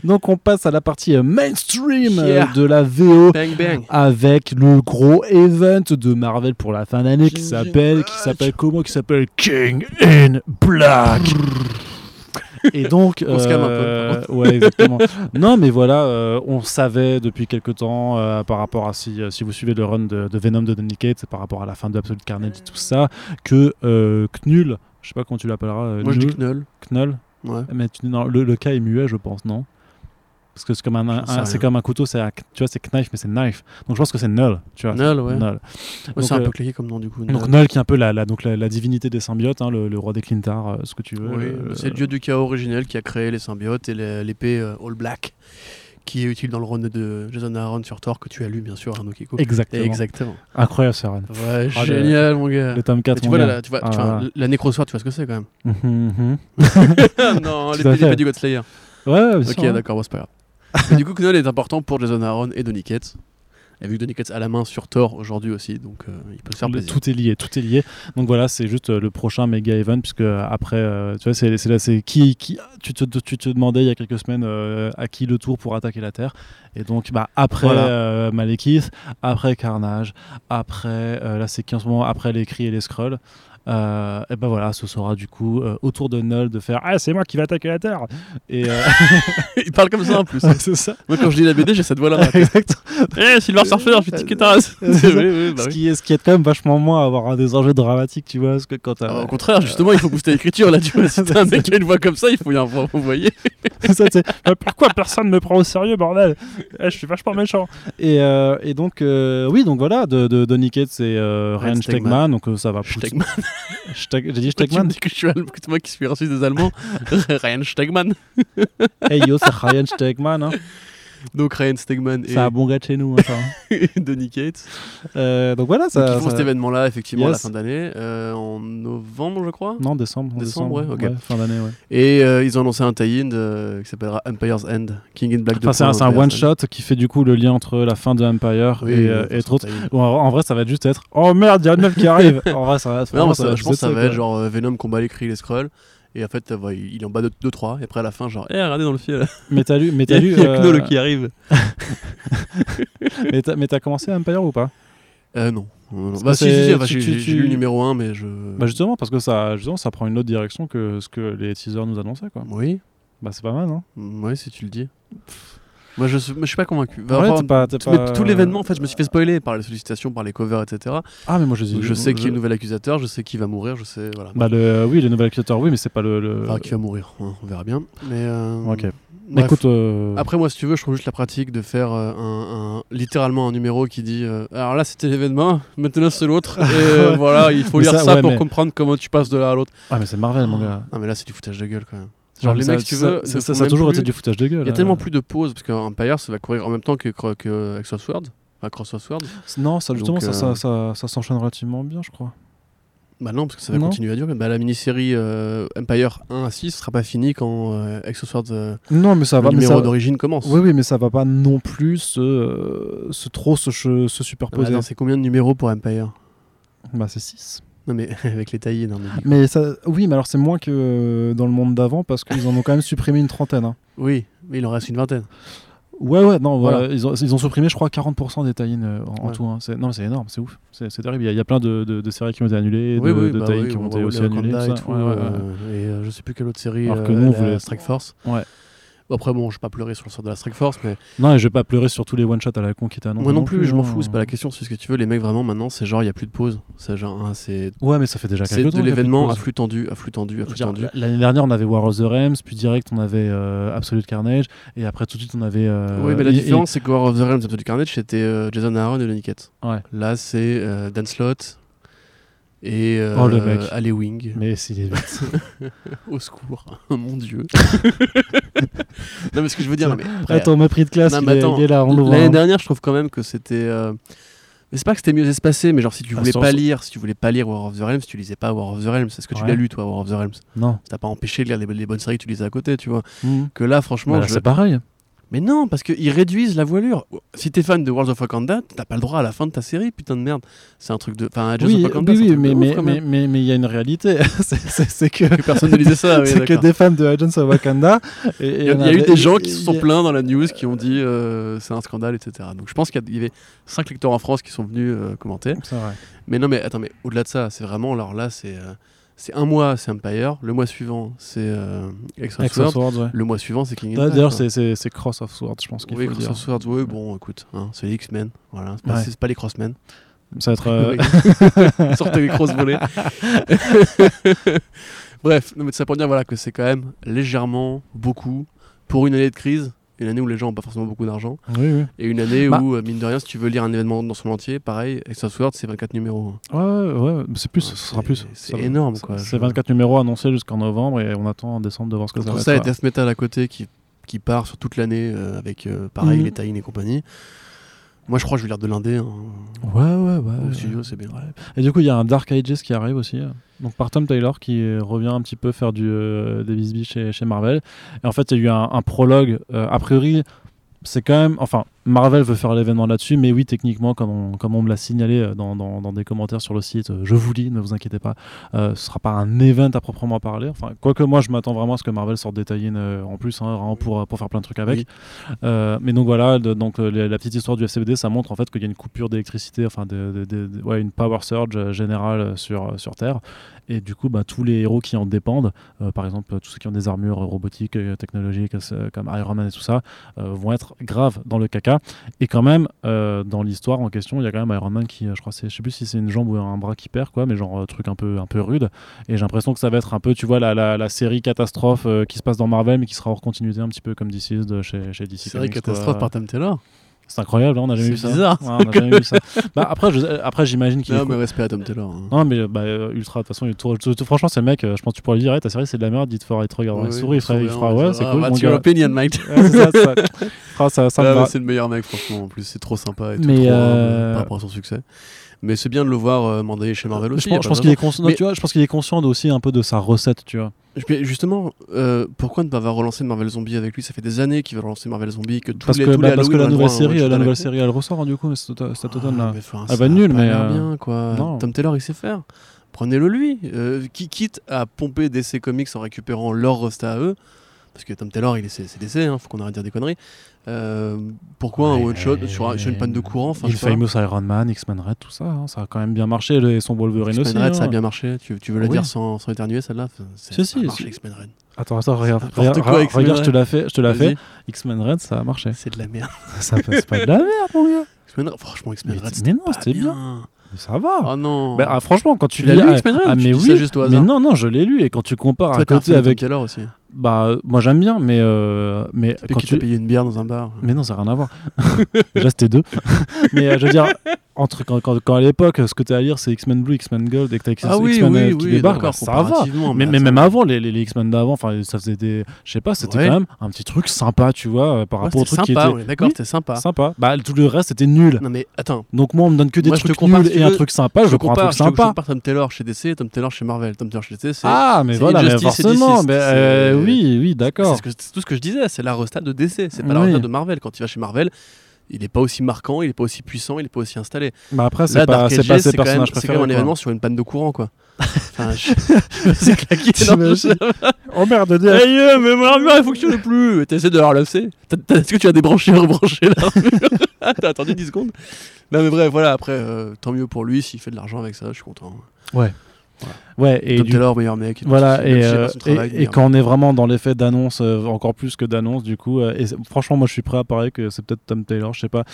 Donc on passe à la partie euh, mainstream euh, Yeah. de la VO. Bang bang. Avec le gros event de Marvel pour la fin d'année qui s'appelle, qui s'appelle comment Qui s'appelle King in Black. Et donc, On se calme un peu, euh, ouais, exactement. non, mais voilà, euh, on savait depuis quelques temps par rapport à si, si vous suivez le run de, de Venom de Donny Cates, par rapport à la fin de Absolute Carnage et tout ça, que Knull, je sais pas comment tu l'appelleras, euh, Moi je dis Knull, Knull. Knull, Ouais. mais tu, non, le, le cas est muet, je pense, non? Parce que c'est comme un, J'en sais un- c'est rien. comme un couteau, c'est tu vois, c'est knife, mais c'est knife. Donc je pense que c'est Null, tu vois. Null, ouais. Null. Ouais, Donc, c'est un euh, peu claqué comme nom du coup. Donc Null. Qui est un peu la, la- donc la, la divinité des symbiotes, hein, le, le roi des Clintar, euh, ce que tu veux. Oui, c'est le dieu du chaos originel qui a créé les symbiotes et l'épée All Black qui est utile dans le run de Jason Aaron sur Thor que tu as lu bien sûr Arnaud Kiko. Exactement. Exactement. Incroyable, ce run. Ouais, Ah, le- génial mon gars. Le tome 4, Mais tu vois, la, tu vois, tu Ah, vois, la nécrosword, tu vois ce que c'est quand même Mhm, mhm. Non, l'épée à fait. l'épée du Godslayer. Ouais, Ok, d'accord, c'est pas grave. Mais du coup, Knoll est important pour Jason Aaron et Donny Cates. Et vu que Donny Cates a la main sur Thor aujourd'hui aussi, donc euh, il peut se faire plaisir. Tout est lié, tout est lié. Donc voilà, c'est juste euh, le prochain méga event puisque après, euh, tu vois, c'est c'est là, c'est qui, qui, tu te, tu te demandais il y a quelques semaines euh, à qui le tour pour attaquer la Terre. Et donc, bah après Voilà. Malekith, après Carnage, après là c'est qui en ce moment, après les cris et les scrolls. Euh, et ben voilà, ce sera du coup euh, au tour de Null de faire ah c'est moi qui vais attaquer la Terre. Et euh, il parle comme ça en plus. c'est ça. Moi, quand je lis la BD, j'ai cette voix-là. Exactement. Eh, Silver Surfer, je oui, bah ce, qui est, ce qui est quand même vachement moins à avoir un des enjeux dramatiques, tu vois, parce que quand Ah, au contraire, justement, il faut booster l'écriture là. Tu vois, si t'as un mec qui a une voix comme ça, il faut y avoir, vous voyez. ça, pourquoi personne me prend au sérieux, bordel? Eh, Je suis vachement méchant. Et, euh, et donc, euh, oui, donc voilà, de, de Donny Cates et euh, Ryan Stegman. Donc ça va Stegman. J'ai dit Pourquoi tu me Stegman dis que je suis allemand, que c'est moi qui suis reçu des Allemands Ryan Stegman. Hey yo, c'est Ryan Stegman. Hein. Donc Ryan Stegman et C'est un bon gars de chez nous. hein, ça, hein. Donny Cates. Euh, donc voilà, Donc, ça. ils font ça- cet événement-là, effectivement, à la fin d'année, euh, en novembre, je crois. Non, décembre. en Décembre, ouais, ok. fin d'année, ouais. Et euh, ils ont annoncé un tie-in qui s'appellera Empire's End, King in Black. Enfin, c'est un, one-shot qui fait du coup le lien entre la fin de Empire Oui, et, euh, et trop. Bon, en, vrai, ça va être juste être Oh merde, il y a une meuf qui arrive. en vrai, ça va. Non, vraiment, moi, ça- je pense que ça va être genre euh, Venom combat les cris, les scrolls. Et en fait, euh, il est en bas de 2-3. Et après, à la fin, genre, eh, regardez dans le fil. Mais t'as lu, mais t'as a, lu, il y a euh, Knoll qui arrive. mais t'as- commencé Empire ou pas? Euh, non. Parce Bah, si, si, si, tu- tu- j'ai lu numéro 1, mais je. Bah justement parce que ça, justement, ça prend une autre direction que ce que les teasers nous annonçaient quoi. Oui, Bah c'est pas mal, non? Ouais, si tu le dis. Moi, je, suis- moi, je suis pas convaincu. Va Ouais, pas- tout, mais pas- tout l'événement, en fait, je me suis fait spoiler par les sollicitations, par les covers, etc. Ah mais moi je, Donc, je sais y a un nouvel accusateur, je sais qui va mourir, je sais. Voilà. Bah le, oui, le nouvel accusateur, oui, mais c'est pas le. le- Enfin, qui va mourir, hein, on verra bien. Mais. euh, Ok. bref. Écoute, euh, Après, moi, si tu veux, je trouve juste la pratique de faire euh, un, un- littéralement un numéro qui dit euh, Alors là, c'était l'événement, maintenant c'est l'autre. Et euh, voilà, il faut Mais lire ça, ça, ouais, pour mais- comprendre comment tu passes de l'un à l'autre. ah mais c'est Marvel mon gars. Non, mais là, c'est du foutage de gueule quand même. Genre, les ça- mecs, tu veux. ça, ça, a toujours plus- été du foutage de gueule. Il y a tellement plus de pauses, parce qu'Empire, ça va courir en même temps que, que, que Sword. Enfin, Cross Sword. Non, ça justement, Donc, ça, euh, ça, ça, s'enchaîne relativement bien, je crois. Bah non, parce que ça va Non. continuer à durer. Bah, la mini-série euh, Empire 1 à 6 sera pas finie quand euh, Exo Sword, euh, Non, mais ça le va. Mais numéro d'origine commence. Oui, oui, mais ça va pas non plus se, se trop se, se, se superposer. c'est combien de numéros pour Empire? Bah c'est 6. Non, mais avec les taillés, non, mais. Mais ça, oui, mais alors c'est moins que euh, dans le monde d'avant parce qu'ils en ont quand même supprimé une trentaine. hein. Oui, mais il en reste une vingtaine. Ouais, ouais, non, voilà. Voilà. Ils, ont, ils ont supprimé, je crois, 40% des tie-in euh, en, en Ouais. tout. hein. Non, mais c'est énorme, c'est ouf. C'est terrible. Il y, a, il y a plein de, de- de séries qui ont été annulées, oui, de, oui, de bah oui, qui ont on été aussi annulées. et tout Ouais, ouais, euh, et euh, je sais plus quelle autre série. Alors que euh, nous, on la voulait- Strike Force. Ouais. Bon, après, bon, je vais pas pleurer sur le sort de la Strike Force, mais Non, et je vais pas pleurer sur tous les one-shots à la con qui étaient annoncés. moi non plus, je m'en hein. fous, c'est pas la question, c'est ce que tu veux. Les mecs, vraiment, maintenant, c'est genre, il y a plus de pause. C'est genre, hein, c'est Ouais, mais ça fait déjà c'est quelques temps. de plus l'événement à flux tendu, à flux tendu, à flux tendu. L'année dernière, on avait War of the Realms, puis direct, on avait euh, Absolute Carnage, et après, tout de suite, on avait. euh, oui, mais la et- différence, c'est que War of the Realms, Absolute Carnage, c'était euh, Jason Aaron et Lenny Kett. Ouais. Là, c'est Dan Slott et euh, Oh, le mec. Wing. Mais c'est les Au secours, mon dieu. non, mais ce que je veux dire, non, mais après, Attends, mépris de classe, Non, il, est, attends, il est là, on. L'année hein. dernière, je trouve quand même que c'était. euh, Mais c'est pas que c'était mieux espacé, mais genre si tu Ah, voulais pas lire, si tu voulais pas lire War of the Realms, tu lisais pas War of the Realms. Est-ce que tu Ouais. l'as lu toi, War of the Realms Non. Ça t'a pas empêché de lire les, les bonnes séries que tu lisais à côté, tu vois. Mhm. Que là, franchement, Bah, je- c'est pareil. Mais non, parce qu'ils réduisent la voilure. Si t'es fan de World of Wakanda, t'as pas le droit à la fin de ta série, putain de merde. C'est un truc de. Enfin, Oui, of Wakanda, oui, mais mais mais mais mais il y a une réalité. C'est- que Que personne ne lisait ça, oui, c'est que des fans de Agents of Wakanda. Il y a, y eu des gens qui se sont a- plaints dans la news qui ont dit euh, c'est un scandale, etc. Donc je pense qu'il y avait 5 lecteurs en France qui sont venus euh, commenter. C'est vrai. Mais non, mais attends, mais au-delà de ça, c'est vraiment, alors là, c'est euh, c'est un mois, c'est Empire, le mois suivant, c'est euh, of Swords, ouais. le mois suivant, c'est King in D'ailleurs, quoi. c'est- Cross of Swords, je pense qu'il Oui, faut Cross dire. of Swords, oui, bon, écoute, hein, c'est les X-Men, voilà, c'est pas, Ouais. pas les Crossmen. Ça va être. euh. Sortez les grosses volées. Bref, non, mais ça pour dire voilà, que c'est quand même légèrement beaucoup pour une année de crise, une année où les gens n'ont pas forcément beaucoup d'argent, Oui, oui. et une année Bah. où, euh, mine de rien, si tu veux lire un événement dans son entier, pareil, Exo Sword, c'est 24 numéros. Ouais, ouais, ouais, c'est plus, ce sera plus. c'est énorme, quoi. C'est Je- 24 numéros annoncés jusqu'en novembre et on attend en décembre de voir ce que ça va ça et être. Death Metal à côté qui, qui part sur toute l'année euh, avec euh, pareil Mhm. les tie et compagnie. Moi je crois que je vais lire de l'indé hein, Ouais, ouais, ouais. au studio, c'est bien. Et du coup, il y a un Dark Ages qui arrive aussi. Donc par Tom Taylor qui revient un petit peu faire du des bisbis chez, chez Marvel. Et en fait, il y a eu un, un prologue. a priori, c'est quand même. Enfin, Marvel veut faire l'événement là-dessus, mais oui, techniquement, comme on, comme on me l'a signalé euh, dans, dans, des commentaires sur le site, euh, je vous lis, ne vous inquiétez pas, euh, ce sera pas un event à proprement parler. Enfin, quoique moi, je m'attends vraiment à ce que Marvel sorte des tie en plus, hein, vraiment pour, pour faire plein de trucs avec. mais donc voilà, donc la petite histoire du FCBD, ça montre en fait qu'il y a une coupure d'électricité, enfin, de, ouais, une power surge générale sur, sur Terre. Et du coup, bah, tous les héros qui en dépendent, par exemple, tous ceux qui ont des armures robotiques, technologiques, comme Iron Man et tout ça, vont être graves dans le caca. Et quand même, euh, dans l'histoire en question, il y a quand même Iron Man qui, euh, je crois, je sais plus si c'est une jambe ou un bras qui perd, quoi, mais genre euh, truc un peu, un peu rude. Et j'ai l'impression que ça va être un peu, tu vois, la, la, série catastrophe qui se passe dans Marvel, mais qui sera hors continuité un petit peu comme DC de chez, chez DC. Série catastrophe par Tom Taylor. C'est incroyable, hein, on n'a jamais, vu ça. bizarre. on a jamais vu ça. Bah, après, après j'imagine qu'il. Non, mais respect à Tom Taylor. Hein. Non, mais bah, ultra, de toute façon, franchement, c'est le mec, je pense que tu pourrais lui dire, ta série c'est de la merde, dites fort, il te regarde dans souris, il fera, il fera ouais, c'est cool. What's your opinion, mate ça, ça, ça, C'est le meilleur mec, franchement, en plus, c'est trop sympa et tout, mais trop, euh... par rapport à son succès. Mais c'est bien de le voir euh, chez Marvel aussi. Je, pense qu'il est, conscient, pense qu'il est conscient aussi un peu de sa recette, tu vois. Justement, euh, pourquoi ne pas avoir relancé Marvel Zombie avec lui? Ça fait des années qu'il veut relancer Marvel Zombie, que tous parce les, que, tous bah, parce que la nouvelle série, la nouvelle série, elle ressort hein, du coup, cet automne là. Ah, elle va nulle, mais euh... bien quoi. Tom Taylor, il sait faire. Prenez-le lui. Euh, qui quitte à pomper DC Comics en récupérant leur roster à eux, parce que Tom Taylor, il est c'est DC, hein, faut qu'on arrête de dire des conneries. Euh, pourquoi un one shot sur, une panne de courant enfin, Famous Iron Man, X-Men Red, tout ça, hein, ça a quand même bien marché. et son Wolverine aussi. X-Men Red, ça a hein. bien marché. Tu, tu veux le dire sans, sans éternuer celle-là? Si, si. X-Men Red. Attends, attends, regarde, regarde, regarde, je te la fais, je te la fais. X-Men Red, ça a marché. C'est de la merde. ça passe pas de la merde, mon gars. Franchement, X-Men Red, non, c'était bien ça va. Oh non. Bah, ah, franchement, quand tu, l'as lu, X-Men Red, ah, mais oui. Juste mais non, non, je l'ai lu et quand tu compares à côté avec. Aussi. Bah, moi j'aime bien, mais. Euh, mais quand tu as payé une bière dans un bar. Mais non, ça n'a rien à voir. Déjà, c'était deux. mais euh, je veux dire, entre quand, quand, à l'époque ce que tu as à lire c'est X-Men Blue, X-Men Gold et que tu as ah X-Men oui, oui, qui débarquent, bah, ça va. Mais, mais, même avant les, les, X-Men d'avant, enfin ça faisait des je sais pas, c'était quand même un petit truc sympa, tu vois, euh, par rapport au truc qui était d'accord, c'était sympa. Sympa. Bah tout le reste c'était nul. Non mais attends. Donc moi on me donne que des trucs nuls et un truc sympa, je prends un truc sympa. Je Tom Taylor chez DC Tom Taylor chez Marvel. Tom Taylor chez DC, Ah, mais voilà, mais forcément, euh, oui, oui, d'accord. C'est tout ce que je disais, c'est la resta de DC, c'est pas la resta de Marvel quand il va chez Marvel il n'est pas aussi marquant, il n'est pas aussi puissant, il n'est pas aussi installé. Bah après, c'est pas, c'est pas ses personnages C'est quand même un événement sur une panne de courant, quoi. enfin, c'est claqué. oh merde, hey, euh, mais mon armure elle fonctionne plus. T'essaies de la relancer. Est-ce que tu as débranché et rebranché l'armure? T'as attendu 10 secondes Non, mais bref, voilà, après, euh, tant mieux pour lui s'il fait de l'argent avec ça, je suis content. Ouais. Ouais, et Tom Taylor, meilleur mec. Voilà, et, euh, et, quand on est vraiment dans l'effet d'annonce, euh, encore plus que d'annonce, du coup, euh, et franchement, moi je suis prêt à parier que c'est peut-être Tom Taylor, je sais pas,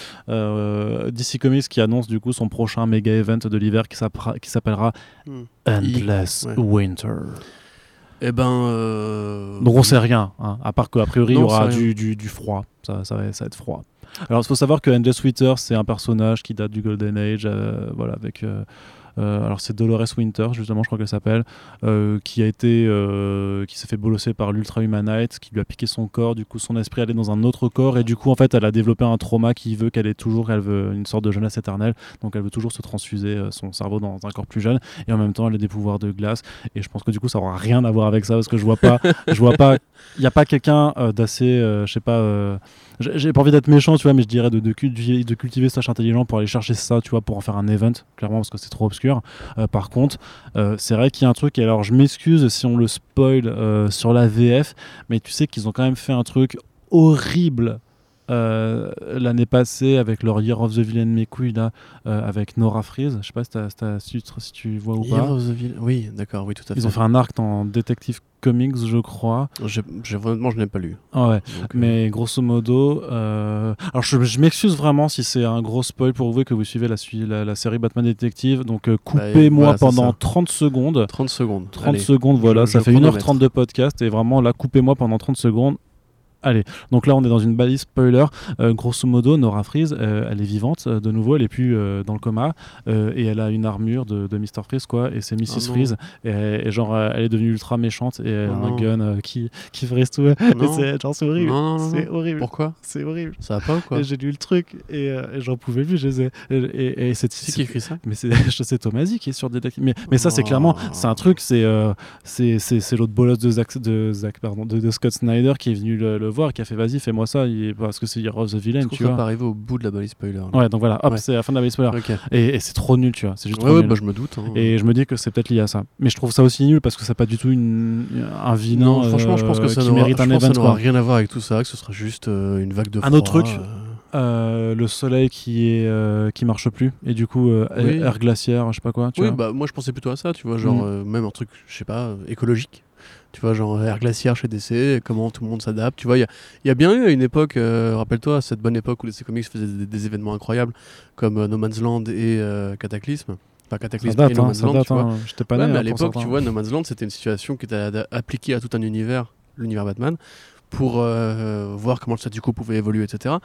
DC Comics qui annonce du coup son prochain méga event de l'hiver qui s'appellera hmm. Endless Winter. Eh ben. Donc on sait rien, hein, à part qu'a priori il y aura du, du, du, froid, ça, ça, va, ça va être froid. Alors il faut savoir que Endless Winter c'est un personnage qui date du Golden Age, voilà, avec. Euh, alors c'est Dolores Winter, justement, je crois qu'elle s'appelle, euh, qui a été, euh, qui s'est fait bolosser par l'Ultra Humanite, qui lui a piqué son corps. Du coup, son esprit allait dans un autre corps et du coup, en fait, elle a développé un trauma qui veut qu'elle ait toujours, elle veut une sorte de jeunesse éternelle. Donc, elle veut toujours se transfuser son cerveau dans un corps plus jeune et en même temps, elle a des pouvoirs de glace. Et je pense que du coup, ça aura rien à voir avec ça parce que je vois pas, je vois pas, il n'y a pas quelqu'un d'assez, je sais pas j'ai pas envie d'être méchant, tu vois, mais je dirais de, de, cultiver, de cultiver Slash intelligent pour aller chercher ça, tu vois, pour en faire un event, clairement, parce que c'est trop obscur. Euh, par contre, euh, c'est vrai qu'il y a un truc, et alors je m'excuse si on le spoil euh, sur la VF, mais tu sais qu'ils ont quand même fait un truc horrible euh, l'année passée avec leur Year of the Villain mes couilles là euh, avec Nora Freeze je sais pas si, si, tu vois ou Year of the Villain oui d'accord oui tout à fait ils ont fait. un arc dans Detective Comics je crois. Je, honnêtement je n'ai pas lu. Ah ouais. Euh, mais grosso modo alors je, m'excuse vraiment si c'est un gros spoil pour vous que vous suivez la, la, série Batman Detective. Donc bah, coupez-moi pendant 30 secondes. 30 secondes 30 secondes voilà ça fait 1h30 de podcast et vraiment là coupez-moi pendant 30 secondes Allez, donc là on est dans une balise spoiler. Euh, grosso modo, Nora Freeze, euh, elle est vivante euh, de nouveau, elle est plus dans le coma et elle a une armure de, de Mr. Freeze quoi, et c'est Mrs. Oh Freeze et, genre elle est devenue ultra méchante et elle a un gun qui qui frise tout. c'est genre c'est horrible. C'est horrible. Pourquoi? C'est horrible. Ça va pas ou quoi? J'ai lu le truc et, j'en pouvais plus. Je sais. Et, c'est qui écrit ça? Mais c'est Tomasi qui est sur des mais mais ça c'est clairement c'est un truc c'est c'est c'est l'autre bolos de Zach pardon de, Scott Snyder qui est venu le, voir qui a fait vas-y fais-moi ça parce que c'est Heroes of the Villain tu vois. pas arrivé au bout de la balise spoiler ouais donc voilà hop c'est la fin de la balise spoiler. Et, c'est trop nul tu vois c'est juste trop ouais, nul. Bah, je me doute hein. et je me dis que c'est peut-être lié à ça. Mais je trouve ça aussi nul parce que c'est pas du tout une, un vilain non franchement je pense que ça event ça rien à voir avec tout ça que ce sera juste euh, une vague de un autre truc euh. Euh, le soleil qui est qui marche plus et du coup air glaciaire je sais pas quoi tu oui bah moi je pensais plutôt à ça tu vois genre mm. même un truc je sais pas écologique tu vois, genre Air Glaciaire chez DC, comment tout le monde s'adapte. Tu vois, il y, a bien eu une époque, euh, rappelle-toi, cette bonne époque où DC Comics faisait des, événements incroyables comme euh, No Man's Land et euh, Cataclysme. Enfin, Cataclysme et No hein, Man's Land, tu vois. Hein, pas mais à l'époque, tu vois, No Man's Land, c'était une situation qui était appliquée à tout un univers, l'univers Batman, pour voir comment le statu quo pouvait évoluer, etc.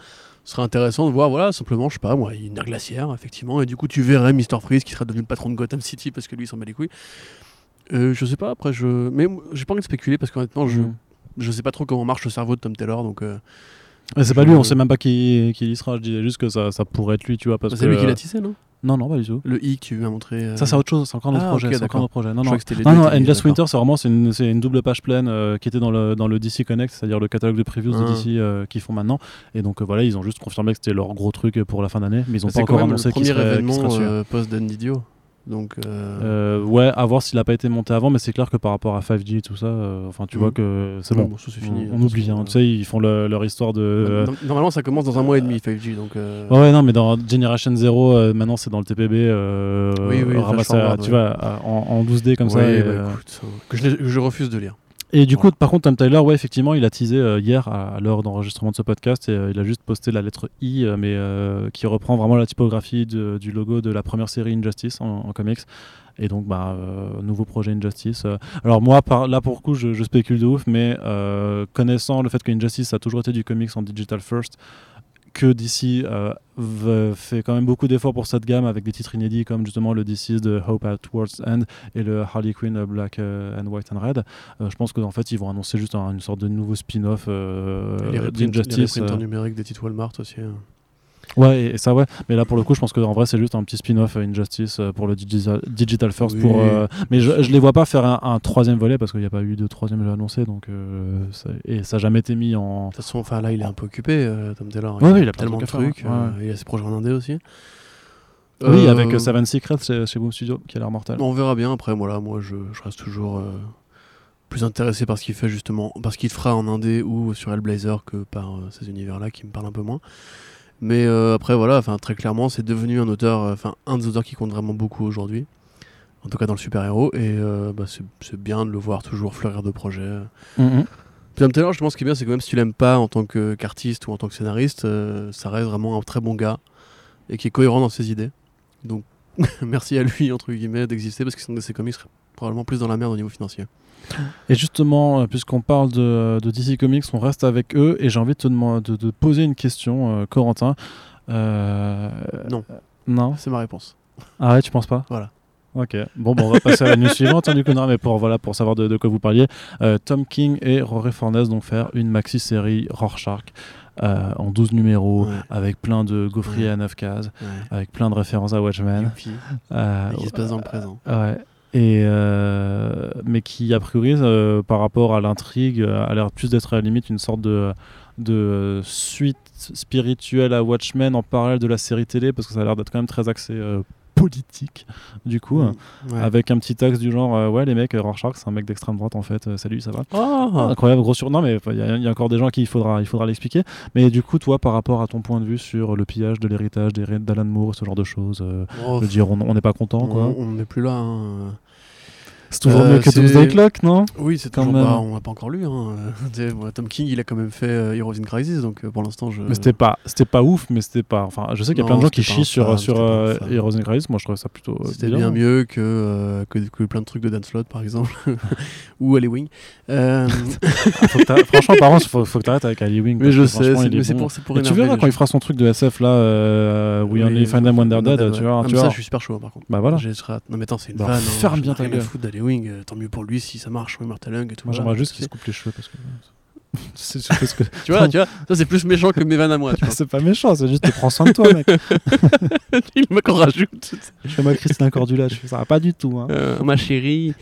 Ce serait intéressant de voir, voilà, simplement, je sais pas, moi, une air glaciaire, effectivement, et du coup, tu verrais Mr. Freeze qui serait devenu le patron de Gotham City parce que lui, il s'en bat les couilles. Euh, je sais pas, après, je. Mais j'ai pas envie de spéculer parce qu'honnêtement, je... Mm. je sais pas trop comment marche le cerveau de Tom Taylor donc. Euh, c'est pas lui, on sait même pas qui, qui y sera. Je disais juste que ça, ça pourrait être lui, tu vois. Parce c'est lui qui l'a tissé, non? Non, non, pas du tout. Le i que tu m'as montré. Euh, ça, c'est autre chose, c'est encore notre ah, projet. c'est encore notre projet. Non, non, non, non Endless Winter, c'est vraiment c'est une, une, double page pleine qui était dans le, dans le DC Connect, c'est-à-dire le catalogue de previews de ah. DC qu'ils font maintenant. Et donc voilà, ils ont juste confirmé que c'était leur gros truc pour la fin d'année, mais ils ont pas encore annoncé qu'il serait, qu serait post-Dandidio. Donc, euh, euh... ouais, à voir s'il a pas été monté avant, mais c'est clair que par rapport à 5G et tout ça, euh, enfin, tu vois mm. que c'est bon. ça, fini, on, oublie, hein, tu sais, ils font leur histoire de. Bah, normalement, ça commence dans un mois et demi 5G, donc. Euh, ouais, non, mais dans Generation 0, maintenant c'est dans le TPB. oui, oui, ramassé, tu vois, en, en, 12D comme ça. Et, bah, écoute, que je, je refuse de lire. Et du coup, par contre, Tom Tyler, ouais, effectivement, il a teasé euh, hier à, l'heure d'enregistrement de ce podcast et euh, il a juste posté la lettre I, euh, mais qui reprend vraiment la typographie du logo de la première série Injustice en, comics. Et donc, bah, nouveau projet Injustice. alors, moi, par, là, pour le coup, je, je, spécule de ouf, mais connaissant le fait que Injustice a toujours été du comics en digital first, que DC euh, fait quand même beaucoup d'efforts pour cette gamme avec des titres inédits comme justement le DC de Hope at World's End et le Harley Quinn Black euh, and White and Red. Euh, je pense qu'en fait ils vont annoncer juste une sorte de nouveau spin-off d'Injustice. Les numérique des titres Walmart aussi. Hein. Ouais, et, ça, ouais. Mais là, pour le coup, je pense qu'en vrai, c'est juste un petit spin-off Injustice euh, pour le digital, digital First. Pour, euh, mais je, je les vois pas faire un, troisième volet parce qu'il n'y a pas eu de troisième jeu annoncé. Donc, euh, et ça n'a jamais été mis en. De toute façon, enfin, là, il est un peu occupé, Tom Taylor. Ouais, il, a tellement de trucs. il a ses projets en Indé aussi. Oui, avec Seven Secrets chez, chez Boom Studio, qui a l'air mortel. On verra bien après. Voilà, moi, je, je reste toujours plus intéressé par ce qu'il fait justement, parce qu'il fera en Indé ou sur Hellblazer que par ces univers-là qui me parlent un peu moins. Mais euh, après, voilà, très clairement, c'est devenu un auteur, euh, enfin, un des auteurs qui compte vraiment beaucoup aujourd'hui. En tout cas, dans le super-héros. Et euh, bah, c'est bien de le voir toujours fleurir de projets. Mm Puis Taylor, je pense ce qui est bien, c'est que même si tu l'aimes pas en tant qu'artiste ou en tant que scénariste, ça reste vraiment un très bon gars et qui est cohérent dans ses idées. Donc, merci à lui, entre guillemets, d'exister parce que sinon, ses comics seraient probablement plus dans la merde au niveau financier. Et justement, euh, puisqu'on parle de, DC Comics, on reste avec eux et j'ai envie de te demander, de, poser une question, euh, Corentin. Euh, non. Non. C'est ma réponse. Ah ouais, tu penses pas? Voilà. Ok, bon, bon, on va passer à la news suivante, hein, du coup, non, mais pour, voilà, pour savoir de, quoi vous parliez. Tom King et Rory Fornes donc faire une maxi-série Rorschach en 12 numéros, avec plein de gaufriers à 9 cases, avec plein de références à Watchmen. et qui se passe dans le présent. Ouais, et euh, mais qui a priori euh, par rapport à l'intrigue a l'air plus d'être à la limite une sorte de, de suite spirituelle à Watchmen en parallèle de la série télé parce que ça a l'air d'être quand même très axé euh, politique du coup mmh, avec un petit axe du genre ouais les mecs Rorschach c'est un mec d'extrême droite en fait salut ça va. Oh incroyable gros sur non mais il y, a encore des gens qui il faudra il faudra l'expliquer. Mais du coup toi par rapport à ton point de vue sur le pillage de l'héritage d'Alan Moore ce genre de choses oh, je veux dire on n'est pas content quoi. On n'est plus là hein. C'est toujours mieux que Doomsday Clock, non? Oui, c'est toujours. Bah, on n'a pas encore lu. Hein. Tom King, il a quand même fait Heroes in Crisis, donc pour l'instant, je. Mais c'était pas, c'était pas ouf, mais c'était pas. Enfin, je sais qu'il y a plein de gens qui chient sur sur Heroes in Crisis. Moi, je trouvais ça plutôt. C'était bien. mieux que, que, plein de trucs de Dan Slott, par exemple, ou Ali Wing. franchement, par contre, faut, faut que t'arrêtes avec Ali Wing. Mais je sais, mais c'est pour, pour Tu verras quand il fera son truc de SF là, We Only Find Them Wonder Dead, tu vois. Ça, je suis super chaud par contre. Bah voilà. Non mais attends, c'est une bah, vanne. Hein. Ferme bien ta gueule. Foutre d'Ali Wing, euh, tant mieux pour lui si ça marche, Lung et tout. Moi j'aimerais juste qu'il se coupe les cheveux parce que. que... tu vois, tu vois, ça c'est plus méchant que mes vannes à moi. c'est pas méchant, c'est juste tu prends soin de toi, mec. Il me rajoute. Je fais ma Christina Cordula, je fais ça pas du tout. Hein. Euh, ma chérie.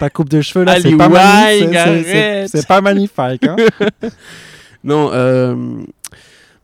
Ta coupe de cheveux là, c'est pas, magnifique. C'est pas magnifique. Hein. non, euh,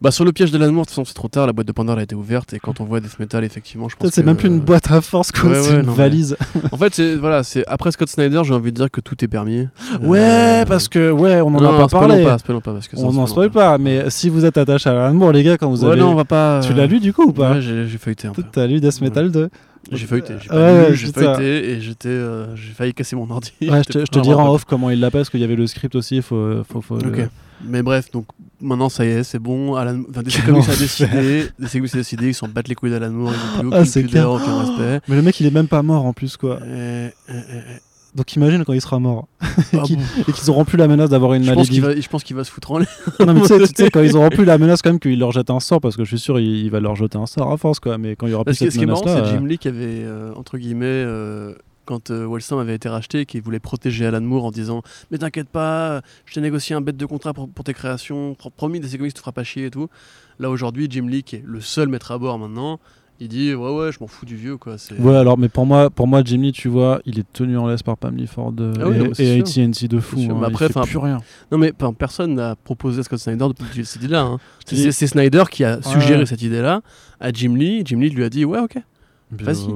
bah sur le piège de l'amour, de toute façon c'est trop tard, la boîte de Pandore a été ouverte et quand on voit Death Metal, effectivement, je pense c'est même plus une boîte à force, quoi, c'est une valise. en fait, c'est voilà, c'est après Scott Snyder, j'ai envie de dire que tout est permis. Ouais, euh, parce que ouais, on en a pas parlé. Pas, pas, parce que on n'en spoil pas, mais si vous êtes attaché à l'amour, les gars, quand vous avez. non, on va pas. Tu l'as lu du coup ou pas Ouais, j'ai feuilleté un peu. T'as lu Death Metal 2 j'ai feuilleté, j'ai pas lu, j'ai feuilleté et j'étais, euh, j'ai failli casser mon ordi. Ouais, je te, dirai en off comment il l'a pas parce qu'il y avait le script aussi. Faut, faut, faut Ok. Mais bref, donc maintenant ça y est, c'est bon. Alan... Enfin, DC Comics a décidé, DC Comics a décidé, ils s'en battent les couilles d'Alan Moore, ils n'ont plus ah, aucune ah, aucun respect. Mais le mec il est même pas mort en plus quoi. Euh, euh, euh, donc imagine quand il sera mort ah et qu'ils auront plus la menace d'avoir une maladie. je pense qu'il va se foutre en l'air. non mais tu sais, quand ils auront plus la menace quand même qu'il leur jette un sort parce que je suis sûr il, va leur jeter un sort à force quoi. Mais quand il y aura plus cette menace là. Ce qui est marrant, c'est Jim Lee qui avait entre guillemets quand euh, avait été racheté et qu'il voulait protéger Alan Moore en disant Mais t'inquiète pas, je t'ai négocié un bête de contrat pour, tes créations, promis, des comics, tu te feras pas chier et tout. Là aujourd'hui, Jim Lee, qui est le seul maître à bord maintenant, il dit ouais ouais je m'en fous du vieux quoi ouais alors mais pour moi pour moi Jim Lee tu vois il est tenu en laisse par Pam Ford euh, ah et, AT&T de fou hein, après, il fait plus rien. non mais personne n'a proposé à Scott Snyder de cette idée là hein. c'est Snyder qui a suggéré cette idée là à Jim Lee. Jim Lee lui a dit ouais ok Vas-y,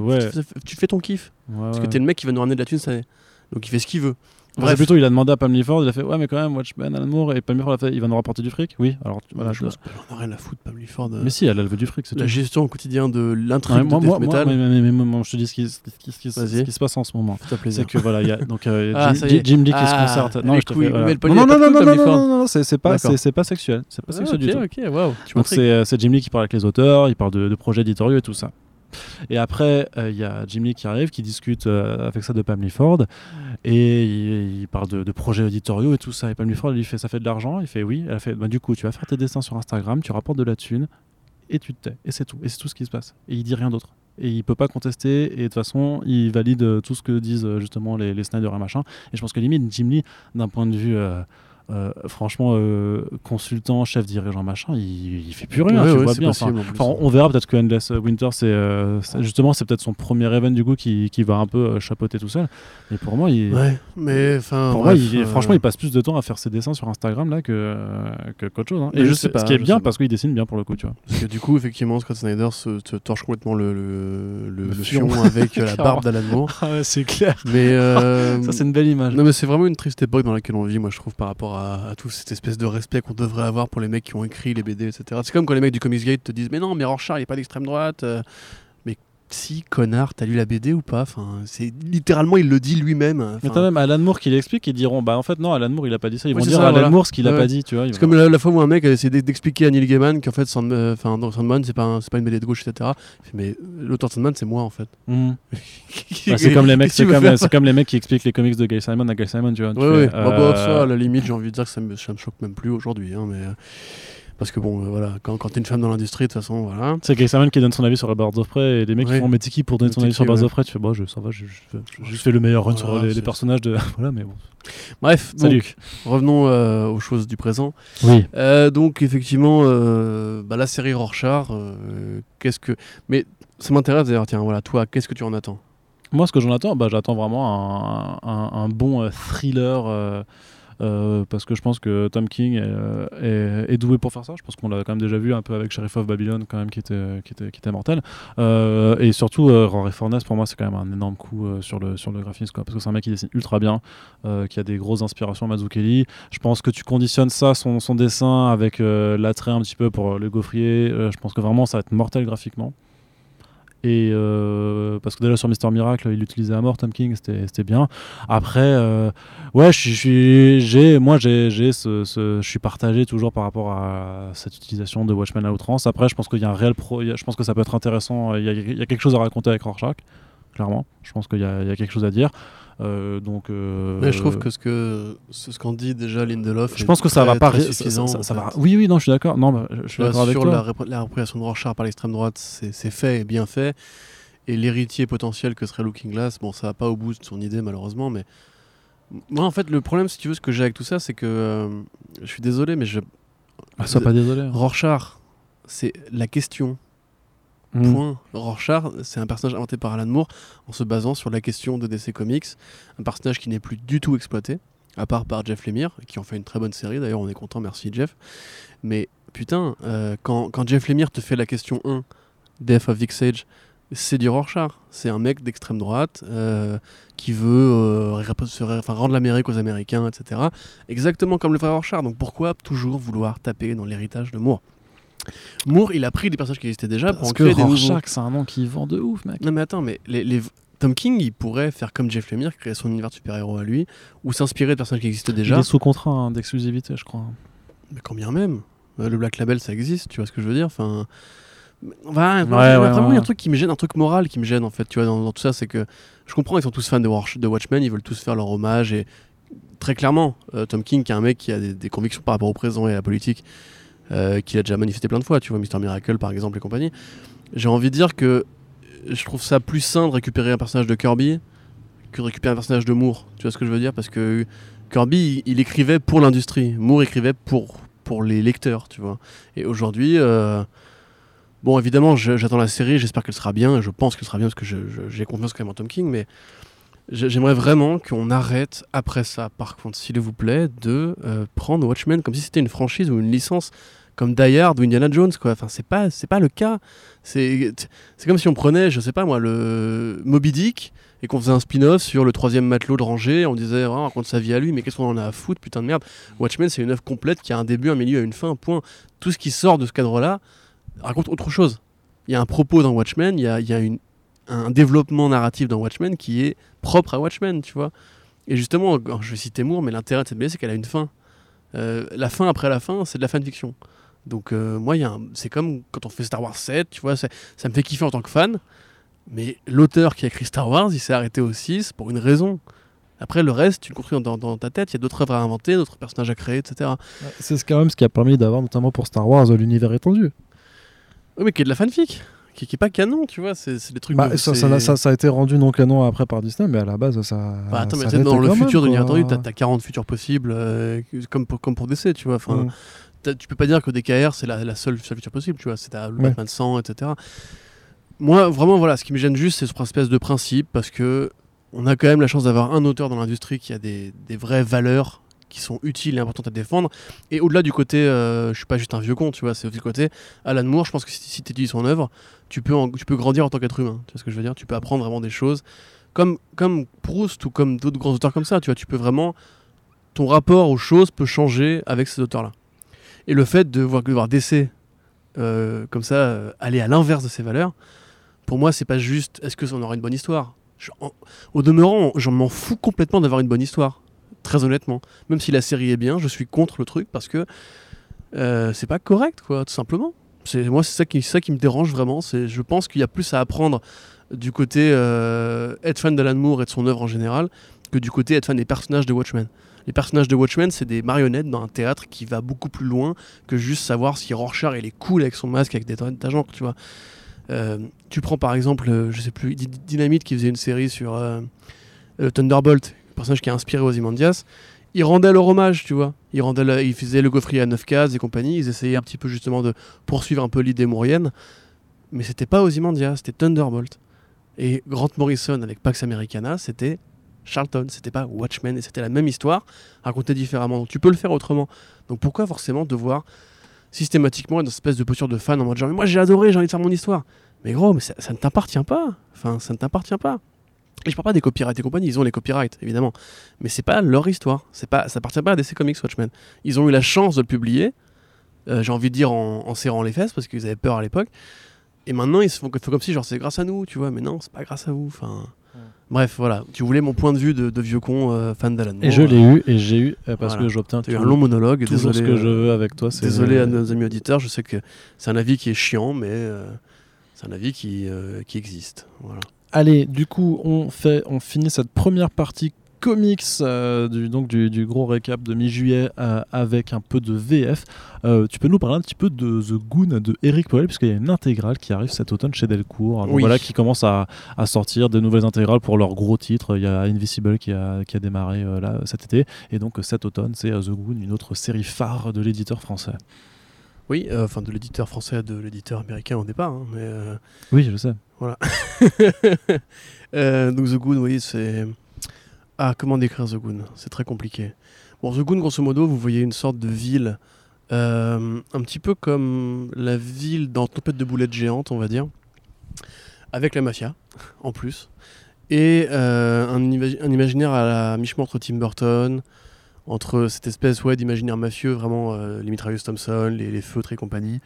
tu, fais ton kiff. Parce que t'es le mec qui va nous ramener de la thune cette année. Donc il fait ce qu'il veut. Bref. plutôt, il a demandé à Pam Ford, il a fait Ouais, mais quand même, Watchmen, Alan Moore, et Pam Ford a fait Il va nous rapporter du fric? Oui, alors voilà. Je pense qu'on a rien à foutre, Pam Ford. Mais si, elle, a veut du fric, c'est La gestion au quotidien de l'intrigue de Death Metal. Moi, mais, mais, moi, je te dis ce qui, ce qui, ce qui, ce qui se passe en ce moment. C'est que voilà, il y a donc euh, ah, Jim, Lee qui se ah, concerte. Non, je te fais, voilà. non, non, non, non, non, non, non, c'est pas, pas sexuel. C'est pas sexuel du tout. Ok, waouh. Donc c'est Jim Lee qui parle avec les auteurs, il parle de projets éditoriaux et tout ça. Et après, il y a Jim Lee qui arrive, qui discute avec ça de Pam Ford, et il, parle de, projets éditoriaux et tout ça. Et Pam Ford lui fait Ça fait de l'argent Il fait Oui. Elle a fait bah, Du coup, tu vas faire tes dessins sur Instagram, tu rapportes de la thune, et tu te tais. Et c'est tout. Et c'est tout ce qui se passe. Et il dit rien d'autre. Et il peut pas contester, et de toute façon, il valide tout ce que disent justement les, Snyder et machin. Et je pense que limite, Jim Lee, d'un point de vue. Euh, franchement, euh, consultant, chef dirigeant, machin, il, il fait plus rien. tu vois bien. on verra peut-être que Endless Winter, c'est euh, justement, c'est peut-être son premier event du coup qui, qui va un peu chapeauter tout seul. Mais pour moi, il, mais enfin, pour moi, franchement, il passe plus de temps à faire ses dessins sur Instagram là que qu'autre chose. Hein. Et je sais pas, ce qui est bien parce qu'il dessine bien pour le coup, tu vois. Parce que du coup, effectivement, Scott Snyder se, torche complètement le, le, le, fion avec la barbe d'Alan Moore. Ah c'est clair. Mais ça, c'est une belle image. Non, mais c'est vraiment une triste époque dans laquelle on vit, moi, je trouve, par rapport à à, tout cette espèce de respect qu'on devrait avoir pour les mecs qui ont écrit les BD, etc. C'est comme quand les mecs du Comics Gate te disent Mais non, mais Rorschach, il n'est pas d'extrême droite. Euh si, connard, t'as lu la BD ou pas? Enfin, c'est Littéralement, il le dit lui-même. Enfin... Mais t'as même Alan Moore qui l'explique, ils diront Bah en fait, non, Alan Moore, il a pas dit ça. Ils vont dire Alan Moore ce qu'il a pas dit, tu vois. C'est comme la, fois où un mec a essayé d'expliquer à Neil Gaiman qu'en fait, Sand... Euh, dans Sandman, c'est pas, un, pas une BD de gauche, etc. mais l'auteur de Sandman, c'est moi en fait. Mmh. bah, c'est comme, les mecs, comme, comme, les mecs qui expliquent les comics de Gail Simon à Gail Simon, tu vois. Ouais, ouais. Bah, bah, ça, à la limite, j'ai envie de dire que ça me, ça me choque même plus aujourd'hui. Hein, mais. Parce que bon, euh, voilà, quand, quand t'es une femme dans l'industrie, de toute façon, voilà. C'est Gay Simon qui donne son avis sur Birds of Prey et les mecs qui font qui pour donner son avis sur Birds of Prey, tu fais bon, je, ça va, je, fais le meilleur run sur les, personnages de. voilà, mais bon. Bref, donc, revenons euh, aux choses du présent. Oui. Euh, donc, effectivement, bah, la série Rorschach, qu'est-ce que. Mais ça m'intéresse d'ailleurs, tiens, voilà, toi, qu'est-ce que tu en attends? Moi, ce que j'en attends, bah, j'attends vraiment un, un, un bon thriller. Euh, parce que je pense que Tom King est, doué pour faire ça. Je pense qu'on l'a quand même déjà vu un peu avec Sheriff of Babylon, quand même, qui était, qui était, qui était mortel. Euh, et surtout, euh, Rory Fornes, pour moi, c'est quand même un énorme coup sur, le, sur le graphisme, parce que c'est un mec qui dessine ultra bien, qui a des grosses inspirations Mazzucchelli. Je pense que tu conditionnes ça, son, son dessin, avec l'attrait un petit peu pour le gaufrier. je pense que vraiment, ça va être mortel graphiquement. Et euh, parce que déjà sur Mister Miracle, il utilisait à mort Tom King, c'était bien. Après, euh, ouais, je suis, j'ai, moi, j'ai, ce, ce, je suis partagé toujours par rapport à cette utilisation de Watchmen à outrance. Après, je pense qu'il y a un réel je pense que ça peut être intéressant. Il y, a, quelque chose à raconter avec Rorschach, clairement. Je pense qu'il y, a quelque chose à dire. Euh, donc, euh, mais je trouve que ce que ce qu'en dit déjà Lindelof, je pense que ça va pas suffisant. Ça, va... Oui, oui, non, je suis d'accord. Non, bah, je suis d'accord avec sur la, la de Rorschach par l'extrême droite, c'est fait et bien fait. Et l'héritier potentiel que serait Looking Glass, bon, ça va pas au bout de son idée malheureusement, mais moi en fait le problème, si tu veux, ce que j'ai avec tout ça, c'est que euh, je suis désolé, mais je. Ah, sois pas désolé. Hein. Rorschach, c'est la question Mm. Point. Rorschach, c'est un personnage inventé par Alan Moore en se basant sur la question de DC Comics, un personnage qui n'est plus du tout exploité, à part par Jeff Lemire, qui en fait une très bonne série, d'ailleurs on est content, merci Jeff. Mais putain, euh, quand, Jeff Lemire te fait la question 1, Death of Vic Sage, c'est du Rorschach. C'est un mec d'extrême droite euh, qui veut euh, rendre l'Amérique aux Américains, etc. Exactement comme le frère Rorschach. Donc pourquoi toujours vouloir taper dans l'héritage de Moore? Moore, il a pris des personnages qui existaient déjà pour en créer des nouveaux. c'est un nom qui vend de ouf, mec. Non mais attends, mais les, Tom King, il pourrait faire comme Jeff Lemire, créer son univers de super-héros à lui, ou s'inspirer de personnages qui existent déjà. Il est sous contrat hein, d'exclusivité, je crois. Mais combien même euh, Le Black Label, ça existe, tu vois ce que je veux dire enfin, vraiment, il y a un truc qui me gêne, un truc moral qui me gêne en fait, tu vois, dans, tout ça, c'est que je comprends, ils sont tous fans de, de, Watchmen, ils veulent tous faire leur hommage et très clairement, euh, Tom King, qui est un mec qui a des, des, convictions par rapport au présent et à la politique, euh, qu'il a déjà manifesté plein de fois, tu vois, Mister Miracle par exemple et compagnie. J'ai envie de dire que je trouve ça plus sain de récupérer un personnage de Kirby que de récupérer un personnage de Moore. Tu vois ce que je veux dire Parce que Kirby, il, écrivait pour l'industrie. Moore écrivait pour, pour les lecteurs, tu vois. Et aujourd'hui, euh, bon, évidemment, j'attends la série, j'espère qu'elle sera bien, je pense qu'elle sera bien parce que j'ai confiance quand même en Tom King, mais j'aimerais vraiment qu'on arrête après ça, par contre, s'il vous plaît, de euh, prendre Watchmen comme si c'était une franchise ou une licence comme Die Hard ou Indiana Jones quoi. Enfin c'est pas c'est pas le cas. C'est c'est comme si on prenait je sais pas moi le Moby Dick et qu'on faisait un spin-off sur le troisième matelot de rangée. On disait oh, on raconte sa vie à lui mais qu'est-ce qu'on en a à foutre putain de merde. Watchmen c'est une œuvre complète qui a un début, un milieu, une fin. Point. Tout ce qui sort de ce cadre-là raconte autre chose. Il y a un propos dans Watchmen, il y a, y a une, un développement narratif dans Watchmen qui est propre à Watchmen, tu vois. Et justement, je vais citer Moore, mais l'intérêt de cette c'est qu'elle a une fin. Euh, la fin après la fin, c'est de la fanfiction. Donc euh, moi, c'est comme quand on fait Star Wars 7, tu vois, ça me fait kiffer en tant que fan. Mais l'auteur qui a écrit Star Wars, il s'est arrêté au 6 pour une raison. Après, le reste, tu le construis dans, ta tête. Il y a d'autres œuvres à inventer, d'autres personnages à créer, etc. C'est quand même ce qui a permis d'avoir, notamment pour Star Wars, l'univers étendu. Oui, mais qui est de la fanfic. Qui, qui est pas canon, tu vois. C'est des trucs. Bah, ça, ça, a été rendu non canon après par Disney, mais à la base, ça. Bah, attends, mais dans le futur de l'univers étendu, t'as as 40 futurs possibles, euh, comme, pour, comme pour DC, tu vois. Enfin, mm tu peux pas dire que DKR c'est la, seule, future possible, tu vois, c'est le Batman 100, etc. Moi, vraiment, voilà, ce qui me gêne juste, c'est ce espèce de principe, parce que on a quand même la chance d'avoir un auteur dans l'industrie qui a des, vraies valeurs qui sont utiles et importantes à défendre. Et au-delà du côté, euh, je suis pas juste un vieux con, tu vois, c'est du côté Alan Moore, je pense que si, tu étudies son œuvre, tu peux, tu peux grandir en tant qu'être humain, tu vois ce que je veux dire Tu peux apprendre vraiment des choses, comme, comme Proust ou comme d'autres grands auteurs comme ça, tu vois, tu peux vraiment, ton rapport aux choses peut changer avec ces auteurs-là. Et le fait de voir, de DC euh, comme ça euh, aller à l'inverse de ses valeurs, pour moi, c'est pas juste est-ce que on aura une bonne histoire? au demeurant, j'en m'en fous complètement d'avoir une bonne histoire, très honnêtement. Même si la série est bien, je suis contre le truc parce que euh, c'est pas correct, quoi, tout simplement. Moi, c'est ça qui, me dérange vraiment. Je pense qu'il y a plus à apprendre du côté être fan d'Alan Moore et de son œuvre en général que du côté être fan des personnages de Watchmen les personnages de Watchmen, c'est des marionnettes dans un théâtre qui va beaucoup plus loin que juste savoir si Rorschach est cool avec son masque avec des agents, tu vois. Euh, tu prends par exemple, euh, je sais plus, Dynamite qui faisait une série sur euh, Thunderbolt, un personnage qui a inspiré Ozymandias. Ils rendaient leur hommage, tu vois. Ils, rendaient ils faisaient le gaufrier à 9 cases et compagnie. Ils essayaient un petit peu justement de poursuivre un peu l'idée mourienne. Mais c'était pas Ozymandias, c'était Thunderbolt. Et Grant Morrison avec Pax Americana, c'était Charlton, c'était pas Watchmen, et c'était la même histoire, racontée différemment. Donc tu peux le faire autrement. Donc pourquoi forcément devoir systématiquement être dans cette espèce de posture de fan en mode genre, mais moi j'ai adoré, j'ai envie de faire mon histoire. Mais gros, mais ça, ne t'appartient pas. Enfin, ça ne t'appartient pas. Et je parle pas des copyrights et compagnie, ils ont les copyrights, évidemment. Mais c'est pas leur histoire. C'est pas, ça appartient pas à DC Comics Watchmen. Ils ont eu la chance de le publier, euh, j'ai envie de dire en, serrant les fesses, parce qu'ils avaient peur à l'époque. Et maintenant, ils se font, comme si genre c'est grâce à nous, tu vois. Mais non, c'est pas grâce à vous. Enfin. Bref, voilà. Tu voulais mon point de vue de, vieux con euh, fan d'Alan Et je l'ai eu, et j'ai eu, euh, parce que j'obtiens un long monologue. Toujours désolé, ce que je veux avec toi. Désolé à nos amis auditeurs, je sais que c'est un avis qui est chiant, mais c'est un avis qui, qui existe. Voilà. Allez, du coup, on, fait, on finit cette première partie comics, euh, du, donc du, gros récap de mi-juillet euh, avec un peu de VF. Euh, tu peux nous parler un petit peu de The Goon de Eric Powell, puisqu'il y a une intégrale qui arrive cet automne chez Delcourt. Voilà, qui commence à, sortir des nouvelles intégrales pour leurs gros titres. Il y a Invisible qui a, qui a démarré là, cet été. Et donc cet automne, c'est The Goon, une autre série phare de l'éditeur français. Oui, enfin de l'éditeur français de l'éditeur américain au départ. Hein, mais, oui, je sais. Voilà. donc The Goon, oui, c'est ah, comment décrire The Goon? C'est très compliqué. Bon, The Goon, grosso modo, vous voyez une sorte de ville, euh, un petit peu comme la ville dans Tempête de boulettes géantes, on va dire, avec la mafia, en plus, et euh, un, imaginaire à la mi-chemin entre Tim Burton, entre cette espèce ouais, d'imaginaire mafieux, vraiment euh, les mitrailleuses Thompson, les, les, feutres et compagnie,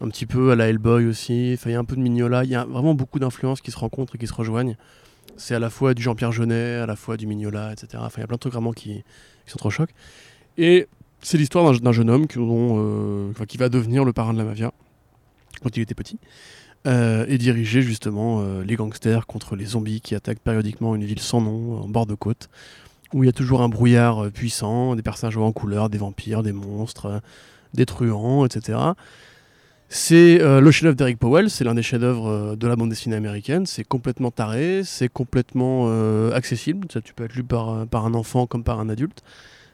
un petit peu à la Hellboy aussi, il y a un peu de Mignola, il y a vraiment beaucoup d'influences qui se rencontrent et qui se rejoignent c'est à la fois du Jean-Pierre Jeunet, à la fois du Mignola, etc. Enfin, il y a plein de trucs vraiment qui, sont trop chocs. Et c'est l'histoire d'un jeune homme qui, euh, qui, va devenir le parrain de la mafia quand il était petit. Euh, et diriger justement euh, les gangsters contre les zombies qui attaquent périodiquement une ville sans nom, en bord de côte, où il y a toujours un brouillard puissant, des personnages en couleur, des vampires, des monstres, des truands, etc. C'est euh, le chef-d'œuvre d'Eric Powell, c'est l'un des chefs-d'œuvre euh, de la bande dessinée américaine. C'est complètement taré, c'est complètement euh, accessible. Ça, tu peux être lu par, par un enfant comme par un adulte.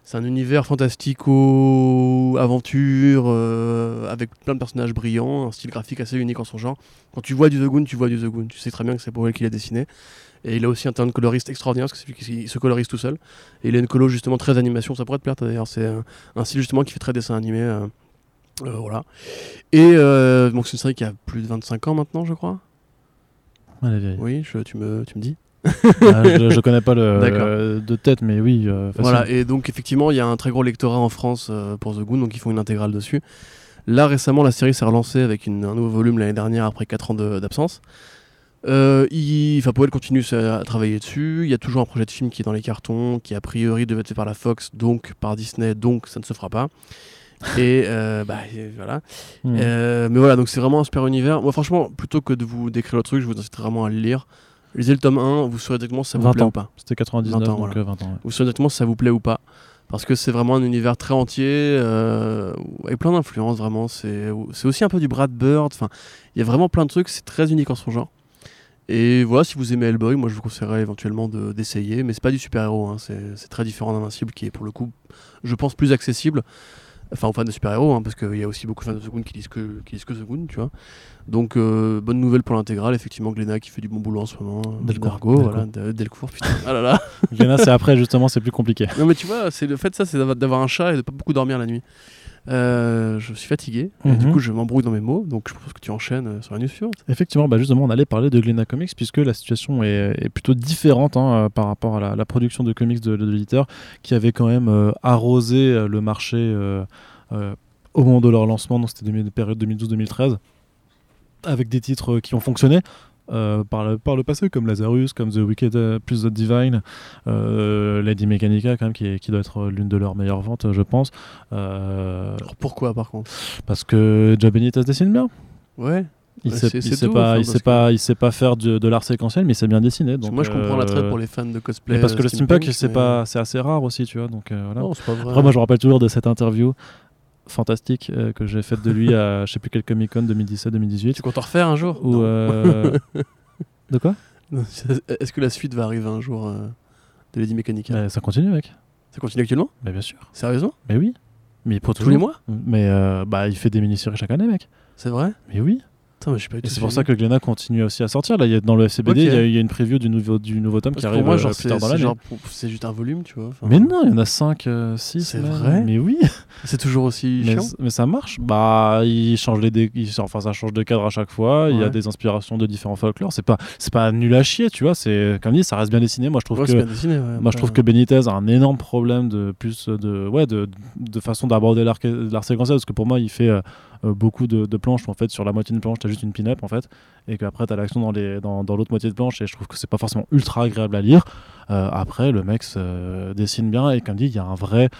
C'est un univers fantastico-aventure avec plein de personnages brillants, un style graphique assez unique en son genre. Quand tu vois du The Goon, tu vois du The Goon. Tu sais très bien que c'est Powell qui l'a dessiné. Et il a aussi un talent de coloriste extraordinaire, parce que se colorise tout seul. Et il a une colo justement très animation, ça pourrait te plaire d'ailleurs. C'est un, style justement qui fait très dessin animé. Euh, voilà. Et euh, donc c'est une série qui a plus de 25 ans maintenant, je crois. oui, tu, me, tu me dis ah, je, connais pas le de tête, mais oui. Euh, voilà, et donc effectivement, il y a un très gros lectorat en France pour The Goon, donc ils font une intégrale dessus. Là, récemment, la série s'est relancée avec une, un nouveau volume l'année dernière après 4 ans d'absence. Euh, il, enfin, Powell continue à travailler dessus. Il y a toujours un projet de film qui est dans les cartons, qui a priori devait être fait par la Fox, donc par Disney, donc ça ne se fera pas. Et euh, bah voilà. Hmm. Euh, mais voilà, donc c'est vraiment un super univers. Moi, franchement, plutôt que de vous décrire le truc, je vous incite vraiment à le lire. Lisez le tome 1, vous saurez exactement si ça vous plaît ou pas. C'était 99, 20 ans, donc 20 euh, ans. Vous saurez exactement si ça vous plaît ou pas. Parce que c'est vraiment un univers très entier, avec plein d'influences, vraiment. C'est aussi un peu du Brad Bird. Enfin, il y a vraiment plein de trucs, c'est très unique en son genre. Et voilà, si vous aimez Hellboy, moi je vous conseillerais éventuellement d'essayer. mais c'est pas du super-héros, hein. c'est très différent d'Invincible, qui est pour le coup, je pense, plus accessible enfin aux fans de super-héros, hein, parce qu'il y a aussi beaucoup de fans de Second qui lisent que, qui lisent que Second, tu vois. Donc euh, bonne nouvelle pour l'intégrale, effectivement Glenna qui fait du bon boulot en ce moment. Delcourt, Delcourt. voilà, Delcourt, putain. ah là là. Glenna c'est après justement, c'est plus compliqué. Non mais tu vois, c'est le fait ça, c'est d'avoir un chat et de pas beaucoup dormir la nuit. Euh, je suis fatigué, et du mhm. coup je m'embrouille dans mes mots, donc je pense que tu enchaînes euh, sur la news suivante. Effectivement, bah justement, on allait parler de Glenna Comics puisque la situation est, plutôt différente hein, par rapport à la, production de comics de, de l'éditeur qui avait quand même arrosé le marché euh, au moment de leur lancement, donc c'était période 2012-2013, avec des titres qui ont fonctionné. Euh, par, le, par le passé, comme Lazarus, comme The Wicked euh, plus The Divine, Lady Mechanica, quand même, qui, qui doit être l'une de leurs meilleures ventes, je pense. pourquoi, par contre? Parce que Jabenita se dessine bien. Ouais. Il sait, sait pas, il sait pas, il sait pas faire de, l'art séquentiel, mais il sait bien dessiner. Donc moi, je comprends la traite pour les fans de cosplay. parce que le steampunk, c'est pas, c'est assez rare aussi, tu vois. Donc voilà. Non, pas vrai. Après, moi, je me rappelle toujours de cette interview fantastique euh, que j'ai faite de lui à je sais plus quel Comic Con 2017-2018. Tu comptes en refaire un jour? Ou euh, De quoi? Est-ce que la suite va arriver un jour euh, de Lady Mechanica bah, Ça continue, mec. Ça continue actuellement? Bah, Bien sûr. Sérieusement? Mais oui. Mais pour Tous les mois? Mais bah, il fait des mini-séries chaque année, mec. C'est vrai? Mais oui c'est pour ça que Glenna continue aussi à sortir. Là, y a, dans le FCBD, il y, a une preview du nouveau, du nouveau tome qui arrive moi, genre, plus tard dans l'année. C'est juste un volume, tu vois. mais non, il y en a 5, 6. Euh, c'est vrai Mais oui. C'est toujours aussi mais, chiant. Mais ça marche. Bah, il change les enfin, ça change de cadre à chaque fois. Il y a des inspirations de différents folklores. C'est pas, c'est pas nul à chier, tu vois. C'est comme dit, ça reste bien dessiné. Moi, je trouve que, moi, je trouve que Benitez a un énorme problème de plus de, ouais, de, de façon d'aborder l'art séquentiel parce que pour moi, il fait euh, beaucoup de, planches. En fait, sur la moitié d'une planche, tu as juste une pin-up en fait, et qu'après t'as l'action dans les dans, dans l'autre moitié de planche, et je trouve que c'est pas forcément ultra agréable à lire. Euh, après, le mec dessine bien, et comme dit, il y a un vrai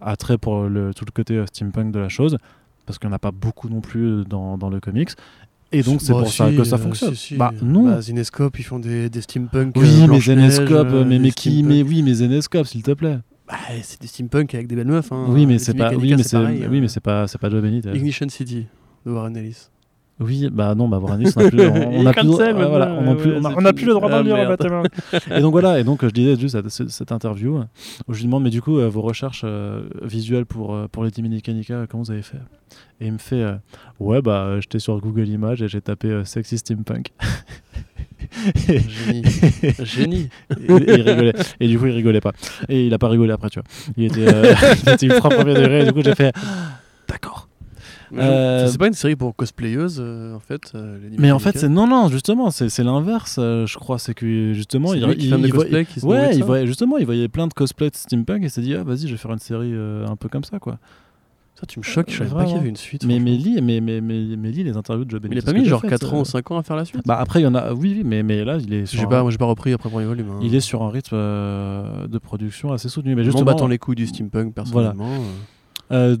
attrait pour le, tout le côté steampunk de la chose parce qu'il n'y en a pas beaucoup non plus dans, dans le comics. Et donc c'est Bah, pour ça que ça euh, fonctionne. si, si. Bah non. Bah, Zinescope, ils font des, des steampunk. oui, euh, mais Zenescope, euh, mais, mais qui, mais oui, mais Zenescope, s'il te plaît. Bah, c'est des steampunk avec des belles meufs. Hein. oui, mais c'est pas, oui, mais c'est, oui, mais c'est pas, c'est pas Joe Benitez. Ignition City de Warren Ellis. Oui, bah non, bah on a plus, on, on a plus, voilà, on a plus, ouais, on a, c'est on a fini. plus le droit d'en Ah. Batman. et donc voilà, et donc je disais juste cette, cette- interview où je lui demande, mais du coup, euh, vos recherches euh, visuelles pour, euh, pour les Mechanica, comment vous avez fait? Et il me fait, euh, ouais, bah euh, j'étais sur Google Images et j'ai tapé euh, sexy steampunk. Génie. Génie. et- il rigolait. Et du coup, il rigolait pas. Et il a pas rigolé après, tu vois. Il était, euh, il était ultra premier degré. Et du coup, j'ai fait, d'accord. Mais Euh, C'est pas une série pour cosplayeuses, euh, en fait. euh, Mais en fait, c'est non, non, justement, c'est l'inverse, je crois. C'est que justement, il, il- il qui nourrit ouais, il voyait, justement, il voyait plein de cosplays de steampunk et s'est dit, ah, vas-y, je vais faire une série un peu comme ça, quoi. Ça, tu me choques, je savais pas qu'il y avait une suite. Mais, mais, lis, mais, mais, mais, mais lis les interviews de Joe Mais il a pas mis genre faites, 4 ans euh, ou 5 ans à faire la suite Bah après, il y en a, oui, oui, mais, mais là, il est sur, J'ai un, pas, moi j'ai pas repris après le premier volume. hein. il est sur un rythme euh, de production assez soutenu. Mais m'en justement, battant les couilles du steampunk personnellement. euh.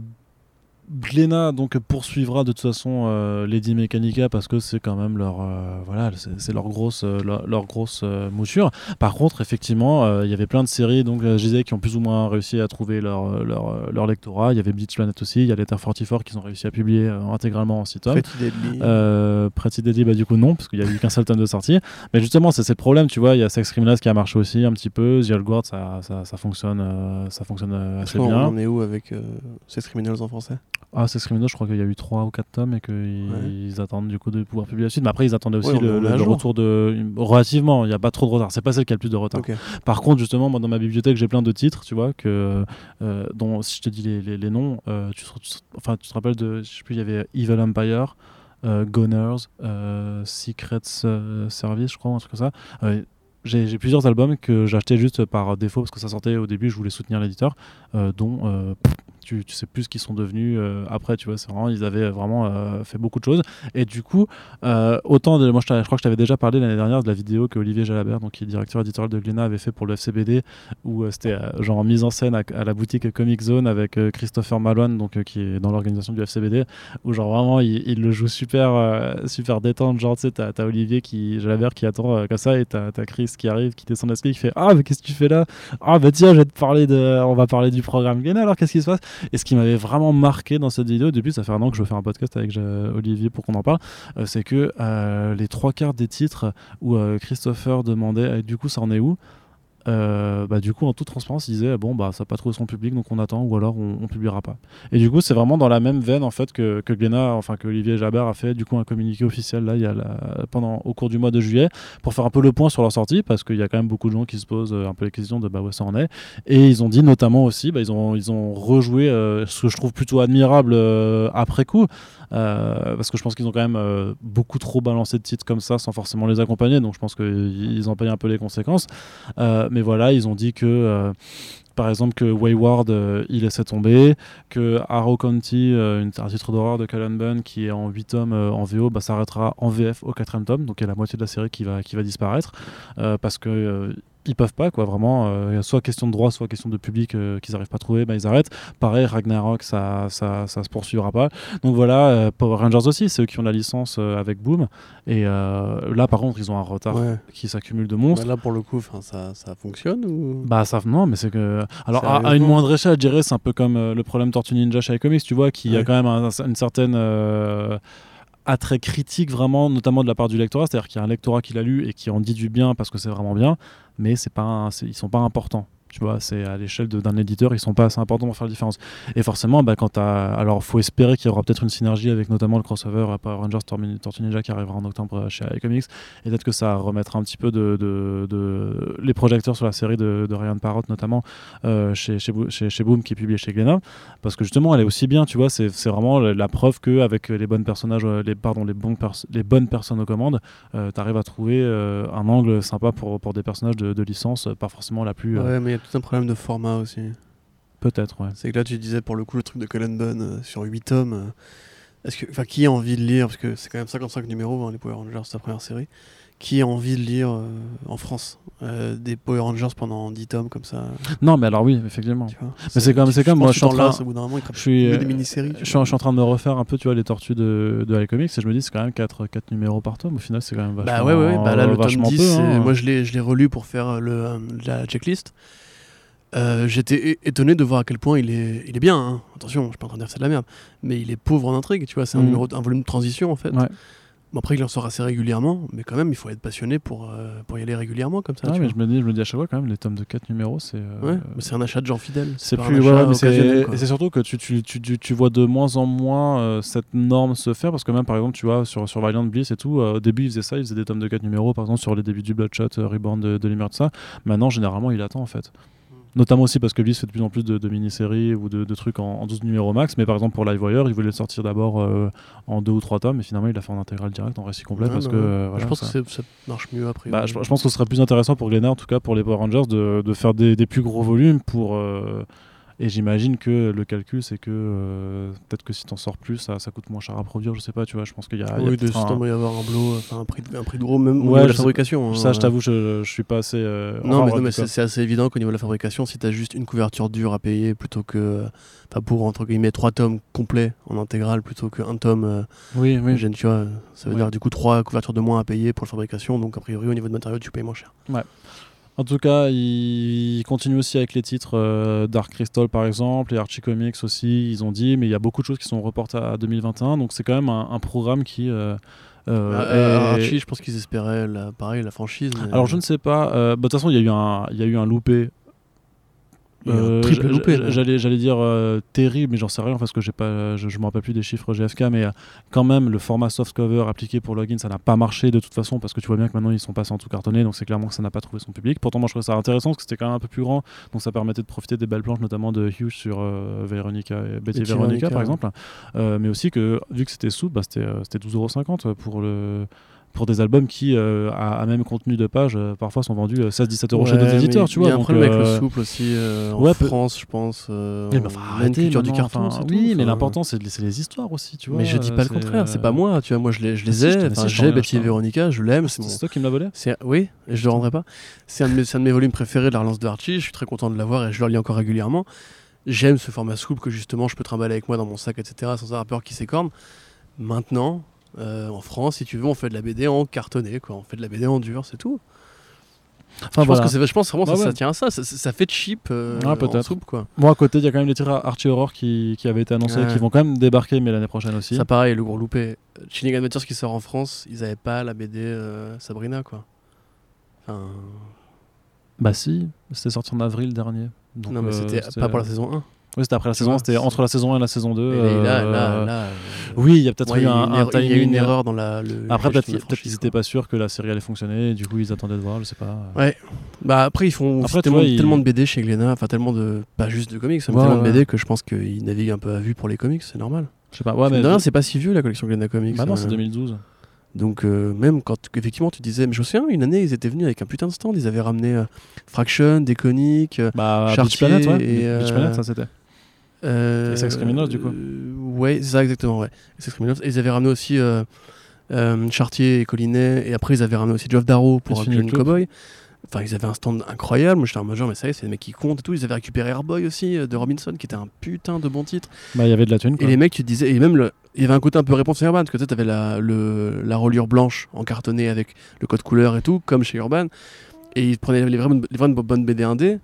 Glénat donc poursuivra de toute façon euh, Lady Mechanica parce que c'est quand même leur euh, voilà c'est leur grosse euh, leur, leur grosse euh, mouture. Par contre effectivement il y avait plein de séries donc je disais qui ont plus ou moins réussi à trouver leur leur, leur lectorat. Il y avait Bleach Planet aussi, il y a Letter 44 qu'ils ont réussi à publier intégralement en 6 tomes. Pretty Deadly. Pretty Deadly, bah du coup non, parce qu'il y a eu qu'un seul tome de sortie. Mais justement, c'est le problème, tu vois. Il y a Sex Criminals qui a marché aussi un petit peu. The Old Guard, ça, ça, ça fonctionne, ça fonctionne assez on bien. en est où avec Sex Criminals en français? Ah, Sex Criminals, je crois qu'il y a eu 3 ou 4 tomes et qu'ils attendent du coup de pouvoir publier la suite. Mais après, ils attendaient aussi Ouais, le, retour de. Relativement, il n'y a pas trop de retard. C'est pas celle qui a le plus de retard. Par contre, justement, moi dans ma bibliothèque, j'ai plein de titres, tu vois, que, euh, dont si je te dis les, les- les noms, euh, tu, enfin, tu te rappelles de. Je sais plus, il y avait Evil Empire, euh, Gunners, Secret euh, Service, je crois, un truc comme ça. J'ai plusieurs albums que j'achetais juste par défaut parce que ça sortait au début, je voulais soutenir l'éditeur, euh, dont euh, tu, sais plus ce qu'ils sont devenus euh, après, tu vois, c'est vraiment, ils avaient vraiment fait beaucoup de choses. Et du coup, autant de, moi je, crois que je t'avais déjà parlé l'année dernière de la vidéo que Olivier Jalabert, donc qui est directeur éditorial de Glénat, avait fait pour le FCBD, où c'était genre mise en scène à, la boutique Comic Zone avec Christopher Malouane, donc qui est dans l'organisation du FCBD, où genre vraiment il, le joue super, super détente, genre tu sais, t'as, Olivier qui, Jalabert qui attend comme ça, et t'as, t'as Qui arrive, qui descend l'escalier, qui fait Ah, mais qu'est-ce que tu fais là? Ah, bah tiens, je vais te parler de, on va parler du programme Glénat, alors qu'est-ce qui se passe? Et ce qui m'avait vraiment marqué dans cette vidéo, depuis ça fait un an que je faire un podcast avec Olivier pour qu'on en parle, euh, c'est que euh, les trois quarts des titres où euh, Christopher demandait du coup ça en est où? Euh, bah, du coup en toute transparence il disait bon bah ça n'a pas trouvé son public donc on attend ou alors on, on publiera pas. Et du coup c'est vraiment dans la même veine en fait que, que enfin que Olivier Jabert a fait du coup un communiqué officiel là pendant au cours du mois de juillet pour faire un peu le point sur leur sortie parce qu'il y a quand même beaucoup de gens qui se posent euh, un peu les questions de bah où ça en est. Et ils ont dit notamment aussi bah, ils ont ils ont rejoué euh, ce que je trouve plutôt admirable après coup parce que je pense qu'ils ont quand même euh, beaucoup trop balancé de titres comme ça sans forcément les accompagner. Donc je pense qu'ils en payent un peu les conséquences. Euh, mais voilà ils ont dit que euh, par exemple que Wayward euh, il laissait tomber que Arrow County euh, une- un titre d'horreur de Cullen Bunn qui est en 8 tomes euh, en VO bah, s'arrêtera en VF au quatrième tome. Donc il y a la moitié de la série qui va, qui va disparaître. Euh, parce que euh, ils peuvent pas quoi vraiment euh, il y a soit question de droit soit question de public euh, qu'ils arrivent pas à trouver bah, ils arrêtent. Pareil Ragnarok ça, ça, ça se poursuivra pas. Donc voilà euh, Power Rangers aussi c'est eux qui ont la licence euh, avec Boom. Et euh, là par contre ils ont un retard Ouais. qui s'accumule de monstres. Bah, là pour le coup, ça, ça fonctionne ou? Bah ça non mais c'est que alors à, à une moindre échelle je dirais c'est un peu comme euh, le problème Tortue Ninja chez iComics tu vois qui a Ouais. quand même un- une certaine euh, attrait critique vraiment notamment de la part du lectorat. C'est-à-dire qu'il y a un lectorat qui l'a lu et qui en dit du bien parce que c'est vraiment bien mais c'est pas ils sont pas importants tu vois c'est à l'échelle d'un éditeur ils sont pas assez importants pour faire la différence. Et forcément bah, quand t'as alors faut espérer qu'il y aura peut-être une synergie avec notamment le crossover à Power Rangers Tortue Ninja qui arrivera en octobre euh, chez iComics et peut-être que ça remettra un petit peu de, de- de- les projecteurs sur la série de, de Ryan Parrott notamment euh, chez, chez, chez, chez Boom qui est publié chez Glénat. Parce que justement elle est aussi bien tu vois c'est vraiment la, la preuve que avec les bonnes personnages euh, les pardon les bons les bonnes personnes aux commandes tu arrives à trouver euh, un angle sympa pour, pour des personnages de, licence euh, pas forcément la plus euh, tout un problème de format aussi. peut-être ouais C'est que là, tu disais pour le coup le truc de Cullen Bunn euh, sur 8 tomes. est-ce que, enfin, qui a envie de lire, parce que c'est quand même 55 numéros, hein, les Power Rangers, c'est la première série, qui a envie de lire euh, en France euh, des Power Rangers pendant 10 tomes comme ça Non, mais alors oui, effectivement. vois Mais c'est comme, c'est comme moi, je suis en train, je suis, euh, je en- train de me refaire un peu, tu vois, les tortues de, de High Comics et je me dis c'est quand même 4, numéros par tome. Au final, c'est quand même vachement. Bah ouais, ouais, ouais. Bah là, le tome vachement 10, peu, hein. moi je l'ai, je l'ai relu pour faire le, euh, la checklist. Euh, J'étais étonné de voir à quel point il est, il est bien. hein. Attention, je suis pas en train de dire que c'est de la merde, mais il est pauvre en intrigue. Tu vois, c'est un, Mm. numéro, un volume de transition en fait. Ouais. Bon, après, il en sort assez régulièrement, mais quand même, il faut être passionné pour, euh, pour y aller régulièrement comme ça. Tu mais vois. je me dis, je me dis à chaque fois quand même les tomes de 4 numéros, c'est. euh, Ouais, c'est un achat de gens fidèles. C'est plus, ouais, c'est- surtout que tu, tu, tu, tu, vois de moins en moins euh, cette norme se faire parce que même par exemple, tu vois, sur, sur Valiant Bliss et tout, au début il faisait ça, il faisait des tomes de 4 numéros par exemple sur les débuts du Bloodshot, Reborn de, de tout ça. Maintenant, généralement, il attend en fait. Notamment aussi parce que Bliss fait de plus en plus de, de mini-séries ou de, de trucs en, en 12 numéros max, mais par exemple pour Livewire, il voulait le sortir d'abord euh, en 2 ou 3 tomes et finalement il l'a fait en intégral direct, en récit complet Ouais, parce bah que. euh, je pense ça- que ça marche mieux après. bah, je, je pense que ce serait plus intéressant pour Glénat, en tout cas pour les Power Rangers, de, de faire des, des plus gros volumes pour. euh, et j'imagine que le calcul, c'est que euh, peut-être que si t'en sors plus, ça, ça coûte moins cher à produire, je sais pas, tu vois. Je pense qu'il y a. oui, de peut-être un- y avoir un enfin un prix de, un prix de gros, même Ouais, de la fabrication. hein, Ça, je ouais. t'avoue, je, je suis pas assez. euh, Non, mais, c'est assez évident qu'au niveau de la fabrication, si tu as juste une couverture dure à payer plutôt que. Enfin, pour entre guillemets trois tomes complets en intégrale plutôt qu'un tome. euh, Oui, oui. gêne, tu vois, ça veut Oui. dire du coup trois couvertures de moins à payer pour la fabrication. Donc, a priori, au niveau de matériaux, tu payes moins cher. En tout cas, il continue aussi avec les titres euh, Dark Crystal par exemple, et Archie Comics aussi, ils ont dit, mais il y a beaucoup de choses qui sont reportées à 2021, donc c'est quand même un, un programme qui. euh, euh, est- Archie, je pense qu'ils espéraient la, pareil, la franchise. mais- Alors je ne sais pas. bah, De toute façon, il y a eu un, il y a eu un loupé. Euh. J'allais, j'allais dire euh, terrible, mais j'en sais rien parce que j'ai pas, je, je me rappelle plus des chiffres GFK, mais euh, quand même le format soft cover appliqué pour login, ça n'a pas marché de toute façon parce que tu vois bien que maintenant ils sont passés en tout cartonné, donc c'est clairement que ça n'a pas trouvé son public. Pourtant, moi je trouvais ça intéressant parce que c'était quand même un peu plus grand, donc ça permettait de profiter des belles planches, notamment de Hughes sur euh, Véronica, et Betty, et Veronica Veronica, par exemple, mais aussi que vu que c'était souple, bah, c'était, c'était 12,50€ pour le pour des albums qui, euh, à, à même contenu de page, euh, parfois sont vendus euh, 16-17 euros chez d'autres mais éditeurs, tu vois. Il y a un problème avec le euh, souple aussi euh, en ouais, France, je pense. euh, ben, on enfin, arrêtez du carton. enfin, oui, tout, mais l'important c'est les histoires aussi, tu vois. Mais je dis pas le contraire, c'est euh, pas moi, tu vois. Moi, je les, je les si, ai. mais si, j'ai ai, Betty et Véronica, je l'aime. C'est toi qui me l'as volé Oui, et je le rendrai pas. C'est un, de mes- c'est un de mes volumes préférés de la relance de Archie. Je suis très content de l'avoir et je le lis encore régulièrement. J'aime ce format scoop que justement je peux trimballer avec moi dans mon sac, etc. sans avoir peur qu'il s'écorne. Maintenant, euh, en France, si tu veux, on fait de la BD en cartonné, quoi. On fait de la BD en dur, c'est tout. Enfin, je, voilà. pense que je pense vraiment que ça, tient à ça. Ça, ça- fait cheap euh, peut-être. en soupe, quoi. Moi, à côté, il y a quand même les titres Archie Horror qui, qui avaient été annoncés, Ouais. qui vont quand même débarquer, mais l'année prochaine aussi. Ça pareil, le gros loupé. Chilling Adventures qui sort en France, ils avaient pas la BD euh, Sabrina, quoi. Enfin, Bah si, c'était sorti en avril dernier. Donc, non, mais euh, c'était pas pour la saison 1. Oui, c'était après la saison, c'était entre la saison 1 et la saison 2. Et là, euh, là, là, euh, Oui, il y a peut-être ouais, eu un, une un erreur- il y a eu une erreur dans la. Le, Après, peut-être peut-être qu'ils n'étaient pas sûrs que la série allait fonctionner, et du coup ils attendaient de voir, je sais pas. Ouais. Bah après, ils font Après, tellement, vois, de BD chez Glénat, enfin tellement de. Pas juste de comics, mais Ouais, tellement ouais. de BD que je pense qu'ils naviguent un peu à vue pour les comics, c'est normal. Je sais pas, ouais, mais. mais c'est pas si vieux la collection Glénat Comics. Bah non, c'est 2012. Donc euh, même quand effectivement tu disais, mais je me souviens une année ils étaient venus avec un putain de stand, ils avaient ramené euh, Fraction, Déconic, euh, Bah, Chartier Planet, ouais. et, Beach Planet, ça c'était. Euh, Et Sex Criminals, du coup. euh, Ouais, c'est ça exactement, ouais. Et Sex Criminals. Et ils avaient ramené aussi euh, euh, Chartier et Collinet, et après ils avaient ramené aussi Geoff Darrow pour Et Club. cowboy. Enfin, ils avaient un stand incroyable. Moi, j'étais en major, mais ça y est, c'est des mecs qui comptent et tout. Ils avaient récupéré Airboy aussi euh, de Robinson, qui était un putain de bon titre. Bah, il y avait de la thune, Et quoi. les mecs, tu te disais, et même le, il y avait un côté un peu réponse à Urban, parce que tu sais, t'avais la, le, la reliure blanche en cartonné avec le code couleur et tout, comme chez Urban. Et ils prenaient les vraies, les vraies bonnes BD indé.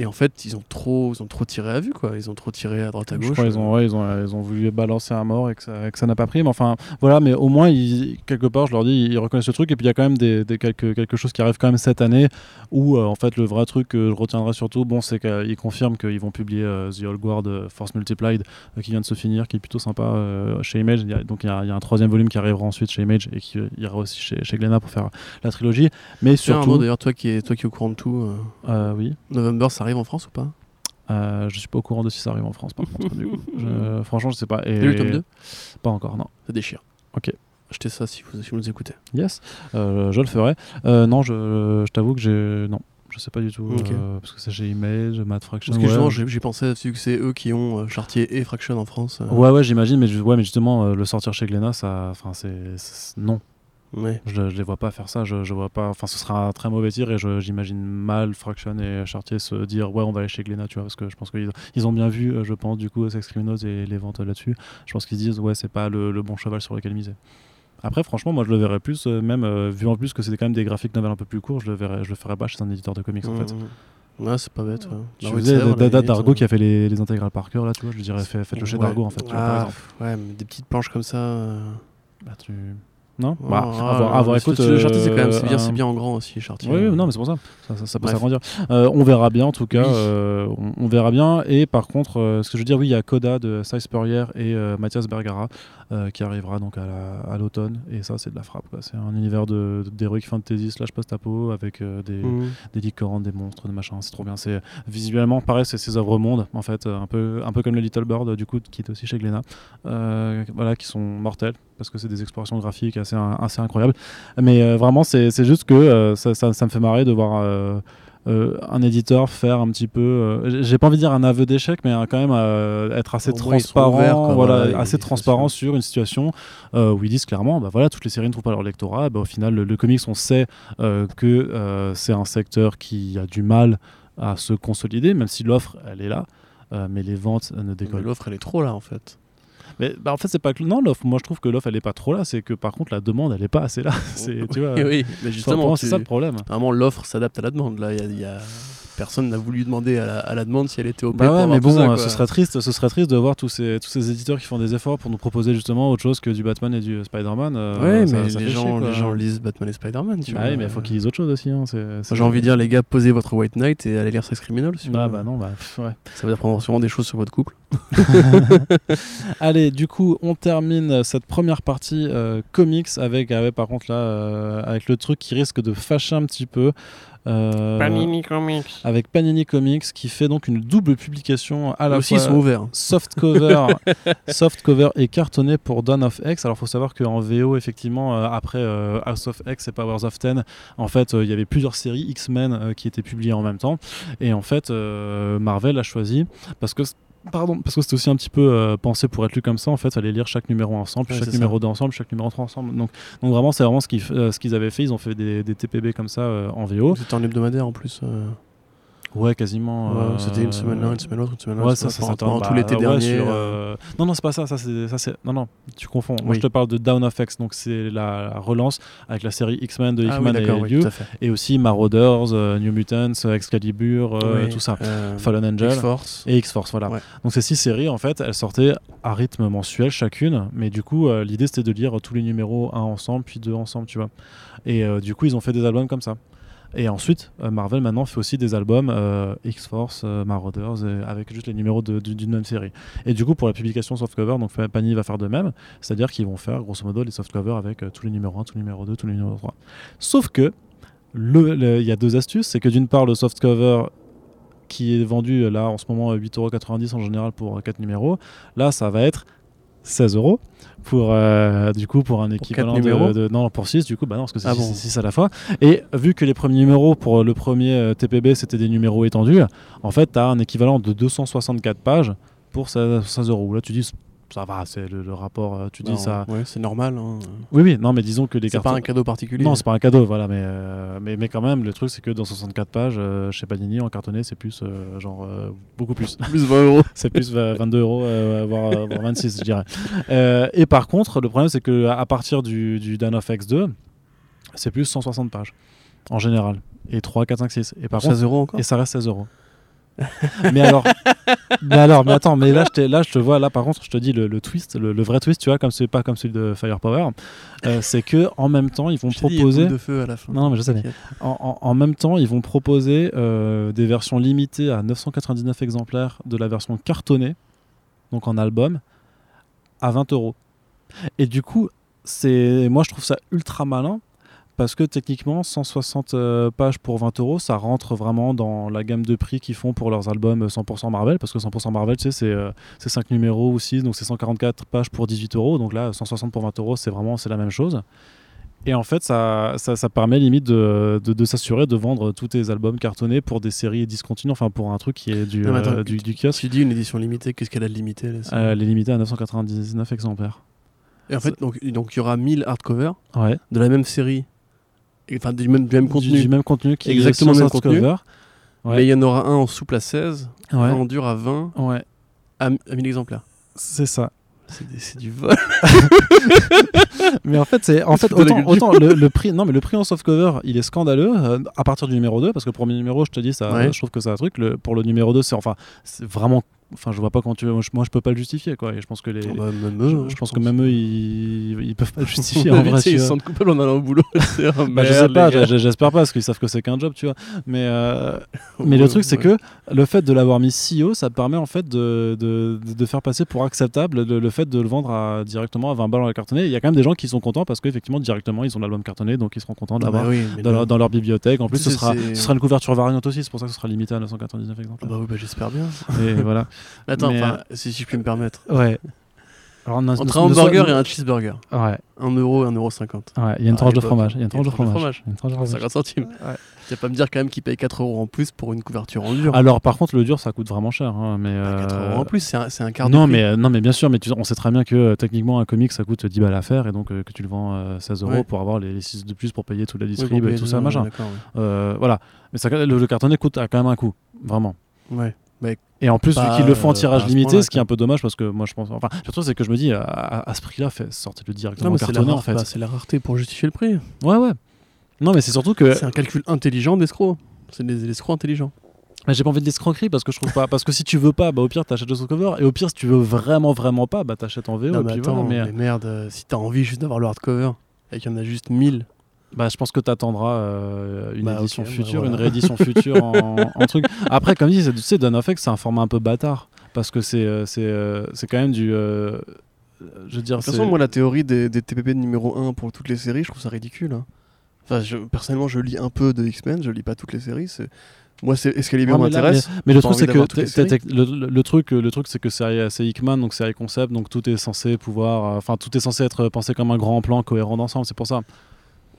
Et en fait, ils ont trop, ils ont trop tiré à vue, quoi. Ils ont trop tiré à droite à Je gauche. crois qu'ils ont, ouais, ils ont, ils ont voulu balancer à mort et que ça, n'a pas pris. Mais enfin, voilà, mais au moins, ils, quelque part, je leur dis, ils reconnaissent le truc. Et puis, il y a quand même des, des quelques, quelque chose qui arrive quand même cette année où, euh, en fait, le vrai truc que je retiendrai surtout, bon, c'est qu'ils confirment qu'ils vont publier euh, The Old Guard euh, Force Multiplied euh, qui vient de se finir, qui est plutôt sympa euh, chez Image. Il y a- donc, il y, a, il y a un troisième volume qui arrivera ensuite chez Image et qui euh, ira aussi chez, chez Glénat pour faire la trilogie. Mais surtout, d'ailleurs, toi qui es, toi qui es au courant de tout, euh, euh, oui. November, ça arrive en France ou pas? Euh, je suis pas au courant de si ça arrive en France, par contre. du coup. Je- franchement, je sais pas. Et... T'as lu le tome 2 Pas encore, non. Ça déchire. Ok. Achetez ça si vous, si vous nous écoutez. Yes, euh, je le ferai. Euh, non, je, je t'avoue que j'ai. Non, je sais pas du tout. parce que c'est chez Image, Mad Fraction. Parce que justement, j'ai pensé dessus que c'est eux qui ont Chartier et Fraction en France. Ouais, ouais, j'imagine, mais, ouais, mais justement, le sortir chez Glénat, ça, enfin, c'est non. Ouais. Je, je les vois pas faire ça, je, je vois pas. Enfin, ce sera un très mauvais tir et j'imagine mal Fraction et Chartier se dire ouais, on va aller chez Glénat, tu vois, parce que je pense qu'ils ils ont bien vu, je pense, du coup, Sex Criminals et les ventes là-dessus. Je pense qu'ils se disent ouais, c'est pas le, le, bon cheval sur lequel miser. Après, franchement, moi je le verrais plus, euh, même euh, vu en plus que c'était quand même des graphiques novels un peu plus courts, je le, verrais, je le ferais pas chez un éditeur de comics en fait. Mmh, mmh. Ouais, c'est pas bête. Ouais. Tu faisais Dada Dargo qui a fait les, les intégrales par cœur, là, tu vois, je dirais, faites le chez Dargo en fait. Tu vois, par Ah, ouais, mais des petites planches comme ça. euh, Bah, tu... Non oh, bah, ah, à voir, à voir, le écoute. c'est quand même c'est bien, euh, c'est bien en grand aussi, Chartier. Oui, oui, non, mais c'est pour ça. Ça, ça- ça peut s'agrandir. Euh, on verra bien, en tout cas. Oui. euh, on, on verra bien. Et par contre, ce que je veux dire, oui, il y a Coda de Cy Spurrier et Mathias Bergara euh, qui arrivera donc à la- à l'automne. et ça, c'est de la frappe. C'est un univers de- d'heroic fantasy slash post-apo avec euh, des, Mmh. des licornes, des monstres, des machins. C'est trop bien. C'est visuellement pareil, c'est ces œuvres monde en fait, euh, un peu, un peu comme le Little Bird du coup, qui est aussi chez Glénat, euh, voilà, qui sont mortels parce que c'est des explorations graphiques assez, assez incroyables. Mais vraiment, c'est juste que ça, ça- ça me fait marrer de voir. Euh, un éditeur faire un petit peu, euh, j'ai pas envie de dire un aveu d'échec, mais quand même euh, être assez transparent, ouverts, quoi, voilà, voilà, assez transparent sur une situation où ils disent clairement, bah voilà, toutes les séries ne trouvent pas leur lectorat. Bah, au final, le, le comics, on sait que c'est un secteur qui a du mal à se consolider, même si l'offre, elle est là, euh, mais les ventes euh, ne décollent. L'offre, elle est trop là, en fait. Mais bah, en fait, c'est pas que non, l'offre. Moi, je trouve que l'offre, elle est pas trop là. C'est que par contre, la demande, elle est pas assez là. c'est, tu vois. oui, oui, mais justement, c'est ça le problème. Vraiment, l'offre s'adapte à la demande. Là, il y a, il y a- personne n'a voulu demander à la, à la demande si elle était au Bah ouais, mais bon, ça, quoi. ce serait triste, ce serait triste de voir tous ces, tous ces éditeurs qui font des efforts pour nous proposer justement autre chose que du Batman et du euh, Spider-Man. euh, Ouais, ça- mais ça les, gens, chier, quoi. les gens lisent Batman et Spider-Man. vois. oui, mais il faut qu'ils lisent autre chose aussi. hein, J'ai envie de dire, les gars, posez votre White Knight et allez lire Sex Criminal. si Ah bah non, bah pff, ouais. Ça va apprendre sûrement des choses sur votre couple. Allez, du coup, on termine cette première partie euh, comics avec, ah ouais, par contre là, euh, avec le truc qui risque de fâcher un petit peu. Euh, Comics. avec Panini Comics qui fait donc une double publication à la Aussi, ils fois sont ouverts. soft cover, soft cover et cartonné pour Dawn of X. Alors, faut savoir qu'en VO, effectivement, euh, après euh, House of X et Powers of Ten, en fait, euh, il y avait plusieurs séries X-Men euh, qui étaient publiées en même temps. Et en fait, euh, Marvel a choisi parce que Pardon, parce que c'était aussi un petit peu euh, pensé pour être lu comme ça. En fait, fallait lire chaque numéro ensemble, puis Ouais, chaque numéro 2 ensemble, chaque numéro 3 ensemble. Donc, donc vraiment, c'est vraiment ce qu'ils euh, ce qu'ils avaient fait. Ils ont fait des, des TPB comme ça euh, en VO. C'était en hebdomadaire en plus. Ouais, quasiment. Ouais, euh, C'était une semaine là, une semaine l'autre, une semaine Ouais, l'autre. ça, ça pendant- Bah, tout l'été ouais, dernier. sur, euh, euh, Non, non, c'est pas ça. Ça, c'est, ça. Non, non, tu confonds. Moi, je te parle de Down of X. Donc, c'est la relance avec la série X-Men de Ah Hickman oui, et oui, et aussi Marauders, euh, New Mutants, Excalibur, tout ça. Fallen Angel. X-Force. Et X-Force, voilà. Donc ces six séries, en fait, elles sortaient à rythme mensuel chacune, mais du coup, l'idée c'était de lire tous les numéros un ensemble, puis deux ensemble, tu vois. Et du coup, ils ont fait des albums comme ça. Et ensuite, euh, Marvel maintenant fait aussi des albums euh, X-Force, euh, Marauders, avec juste les numéros d'une même série. Et du coup, pour la publication softcover, donc Panini va faire de même, c'est-à-dire qu'ils vont faire grosso modo les softcovers avec euh, tous les numéros 1, tous les numéros 2, tous les numéros 3. Sauf que, il y a deux astuces, c'est que d'une part, le softcover qui est vendu là en ce moment à 8,90€ en général pour 4 numéros, là ça va être 16 euros pour euh, du coup pour un équivalent de, non pour 6 du coup bah non parce que c'est Ah bon. 6 à la fois. Et vu que les premiers numéros pour le premier euh, TPB c'était des numéros étendus en fait tu as un équivalent de 264 pages pour 16, 16 euros là tu dis ça va c'est le, le rapport euh, tu dis ça Ouais, c'est normal. hein. oui oui non mais disons que les C'est pas un cadeau particulier. non, c'est pas un cadeau, voilà, mais, euh, mais, mais quand même, le truc, c'est que dans 64 pages, euh, chez Panini, en cartonné, c'est plus, euh, genre, beaucoup plus. plus 20 euros. c'est plus va- 22 euros, voire, voire 26, je dirais. Et par contre, le problème, c'est que à partir du, du Dan of X2, c'est plus 160 pages, en général. Et 3, 4, 5, 6. Et par 16 contre, euros encore? et ça reste 16 euros. mais alors, mais alors, mais attends, mais là je, là, je te vois, là par contre, je te dis le, le twist, le, le vrai twist, tu vois, comme c'est pas comme celui de Firepower, euh, c'est que en même temps, ils vont Je t'ai dit, il proposer. de feu à la fin. Non, non, mais je sais, mais- T'inquiète. En, en- en même temps, ils vont proposer euh, des versions limitées à 999 exemplaires de la version cartonnée, donc en album, à 20 euros. Et du coup, c'est, moi je trouve ça ultra malin parce que techniquement, 160 euh, pages pour 20 euros, ça rentre vraiment dans la gamme de prix qu'ils font pour leurs albums 100% Marvel. Parce que 100% Marvel, tu sais, c'est, euh, c'est 5 numéros ou 6, donc c'est 144 pages pour 18 euros. Donc là, 160 pour 20 euros, c'est vraiment la même chose. Et en fait, ça, ça, ça permet limite de, de, de s'assurer de vendre tous tes albums cartonnés pour des séries discontinues, enfin pour un truc qui est du, Non, mais attends, euh, du, du kiosque. Tu dis une édition limitée, qu'est-ce qu'elle a de limité Euh, elle est limitée à 999 exemplaires. Et en fait, donc donc il y aura 1000 hardcovers Ouais. de la même série, enfin du même, du même contenu, Du, même contenu qui Exactement est le même soft contenu. cover. Ouais. mais il y en aura un en souple à 16, un Ouais. en dur à 20, Ouais. à, à 1000 exemplaires. C'est ça. C'est du vol. Mais en fait, c'est en fait autant, autant le, le prix non mais le prix en softcover, il est scandaleux euh, à partir du numéro 2 parce que le premier numéro, je te dis ça Ouais. je trouve que c'est un truc le, pour le numéro 2, c'est enfin c'est vraiment enfin je vois pas comment tu moi je, moi, je peux pas le justifier quoi et je pense que les Ah bah, même eux, hein, je pense que même eux ils, ils peuvent pas le justifier en vrai. ils se sentent coupables en allant au boulot. Bah, je sais pas, j'espère pas parce qu'ils savent que c'est qu'un job, tu vois. Mais, euh, mais le Ouais, truc, c'est que le fait de l'avoir mis si haut, ça permet en fait de, de, de faire passer pour acceptable le, le fait de le vendre à- directement à 20 balles dans la cartonnée. Il y a quand même des gens qui sont contents parce qu'effectivement, directement, ils ont l'album cartonné, donc ils seront contents Ah d'avoir bah oui, mais dans, leur, dans leur bibliothèque. En plus, ce sera, ce sera une couverture variante aussi, c'est pour ça que ce sera limité à 999 Ah exemplaires. bah oui, bah j'espère bien. Et voilà. Attends, Mais, enfin, si, si je puis me permettre. Ouais. Alors, ne- Entre un hamburger et un cheeseburger, Ouais, 1 euro et 1 euro 50. ouais, il y a une À tranche de fromage. Il y a une tranche de fromage. fromage. Il y a une tranche de fromage. 50 centimes. Ouais. Tu vas pas me dire quand même qu'il paye 4 euros en plus pour une couverture en dur. Alors, par contre, le dur, ça coûte vraiment cher. hein, mais, 4 euh, euros en plus, c'est un, un quart non de prix. mais, euh, non, mais bien sûr, mais tu- on sait très bien que euh, techniquement un comic ça coûte 10 balles à faire et donc euh, que tu le vends euh, 16 euros Ouais. pour avoir les, 6 de plus pour payer toute la distrib et tout ça, machin. d'accord, Euh, voilà. Mais ça, le, le cartonné coûte quand même un coût, vraiment. Ouais. Et en plus, Pas, vu qu'ils le font en euh, tirage ce limité, ce qui est un peu dommage parce que moi je pense. Enfin, truc c'est que je me dis, à, à- à ce prix-là, fait- sortez-le directement cartonné en fait. bah, c'est la rareté pour justifier le prix. Ouais, ouais. Non, mais c'est surtout que. C'est un calcul intelligent d'escroc. C'est des, des escrocs intelligents. Mais j'ai pas envie de l'escroquerie parce que je trouve pas. Parce que si tu veux pas, bah au pire t'achètes le softcover. Et au pire, si tu veux vraiment, vraiment pas, bah t'achètes en VO. non, et mais puis attends, voilà, mais, mais merde, euh, si t'as envie juste d'avoir le hardcover et qu'il y en a juste 1000, Bah, je pense que tu attendras une Bah, édition bah, future, voilà. une réédition future en, en truc. Après, comme dit, c'est- tu sais, Dawn of c'est un format un peu bâtard. Parce que c'est euh, c'est euh, c'est quand même du. euh, je veux dire, De toute façon, moi, la théorie des, des TPP de numéro 1 pour toutes les séries, je trouve ça ridicule. hein. Enfin, je- personnellement, je lis un peu de X-Men, je lis pas toutes les séries. c'est- Moi, c'est Excalibur mais là, m'intéresse. Mais le J'ai pas truc, c'est que le, le- le truc, le truc, c'est que c'est Hickman, donc c'est concept, donc tout est censé pouvoir, euh, enfin tout est censé être pensé comme un grand plan cohérent d'ensemble. C'est pour ça.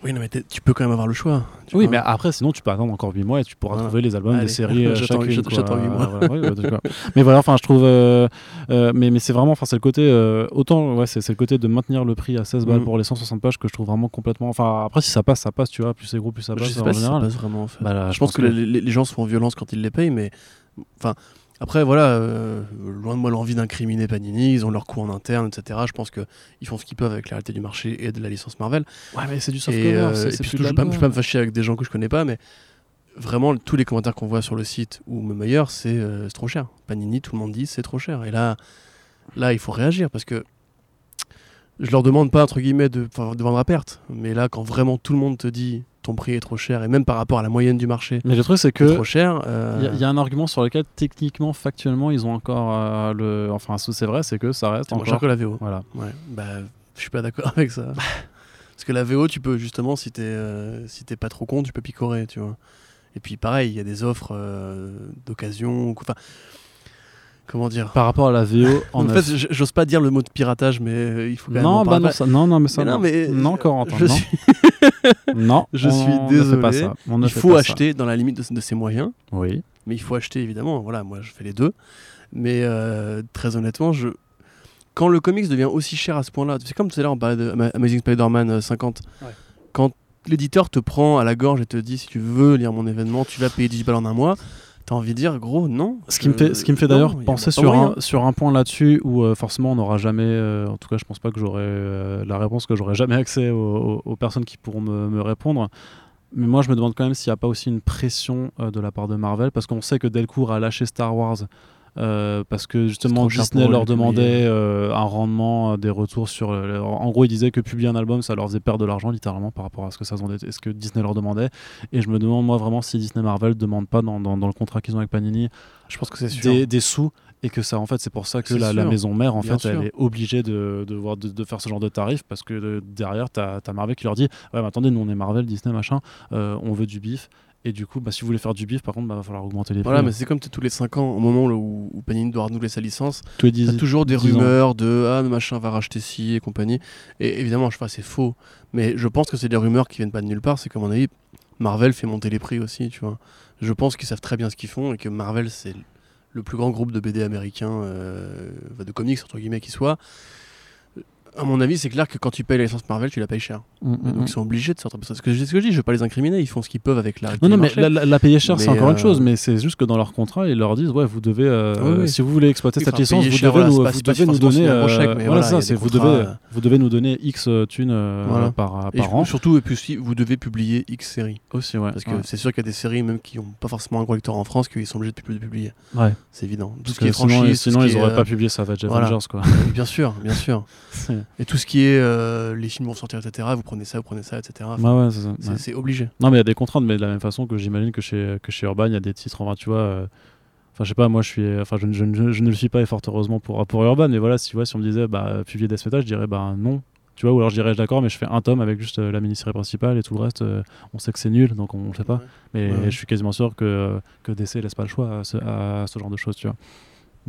Oui, non, mais tu peux quand même avoir le choix. Oui, vois. mais après, sinon tu peux attendre encore 8 mois et tu pourras Voilà. trouver les albums Allez. des séries euh, J'attends- chacune. j'attends- quoi. j'attends huit mois. Voilà, ouais, ouais, d'accord. mais voilà, enfin, je trouve, euh, euh, mais mais c'est vraiment, enfin, c'est le côté autant, ouais, c'est le côté de maintenir le prix à 16 balles Mm. pour les 160 pages que je trouve vraiment complètement. Enfin, après, si ça passe, ça passe, tu vois. Plus c'est gros, plus ça je passe sais en pas si ça général. passe vraiment en fait. Bah, là, je, pense que, Les, les- les gens sont en violence quand ils les payent, mais enfin après voilà, euh, loin de moi l'envie d'incriminer Panini, ils ont leur coût en interne, etc. Je pense que ils font ce qu'ils peuvent avec la réalité du marché et de la licence Marvel. Ouais, mais c'est du Et, euh, et puis surtout, je de vais pas, me fâcher avec des gens que je connais pas, mais vraiment tous les commentaires qu'on voit sur le site ou même ailleurs, c'est euh, c'est trop cher. Panini, tout le monde dit c'est trop cher. Et là, là, il faut réagir parce que je leur demande pas entre guillemets de, de vendre à perte, mais là, quand vraiment tout le monde te dit ton prix est trop cher et même par rapport à la moyenne du marché, Mais le truc, c'est que trop cher. euh, Il y, a- il y a un argument sur lequel techniquement, factuellement, ils ont encore euh, le. Enfin, ce- c'est vrai, c'est que ça reste c'est moins cher encore. que la VO. Voilà. Ouais, bah, je suis pas d'accord avec ça. Parce que la VO, tu peux justement, si t'es euh, si t'es pas trop con, tu peux picorer, tu vois. Et puis pareil, il y a des offres euh, d'occasion. Enfin, comment dire Par rapport à la VO, En, en fait, j'ose pas dire le mot de piratage, mais euh, il faut quand même. non, en bah non, ça- non, non, mais ça. Mais non, non. mais non, euh, Corentin, je non. suis- non, je suis ne fait pas désolé. ça. On ne il faut pas ça. acheter dans la limite de, de ses moyens, Oui. mais il faut acheter évidemment. Voilà, moi je fais les deux. Mais euh, très honnêtement, je quand le comics devient aussi cher à ce point-là, c'est comme tout à l'heure on parlait de Ama- Amazing Spider-Man euh, 50. Ouais. Quand l'éditeur te prend à la gorge et te dit si tu veux lire mon événement, tu vas payer 10 balles en un mois, t'as envie de dire gros non. Ce qui me fait, ce qui me fait non, d'ailleurs penser sur un, sur un point là-dessus où euh, forcément on n'aura jamais, euh, en tout cas je pense pas que j'aurai euh, la réponse, que j'aurai jamais accès aux, aux- aux personnes qui pourront me, me répondre. Mais moi je me demande quand même s'il n'y a pas aussi une pression euh, de la part de Marvel, parce qu'on sait que Delcourt a lâché Star Wars. Euh, parce que justement Disney leur demandait euh, un rendement, euh, des retours sur. le- en gros, ils disaient que publier un album, ça leur faisait perdre de l'argent littéralement par rapport à ce que ça vendait, ce que Disney leur demandait. Et je me demande moi vraiment si Disney Marvel demande pas dans, dans- dans le contrat qu'ils ont avec Panini Je pense que c'est des, des sous et que ça en fait c'est pour ça que la, maison mère en Bien fait elle est obligée de, de, voir, de, de faire ce genre de tarif parce que derrière t'as as Marvel qui leur dit ouais mais attendez nous on est Marvel Disney machin on veut du bif Et du coup, bah, si vous voulez faire du bif, par contre, bah, va falloir augmenter les prix. Voilà, mais c'est comme tous les 5 ans, au moment où, où Panini doit renouveler sa licence, Tous les il y a 10 toujours des 10 ans. rumeurs de ah, le machin va racheter ci et compagnie. Et évidemment, je sais pas, c'est faux. Mais je pense que c'est des rumeurs qui viennent pas de nulle part. C'est qu'à mon avis, Marvel fait monter les prix aussi, tu vois. Je pense qu'ils savent très bien ce qu'ils font et que Marvel, c'est le plus grand groupe de BD américain, euh, de comics, entre guillemets, qui soit. À mon avis, c'est clair que quand tu payes la licence Marvel, tu la payes cher. Mm, mm, donc mm. ils sont obligés de sortir. Parce que c'est ce que je dis, je veux pas les incriminer, ils font ce qu'ils peuvent avec la. Non, non, mais la, la- la payer cher, c'est encore une euh, chose, mais c'est juste que dans leur contrat, ils leur disent ouais, vous devez, euh, Oui, oui. si vous voulez exploiter Oui, cette licence, vous devez, nous, pas- vous devez nous donner, euh, chèque, mais voilà, voilà, ça, vous devez, euh, vous devez nous donner X euh, thunes euh, Voilà. par, par an surtout, et puis vous devez publier X séries. aussi, ouais. Parce que ouais. c'est sûr qu'il y a des séries même qui n'ont pas forcément un gros lecteur en France qu'ils sont obligés de pub- de publier. Ouais. C'est évident. Tout ce qui est sinon, franchise, ils qui est, auraient euh, pas publié Savage voilà. Avengers, quoi. Bien sûr, bien sûr. Et tout ce qui est euh, les films vont sortir, etc. Vous prenez ça, vous prenez ça, etc. Enfin, Ouais, ouais, c'est ouais. obligé. Non, mais il y a des contraintes, mais de la même façon que j'imagine que chez, que chez Urban, il y a des titres, enfin, tu vois. euh, Enfin, je sais pas, moi, je suis. Enfin, je, ne- je ne- je ne le suis pas, et fort heureusement pour, pour Urban, mais voilà, si, tu vois, si on me disait, bah, publier Death Metal, je dirais, bah, non. Tu vois, ou alors je dirais, d'accord, mais je fais un tome avec juste euh, la mini-série principale et tout le reste, euh, on sait que c'est nul, donc on le fait pas. Mais Ouais, ouais. je suis quasiment sûr que, que DC laisse pas le choix à ce, à ce genre de choses, tu vois.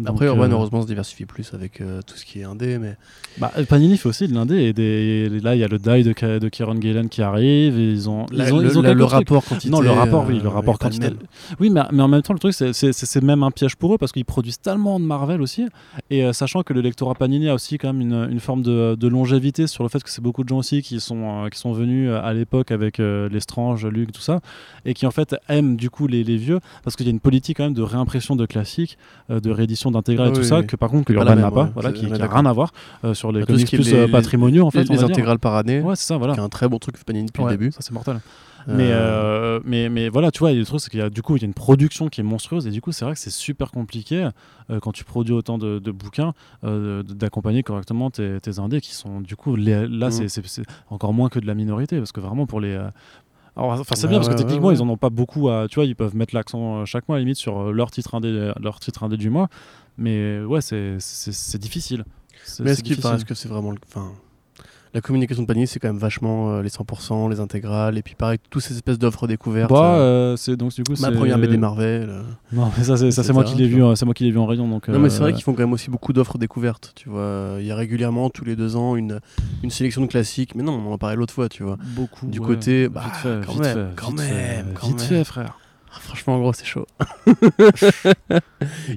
Après, Urban, euh, heureusement, se diversifie plus avec euh, tout ce qui est indé. Mais Bah, Panini fait aussi de l'indé et des, et là il y a le die de, de Kieron Gillen qui arrive et ils ont Là, ils ont, le, ils ont la- le rapport quantité. non le rapport oui euh, le rapport pas le quantité oui mais, mais en même temps le truc c'est- même un piège pour eux parce qu'ils produisent tellement de Marvel aussi et euh, sachant que le lectorat Panini a aussi quand même une, une forme de, de longévité sur le fait que c'est beaucoup de gens aussi qui sont, euh, qui sont venus euh, à l'époque avec euh, les Strange, Luke, tout ça et qui en fait aiment du coup les, les vieux parce qu'il y a une politique quand même de réimpression de classiques euh, de réédition et Ah tout ça que par contre que Urban n'a pas voilà, qui, on est qui a d'accord. rien à voir euh, sur les Bah, comics plus euh, patrimoniaux en fait les, intégrales par année, c'est ça, voilà. un très bon truc Panini depuis le début. Ça, c'est mortel. Euh, Mais, euh, mais, mais voilà, tu vois, il y a des trucs, c'est qu'il y a, du coup, il y a une production qui est monstrueuse et du coup, c'est vrai que c'est super compliqué euh, quand tu produis autant de, de bouquins euh, d'accompagner correctement tes, tes indés qui sont, du coup, les- là, c'est c'est encore moins que de la minorité parce que vraiment pour les. Alors, enfin, c'est bien parce que techniquement, ils en ont pas beaucoup à. Tu vois, ils peuvent mettre l'accent euh, chaque mois, à la limite, sur euh, leur titre indé, leur titre indé du mois. Mais ouais, c'est- difficile. C'est- Mais est-ce que c'est vraiment. le- Enfin, la communication de Panini, c'est quand même vachement euh, les 100%, les intégrales, et puis pareil, toutes ces espèces d'offres découvertes. Bah, euh, euh, c'est donc du coup ma première BD Marvel. euh. Non, mais ça c'est moi qui l'ai vu, euh, c'est moi qui l'ai vu en rayon donc. Non, mais c'est vrai qu'ils font quand même aussi beaucoup d'offres découvertes. Tu vois, il y a régulièrement, tous les deux ans, une, une sélection de classiques. Mais non, on en parlait l'autre fois, tu vois. beaucoup. Du ouais. côté, bah, vite fait, quand vite même, fait, quand vite fait, même, quand vite même. fait, frère. Ah, Franchement, en gros, c'est chaud.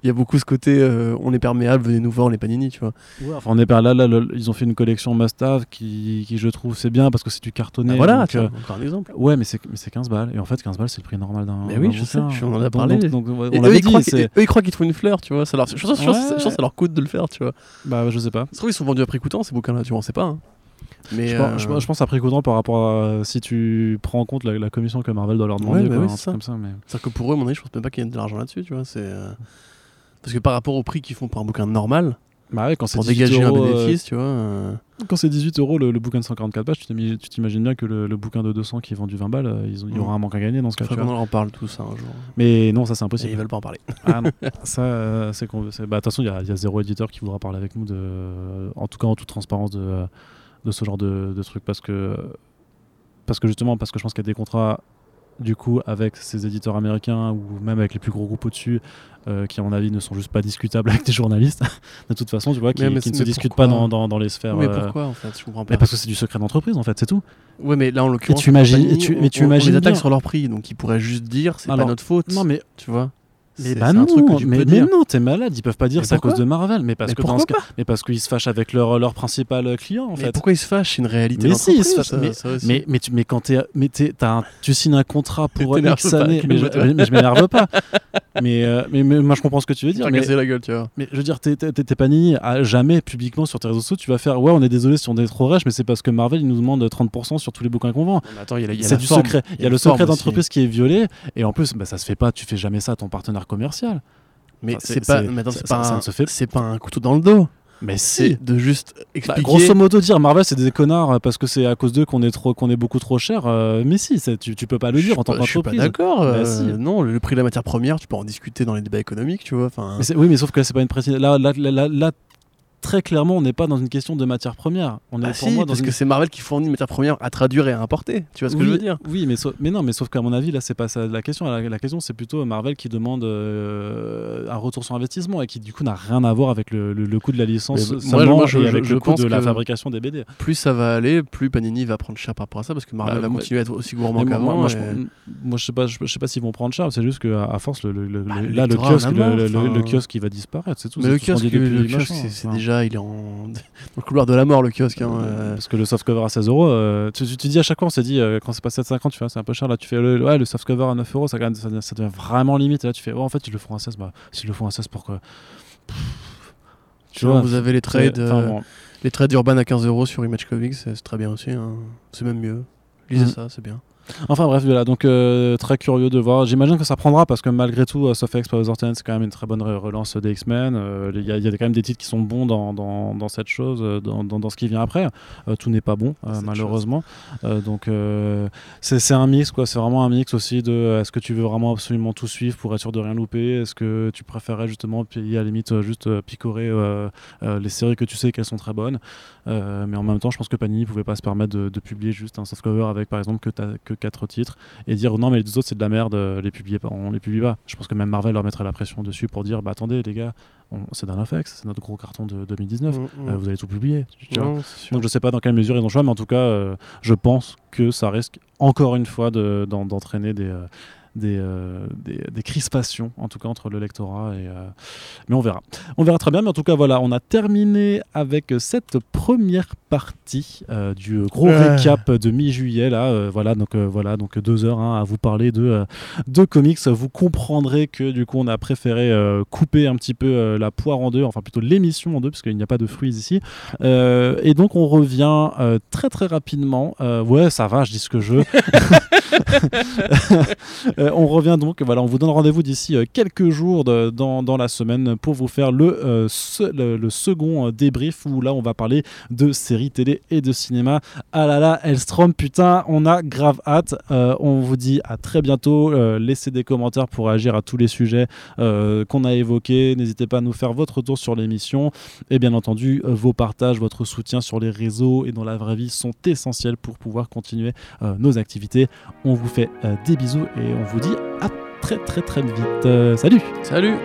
Il y a beaucoup ce côté, euh, on est perméable, venez nous voir, on est Panini, tu vois. Enfin, on est par là, là, ils ont fait une collection must-have qui, qui, je trouve, c'est bien parce que c'est du cartonné. Bah voilà, donc, tiens, euh, encore un exemple. Ouais, mais c'est mais c'est 15 balles. Et en fait, 15 balles, c'est le prix normal d'un. Mais oui, d'un je sais, bouquin. je- on en a parlé. Donc, on eux, ils dit. croient c'est- qu'ils- eux, ils croient qu'ils te font une fleur, tu vois. Ça leur, je pense je pense- je pense que ça leur coûte de le faire, tu vois. Bah, je sais pas. Ça se trouve, ils sont vendus à prix coûtant, ces bouquins-là, tu vois, on sait pas. hein. Mais Je, euh, pense, je pense- je pense à prix coûtant par rapport à si tu prends en compte la, la commission que Marvel doit leur demander. Ouais, bah quoi, oui, un c'est comme ça. Mais... C'est-à-dire que pour eux, à mon avis, je pense même pas qu'il y ait de l'argent là-dessus, tu vois. C'est euh, parce que par rapport au prix qu'ils font pour un bouquin normal, Bah ouais, quand c'est pour 18 dégager euros, un euh, bénéfice, tu vois. euh, Quand c'est 18 euros le, le bouquin de 144 pages, tu t'imagines bien que le, le bouquin de 200 qui est vendu 20 balles, euh, ils ont- il y Mm. aura un manque à gagner dans ce cas. Tu qu'on en parle tout ça un jour. Mais non, ça c'est Et impossible. ils veulent pas en parler. Ah non, ça euh, c'est qu'on. bah, De toute façon, il y, a- il y a zéro éditeur qui voudra parler avec nous, de, en tout cas en toute transparence, de, de ce genre de, de truc parce que, parce que justement, parce que je pense qu'il y a des contrats du coup avec ces éditeurs américains ou même avec les plus gros groupes au-dessus euh, qui à mon avis ne sont juste pas discutables avec des journalistes de toute façon tu vois qui, Mais- mais qui ne se discutent pas dans, dans, dans les sphères mais euh, pourquoi en fait Je comprends pas. mais parce que c'est du secret d'entreprise en fait c'est tout Ouais, mais là en l'occurrence, tu imagines- tu- mais tu on- on imagines les attaque bien. sur leur prix, donc ils pourraient juste dire c'est pas notre faute. non mais tu vois. Mais bah non un truc que tu mais, peux mais dire. non t'es malade ils peuvent pas dire c'est à cause de Marvel mais parce Mais que dans pourquoi ce cas- pas mais parce qu'ils se fâchent avec leur, leur principal client en Mais fait pourquoi ils se fâchent C'est une réalité. Mais si, ils se fâchent, ça- ça aussi. Mais, mais, tu, mais quand t'es, mais t'es- t'as un- tu signes un contrat pour X années, mais je, m'énerve pas. mais, euh, mais, mais moi je comprends ce que tu veux dire. Mais, la gueule, tu vois. mais je veux dire, t'es, t'es, pas ni à jamais publiquement sur tes réseaux sociaux, tu vas faire ouais, on est désolé si on est trop rêche, mais c'est parce que Marvel il nous demande 30% sur tous les bouquins qu'on vend. Attends, il y a, C'est du secret. Il y a le secret d'entreprise qui est violé, et en plus, bah, ça se fait pas. Tu fais jamais ça à ton partenaire commercial. Mais Enfin, c'est c'est- pas, c'est- mais ça- c'est pas, ça un- ne se fait- c'est pas un couteau dans le dos. Mais C'est si. de juste Bah, expliquer. grosso modo, dire Marvel c'est des connards parce que c'est à cause d'eux qu'on est trop, qu'on est beaucoup trop cher. euh, mais si, tu, tu peux pas le dire en tant pas- Je suis pas qu'entreprise. d'accord. Euh, si. Non, le, le prix de la matière première, tu peux en discuter dans les débats économiques, tu vois. Enfin, oui, mais sauf que là, c'est pas une précision. Là, là, là, là, là, très clairement, on n'est pas dans une question de matière première. On est bah pour moi, parce que c'est Marvel qui fournit une matière première à traduire et à importer. Tu vois ce que je veux dire Oui, mais, mais non, mais sauf qu'à mon avis, là, c'est pas ça la question. La, question, c'est plutôt Marvel qui demande euh, un retour sur investissement et qui, du coup, n'a rien à voir avec le, le, coût de la licence moi, moi, je, et avec le coût de la fabrication des BD. Plus ça va aller, plus Panini va prendre cher par rapport à ça, parce que Marvel bah, va continuer à être aussi gourmand qu'avant. Moi, moi, je sais pas, je, sais pas s'ils vont prendre cher. C'est juste qu'à à force, le, bah, là, le kiosque, le, kiosque, qui va disparaître, c'est tout. Mais le kiosque, c'est déjà, il est en dans le couloir de la mort le kiosque. Hein, euh. Parce que le softcover à 16 euros, euh, tu, tu, dis à chaque fois, on s'est dit, euh, quand c'est pas 7,50, tu vois, c'est un peu cher. Là, tu fais le, ouais, le softcover à 9 euros, ça, ça, ça, devient vraiment limite. Et là, tu fais, oh, en fait, ils le font à 16. Bah, s'ils le font à 16, pourquoi? Tu vois, vous avez les trades, les trades urbains à 15 euros sur Image Comics, c'est très bien aussi. Hein. C'est même mieux. Lisez mm. ça, c'est bien. Enfin bref, voilà, donc euh, très curieux de voir. J'imagine que ça prendra parce que malgré tout, uh, Sophex Power Ten, c'est quand même une très bonne relance des X-Men. Euh, il y, a quand même des titres qui sont bons dans, dans, dans cette chose, euh, dans, dans, ce qui vient après. tout n'est pas bon, malheureusement. donc c'est un mix, quoi. C'est vraiment un mix aussi de est-ce que tu veux vraiment absolument tout suivre pour être sûr de rien louper? Est-ce que tu préférerais justement payer à la limite juste picorer les séries que tu sais qu'elles sont très bonnes? Mais en même temps, je pense que Panini pouvait pas se permettre de, publier juste un softcover avec par exemple que, que quatre titres et dire non mais les deux autres c'est de la merde, euh, les publier pas, on les publie pas. Je pense que même Marvel leur mettrait la pression dessus pour dire bah attendez les gars, c'est d'un FX, c'est notre gros carton de 2019, mm, mm. euh, vous allez tout publier. Donc je sais pas dans quelle mesure ils ont choix, mais en tout cas euh, je pense que ça risque encore une fois d'entraîner des euh, des, des, crispations, en tout cas entre le lectorat. Et, euh, mais on verra. On verra très bien. Mais en tout cas, voilà, on a terminé avec cette première partie euh, du gros récap de mi-juillet. Là, voilà, donc voilà, donc deux heures hein, à vous parler de, de comics. Vous comprendrez que du coup, on a préféré couper un petit peu la poire en deux, enfin plutôt l'émission en deux, parce qu'il n'y a pas de fruits ici. et donc, on revient très très rapidement. ouais, ça va, je dis ce que je veux. Euh, on revient donc, voilà, on vous donne rendez-vous d'ici euh, quelques jours dans, la semaine pour vous faire le, euh, le, second débrief où là on va parler de séries télé et de cinéma. Ah là là, Elstrom, putain, on a grave hâte. on vous dit à très bientôt. laissez des commentaires pour réagir à tous les sujets qu'on a évoqués. N'hésitez pas à nous faire votre retour sur l'émission. Et bien entendu, vos partages, votre soutien sur les réseaux et dans la vraie vie sont essentiels pour pouvoir continuer nos activités. On vous fait des bisous et on vous vous dis à très très très vite. Euh, salut Salut